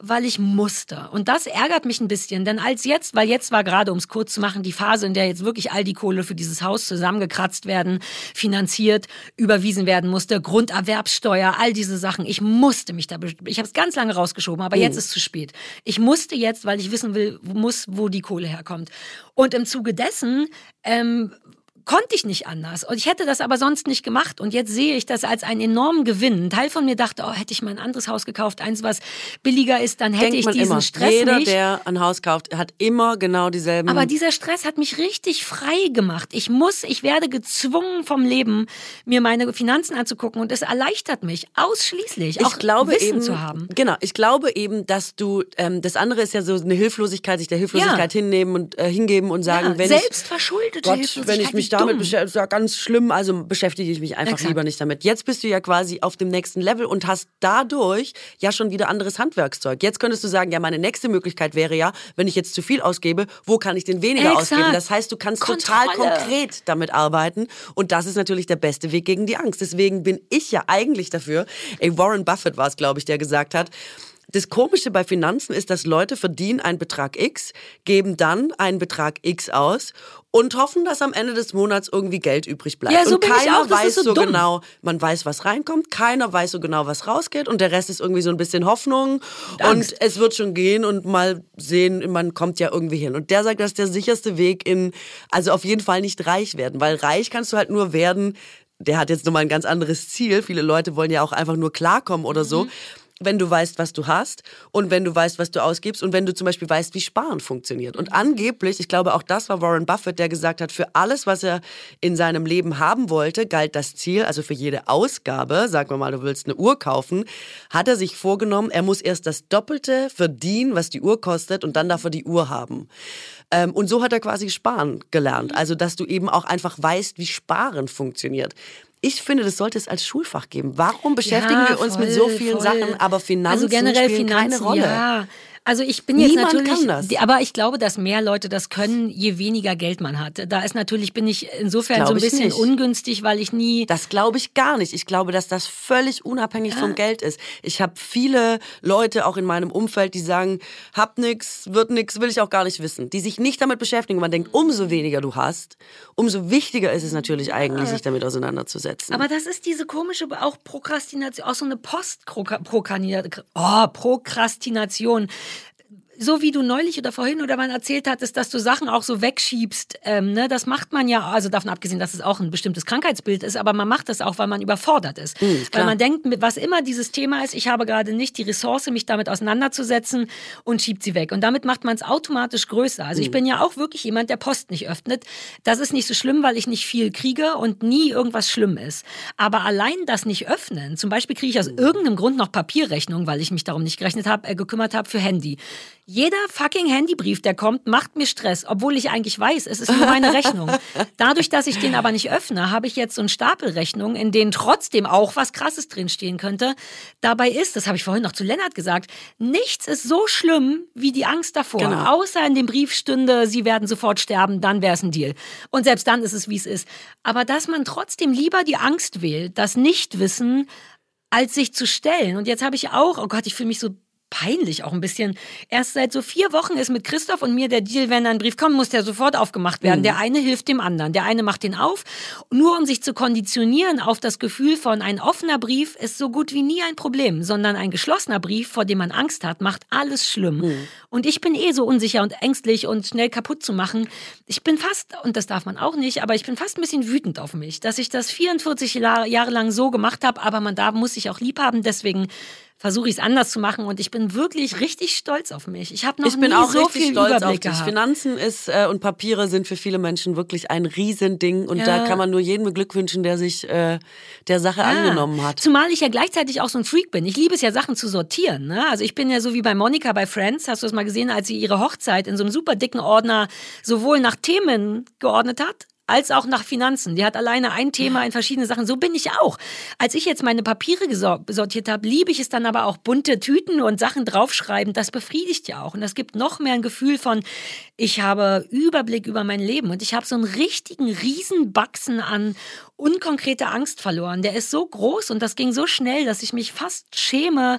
[SPEAKER 2] weil ich musste. Und das ärgert mich ein bisschen, denn als jetzt, weil jetzt war gerade, um es kurz zu machen, die Phase, in der jetzt wirklich all die Kohle für dieses Haus zusammengekratzt werden, finanziert, überwiesen werden musste, Grunderwerbssteuer, all diese Sachen. Ich musste mich da, ich habe es ganz lange rausgeschoben, aber jetzt ist zu spät. Ich musste jetzt, weil ich wissen will, muss, wo die Kohle herkommt. Und im Zuge dessen ähm, konnte ich nicht anders. Und ich hätte das aber sonst nicht gemacht. Und jetzt sehe ich das als einen enormen Gewinn. Ein Teil von mir dachte, oh, hätte ich mal ein anderes Haus gekauft, eins, was billiger ist, dann hätte
[SPEAKER 3] Denkt
[SPEAKER 2] ich diesen
[SPEAKER 3] immer.
[SPEAKER 2] Stress
[SPEAKER 3] Jeder,
[SPEAKER 2] nicht.
[SPEAKER 3] der ein Haus kauft, hat immer genau dieselben.
[SPEAKER 2] aber dieser Stress hat mich richtig frei gemacht. Ich muss, ich werde gezwungen vom Leben, mir meine Finanzen anzugucken und es erleichtert mich ausschließlich, auch
[SPEAKER 3] ich glaube
[SPEAKER 2] Wissen
[SPEAKER 3] eben,
[SPEAKER 2] zu haben.
[SPEAKER 3] Genau, ich glaube eben, dass du, ähm, das andere ist ja so eine Hilflosigkeit, sich der Hilflosigkeit hinnehmen und äh, hingeben und sagen,
[SPEAKER 2] Ja,
[SPEAKER 3] wenn
[SPEAKER 2] selbstverschuldete
[SPEAKER 3] ich, Gott,
[SPEAKER 2] Hilflosigkeit,
[SPEAKER 3] wenn ich mich damit ist ja ganz schlimm, also beschäftige ich mich einfach
[SPEAKER 2] Exakt.
[SPEAKER 3] lieber nicht damit. Jetzt bist du ja quasi auf dem nächsten Level und hast dadurch ja schon wieder anderes Handwerkszeug. Jetzt könntest du sagen, ja, meine nächste Möglichkeit wäre ja, wenn ich jetzt zu viel ausgebe, wo kann ich denn weniger
[SPEAKER 2] Exakt.
[SPEAKER 3] ausgeben? Das heißt, du kannst total
[SPEAKER 2] Kontrolle.
[SPEAKER 3] konkret damit arbeiten und das ist natürlich der beste Weg gegen die Angst. Deswegen bin ich ja eigentlich dafür, ey, Warren Buffett war es, glaube ich, der gesagt hat, das Komische bei Finanzen ist, dass Leute verdienen einen Betrag X, geben dann einen Betrag X aus und hoffen, dass am Ende des Monats irgendwie Geld übrig bleibt.
[SPEAKER 2] Ja, so
[SPEAKER 3] und keiner
[SPEAKER 2] auch,
[SPEAKER 3] weiß
[SPEAKER 2] so
[SPEAKER 3] so genau, man weiß, was reinkommt, keiner weiß so genau, was rausgeht und der Rest ist irgendwie so ein bisschen Hoffnung und,
[SPEAKER 2] Angst.
[SPEAKER 3] es wird schon gehen und mal sehen, man kommt ja irgendwie hin. Und der sagt, das ist der sicherste Weg in, also auf jeden Fall nicht reich werden, weil reich kannst du halt nur werden, der hat jetzt nochmal ein ganz anderes Ziel. Viele Leute wollen ja auch einfach nur klarkommen oder so.
[SPEAKER 2] Mhm.
[SPEAKER 3] Wenn du weißt, was du hast und wenn du weißt, was du ausgibst und wenn du zum Beispiel weißt, wie Sparen funktioniert. Und angeblich, ich glaube auch das war Warren Buffett, der gesagt hat, für alles, was er in seinem Leben haben wollte, galt das Ziel, also für jede Ausgabe, sagen wir mal, du willst eine Uhr kaufen, hat er sich vorgenommen, er muss erst das Doppelte verdienen, was die Uhr kostet und dann darf er die Uhr haben. Ähm, und so hat er quasi Sparen gelernt. Also, dass du eben auch einfach weißt, wie Sparen funktioniert. Ich finde, das sollte es als Schulfach geben. Warum beschäftigen
[SPEAKER 2] Ja,
[SPEAKER 3] wir uns mit so
[SPEAKER 2] voll,
[SPEAKER 3] vielen
[SPEAKER 2] voll.
[SPEAKER 3] Sachen, aber Finanzen
[SPEAKER 2] also generell
[SPEAKER 3] spielen
[SPEAKER 2] Finanzen,
[SPEAKER 3] keine Rolle?
[SPEAKER 2] Ja. Also ich bin jetzt
[SPEAKER 3] Niemand
[SPEAKER 2] natürlich,
[SPEAKER 3] kann das.
[SPEAKER 2] aber ich glaube, dass mehr Leute das können, je weniger Geld man hat. Da ist natürlich bin ich insofern so ein bisschen
[SPEAKER 3] nicht.
[SPEAKER 2] ungünstig, weil ich nie
[SPEAKER 3] Das glaube ich gar nicht. Ich glaube, dass das völlig unabhängig vom Geld ist. Ich habe viele Leute auch in meinem Umfeld, die sagen, hab nix, wird nix, will ich auch gar nicht wissen. Die sich nicht damit beschäftigen. Man denkt, umso weniger du hast, umso wichtiger ist es natürlich eigentlich, sich damit auseinanderzusetzen.
[SPEAKER 2] Aber das ist diese komische auch Prokrastination, auch so eine Post-Prokrastination. Oh, Prokrastination. So wie du neulich oder vorhin oder wann erzählt hattest, dass du Sachen auch so wegschiebst, ähm, ne, das macht man ja, also davon abgesehen, dass es auch ein bestimmtes Krankheitsbild ist, aber man macht das auch, weil man überfordert ist. weil
[SPEAKER 3] klar.
[SPEAKER 2] man denkt, mit was immer dieses Thema ist, ich habe gerade nicht die Ressource, mich damit auseinanderzusetzen und schiebt sie weg. Und damit macht man es automatisch größer. Also ich bin ja auch wirklich jemand, der Post nicht öffnet. Das ist nicht so schlimm, weil ich nicht viel kriege und nie irgendwas schlimm ist. Aber allein das nicht öffnen, zum Beispiel kriege ich aus irgendeinem Grund noch Papierrechnung, weil ich mich darum nicht gerechnet habe, äh, gekümmert habe für Handy. Jeder fucking Handybrief, der kommt, macht mir Stress, obwohl ich eigentlich weiß, es ist nur meine Rechnung. [laughs] Dadurch, dass ich den aber nicht öffne, habe ich jetzt so einen Stapel Rechnungen, in denen trotzdem auch was Krasses drinstehen könnte. Dabei ist, das habe ich vorhin noch zu Lennart gesagt, nichts ist so schlimm wie die Angst davor.
[SPEAKER 3] Genau.
[SPEAKER 2] Außer in dem Brief stünde, sie werden sofort sterben, dann wäre es ein Deal. Und selbst dann ist es, wie es ist. Aber dass man trotzdem lieber die Angst wählt, das Nichtwissen, als sich zu stellen. Und jetzt habe ich auch, oh Gott, ich fühle mich so peinlich auch ein bisschen. Erst seit so vier Wochen ist mit Christoph und mir der Deal, wenn ein Brief kommt, muss der sofort aufgemacht werden. Mhm. Der eine hilft dem anderen. Der eine macht den auf, nur um sich zu konditionieren auf das Gefühl von ein offener Brief ist so gut wie nie ein Problem, sondern ein geschlossener Brief, vor dem man Angst hat, macht alles schlimm. Mhm. Und ich bin eh so unsicher und ängstlich und schnell kaputt zu machen. Ich bin fast, und das darf man auch nicht, aber ich bin fast ein bisschen wütend auf mich, dass ich das 44 Jahre lang so gemacht habe, aber man da muss sich auch lieb haben. Deswegen versuche ich es anders zu machen und ich bin wirklich richtig stolz auf mich. Ich habe noch
[SPEAKER 3] ich bin
[SPEAKER 2] nie
[SPEAKER 3] auch
[SPEAKER 2] so
[SPEAKER 3] richtig
[SPEAKER 2] viel
[SPEAKER 3] stolz
[SPEAKER 2] Überblick
[SPEAKER 3] auf dich.
[SPEAKER 2] gehabt.
[SPEAKER 3] Finanzen ist äh, und Papiere sind für viele Menschen wirklich ein Riesending und da
[SPEAKER 2] Ja.
[SPEAKER 3] kann man nur jedem beglückwünschen, der sich äh, der Sache angenommen hat.
[SPEAKER 2] Zumal ich ja gleichzeitig auch so ein Freak bin. Ich liebe es ja, Sachen zu sortieren. Ne? Also ich bin ja so wie bei Monika bei Friends. Hast du das mal gesehen, als sie ihre Hochzeit in so einem super dicken Ordner sowohl nach Themen geordnet hat, als auch nach Finanzen. Die hat alleine ein Thema in verschiedene Sachen. So bin ich auch. Als ich jetzt meine Papiere sortiert habe, liebe ich es dann aber auch bunte Tüten und Sachen draufschreiben. Das befriedigt ja auch. Und das gibt noch mehr ein Gefühl von, ich habe Überblick über mein Leben und ich habe so einen richtigen Riesenbatzen an unkonkrete Angst verloren. Der ist so groß und das ging so schnell, dass ich mich fast schäme,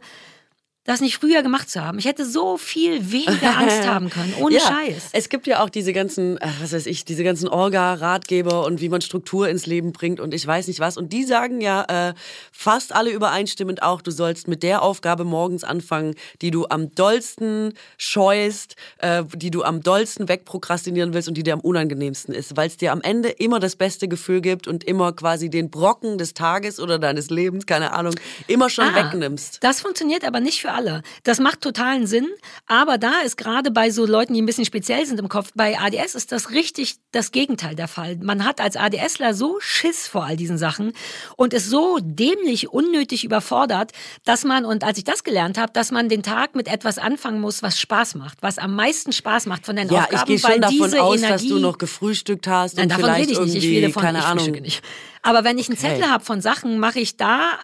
[SPEAKER 2] das nicht früher gemacht zu haben. Ich hätte so viel weniger Angst [laughs] haben können, ohne
[SPEAKER 3] ja,
[SPEAKER 2] Scheiß.
[SPEAKER 3] Es gibt ja auch diese ganzen, äh, was weiß ich, diese ganzen Orga-Ratgeber und wie man Struktur ins Leben bringt und ich weiß nicht was. Und die sagen ja äh, fast alle übereinstimmend auch, du sollst mit der Aufgabe morgens anfangen, die du am dollsten scheust, äh, die du am dollsten wegprokrastinieren willst und die dir am unangenehmsten ist, weil es dir am Ende immer das beste Gefühl gibt und immer quasi den Brocken des Tages oder deines Lebens, keine Ahnung, immer schon
[SPEAKER 2] Ah,
[SPEAKER 3] wegnimmst.
[SPEAKER 2] Das funktioniert aber nicht für alle. Das macht totalen Sinn. Aber da ist gerade bei so Leuten, die ein bisschen speziell sind im Kopf, bei ADS ist das richtig das Gegenteil der Fall. Man hat als ADSler so Schiss vor all diesen Sachen und ist so dämlich unnötig überfordert, dass man, und als ich das gelernt habe, dass man den Tag mit etwas anfangen muss, was Spaß macht, was am meisten Spaß macht von den
[SPEAKER 3] Ja,
[SPEAKER 2] Aufgaben,
[SPEAKER 3] ich gehe
[SPEAKER 2] weil
[SPEAKER 3] schon davon aus,
[SPEAKER 2] Energie,
[SPEAKER 3] dass du noch gefrühstückt hast
[SPEAKER 2] Nein,
[SPEAKER 3] und
[SPEAKER 2] davon
[SPEAKER 3] vielleicht
[SPEAKER 2] rede ich nicht. Ich rede von,
[SPEAKER 3] keine
[SPEAKER 2] ich
[SPEAKER 3] Ahnung.
[SPEAKER 2] nicht. Aber wenn ich einen
[SPEAKER 3] Okay.
[SPEAKER 2] Zettel habe von Sachen, mache ich da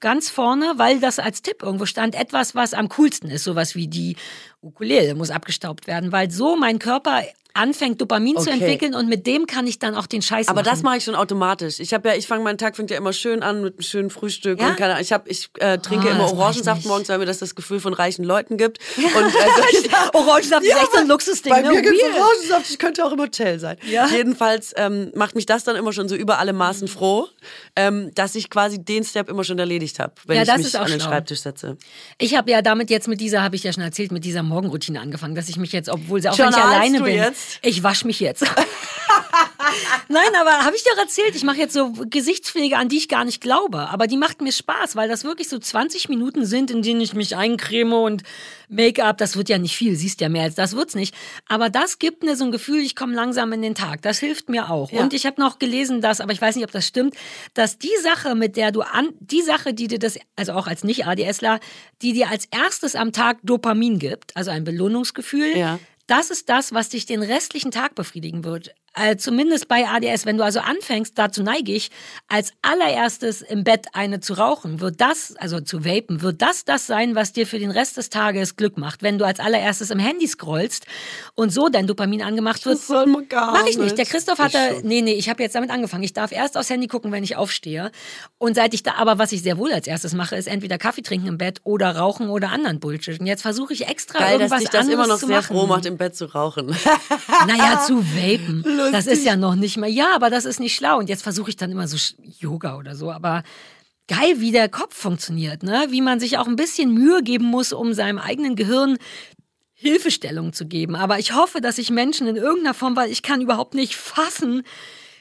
[SPEAKER 2] ganz vorne, weil das als Tipp irgendwo stand, etwas, was am coolsten ist. Sowas wie die Ukulele muss abgestaubt werden, weil so mein Körper anfängt, Dopamin zu
[SPEAKER 3] Okay.
[SPEAKER 2] entwickeln und mit dem kann ich dann auch den Scheiß
[SPEAKER 3] Aber
[SPEAKER 2] machen.
[SPEAKER 3] das mache ich schon automatisch. Ich habe ja, ich fange meinen Tag fängt ja immer schön an mit einem schönen Frühstück
[SPEAKER 2] Ja?
[SPEAKER 3] und keine Ahnung, ich habe ich äh, trinke
[SPEAKER 2] Ah,
[SPEAKER 3] immer Orangensaft morgens, weil mir das das Gefühl von reichen Leuten gibt. [laughs] Und äh, [laughs]
[SPEAKER 2] Orangensaft
[SPEAKER 3] Ja,
[SPEAKER 2] ist echt so ein Luxusding.
[SPEAKER 3] Bei
[SPEAKER 2] ne?
[SPEAKER 3] mir gibt's
[SPEAKER 2] Weird.
[SPEAKER 3] Orangensaft, ich könnte auch im Hotel sein. Jedenfalls ähm, macht mich das dann immer schon so über alle Maßen froh, ähm, dass ich quasi den Step immer schon erledigt habe, wenn
[SPEAKER 2] Ja,
[SPEAKER 3] ich mich
[SPEAKER 2] ist auch
[SPEAKER 3] an den
[SPEAKER 2] schlau.
[SPEAKER 3] Schreibtisch setze.
[SPEAKER 2] Ich habe ja damit jetzt mit dieser, habe ich ja schon erzählt, mit dieser Morgenroutine angefangen, dass ich mich jetzt, obwohl sie auch wenn ich alleine bin,
[SPEAKER 3] jetzt?
[SPEAKER 2] Ich wasche mich jetzt. [laughs] Nein, aber habe ich dir erzählt, ich mache jetzt so Gesichtspflege, an die ich gar nicht glaube, aber die macht mir Spaß, weil das wirklich so 20 Minuten sind, in denen ich mich eincreme und Make-up, das wird ja nicht viel, siehst ja mehr als das wird's nicht, aber das gibt mir so ein Gefühl, ich komme langsam in den Tag. Das hilft mir auch.
[SPEAKER 3] Ja.
[SPEAKER 2] Und ich habe noch gelesen, dass, aber ich weiß nicht, ob das stimmt, dass die Sache, mit der du an, die Sache, die dir das, also auch als Nicht-ADSler, die dir als erstes am Tag Dopamin gibt, also ein Belohnungsgefühl,
[SPEAKER 3] Ja.
[SPEAKER 2] Das ist das, was dich den restlichen Tag befriedigen wird. Äh, zumindest bei ADS, wenn du also anfängst, dazu neige ich, als allererstes im Bett eine zu rauchen, wird das, also zu vapen, wird das das sein, was dir für den Rest des Tages Glück macht. Wenn du als allererstes im Handy scrollst und so dein Dopamin angemacht wird,
[SPEAKER 3] Das soll man gar
[SPEAKER 2] Mach ich nicht. Der Christoph hatte,
[SPEAKER 3] schon.
[SPEAKER 2] nee, nee, ich habe jetzt damit angefangen. Ich darf erst aufs Handy gucken, wenn ich aufstehe. Und seit ich da, aber was ich sehr wohl als erstes mache, ist entweder Kaffee trinken im Bett oder rauchen oder anderen Bullshit. Und jetzt versuche ich extra
[SPEAKER 3] Geil, dass
[SPEAKER 2] irgendwas
[SPEAKER 3] dich das
[SPEAKER 2] anderes
[SPEAKER 3] immer noch sehr
[SPEAKER 2] machen.
[SPEAKER 3] froh macht, im Bett zu rauchen.
[SPEAKER 2] Naja, zu [laughs] vapen. Das
[SPEAKER 3] Lustig.
[SPEAKER 2] ist ja noch nicht mal. Ja, aber das ist nicht schlau. Und jetzt versuche ich dann immer so Yoga oder so. Aber geil, wie der Kopf funktioniert, ne? Wie man sich auch ein bisschen Mühe geben muss, um seinem eigenen Gehirn Hilfestellung zu geben. Aber ich hoffe, dass ich Menschen in irgendeiner Form, weil ich kann überhaupt nicht fassen,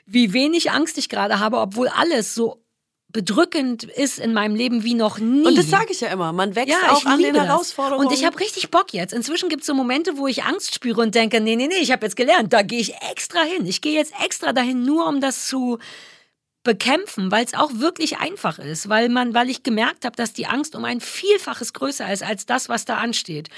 [SPEAKER 2] wie wenig Angst ich gerade habe, obwohl alles so bedrückend ist in meinem Leben wie noch nie.
[SPEAKER 3] Und das sage ich ja immer. Man wächst
[SPEAKER 2] Ja,
[SPEAKER 3] auch an den
[SPEAKER 2] das.
[SPEAKER 3] Herausforderungen.
[SPEAKER 2] Und ich habe richtig Bock jetzt. Inzwischen gibt es so Momente, wo ich Angst spüre und denke, nee, nee, nee, ich habe jetzt gelernt, da gehe ich extra hin. Ich gehe jetzt extra dahin, nur um das zu bekämpfen, weil es auch wirklich einfach ist, weil man, weil ich gemerkt habe, dass die Angst um ein Vielfaches größer ist als das, was da ansteht.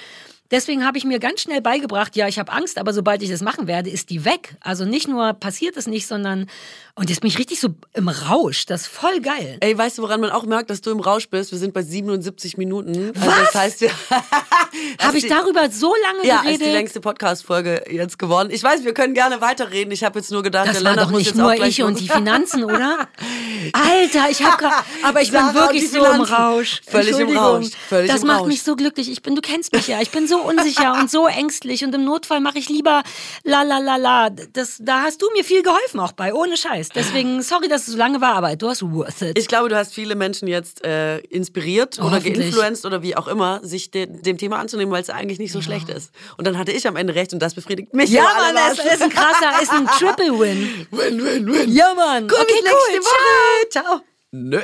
[SPEAKER 2] Deswegen habe ich mir ganz schnell beigebracht, ja, ich habe Angst, aber sobald ich das machen werde, ist die weg. Also nicht nur passiert es nicht, sondern und jetzt bin ich richtig so im Rausch. Das ist voll geil.
[SPEAKER 3] Ey, weißt du, woran man auch merkt, dass du im Rausch bist? Wir sind bei 77 Minuten. Also das heißt, wir, [laughs]
[SPEAKER 2] Habe ich
[SPEAKER 3] die-
[SPEAKER 2] darüber so lange
[SPEAKER 3] Ja, ist
[SPEAKER 2] geredet?
[SPEAKER 3] die längste Podcast-Folge jetzt geworden. Ich weiß, wir können gerne weiterreden. Ich habe jetzt nur gedacht,
[SPEAKER 2] Das
[SPEAKER 3] der
[SPEAKER 2] war
[SPEAKER 3] Lennart
[SPEAKER 2] doch nicht
[SPEAKER 3] jetzt
[SPEAKER 2] nur ich und die Finanzen, oder? [laughs] Alter, ich habe gerade, [laughs] aber ich bin
[SPEAKER 3] Sarah und
[SPEAKER 2] wirklich so im. Rausch.
[SPEAKER 3] Völlig im. Rausch, völlig
[SPEAKER 2] das
[SPEAKER 3] im
[SPEAKER 2] macht
[SPEAKER 3] Rausch.
[SPEAKER 2] mich so glücklich. Ich bin, du kennst mich ja. Ich bin so unsicher und so ängstlich und im Notfall mache ich lieber la la la la. Das, da hast du mir viel geholfen auch bei, ohne Scheiß. Deswegen sorry, dass es so lange war, aber du hast worth it.
[SPEAKER 3] Ich glaube, du hast viele Menschen jetzt äh, inspiriert oder geinfluenced oder wie auch immer, sich de dem Thema anzunehmen, weil es eigentlich nicht so schlecht ist. Und dann hatte ich am Ende recht und das befriedigt mich.
[SPEAKER 2] ja, Mann, es ist ein krasser, ist ein [laughs] Triple Win.
[SPEAKER 3] Win, win, win.
[SPEAKER 2] Ja, Mann.
[SPEAKER 3] Komm,
[SPEAKER 2] okay,
[SPEAKER 3] bis
[SPEAKER 2] cool.
[SPEAKER 3] nächste Woche. Ciao. Nö.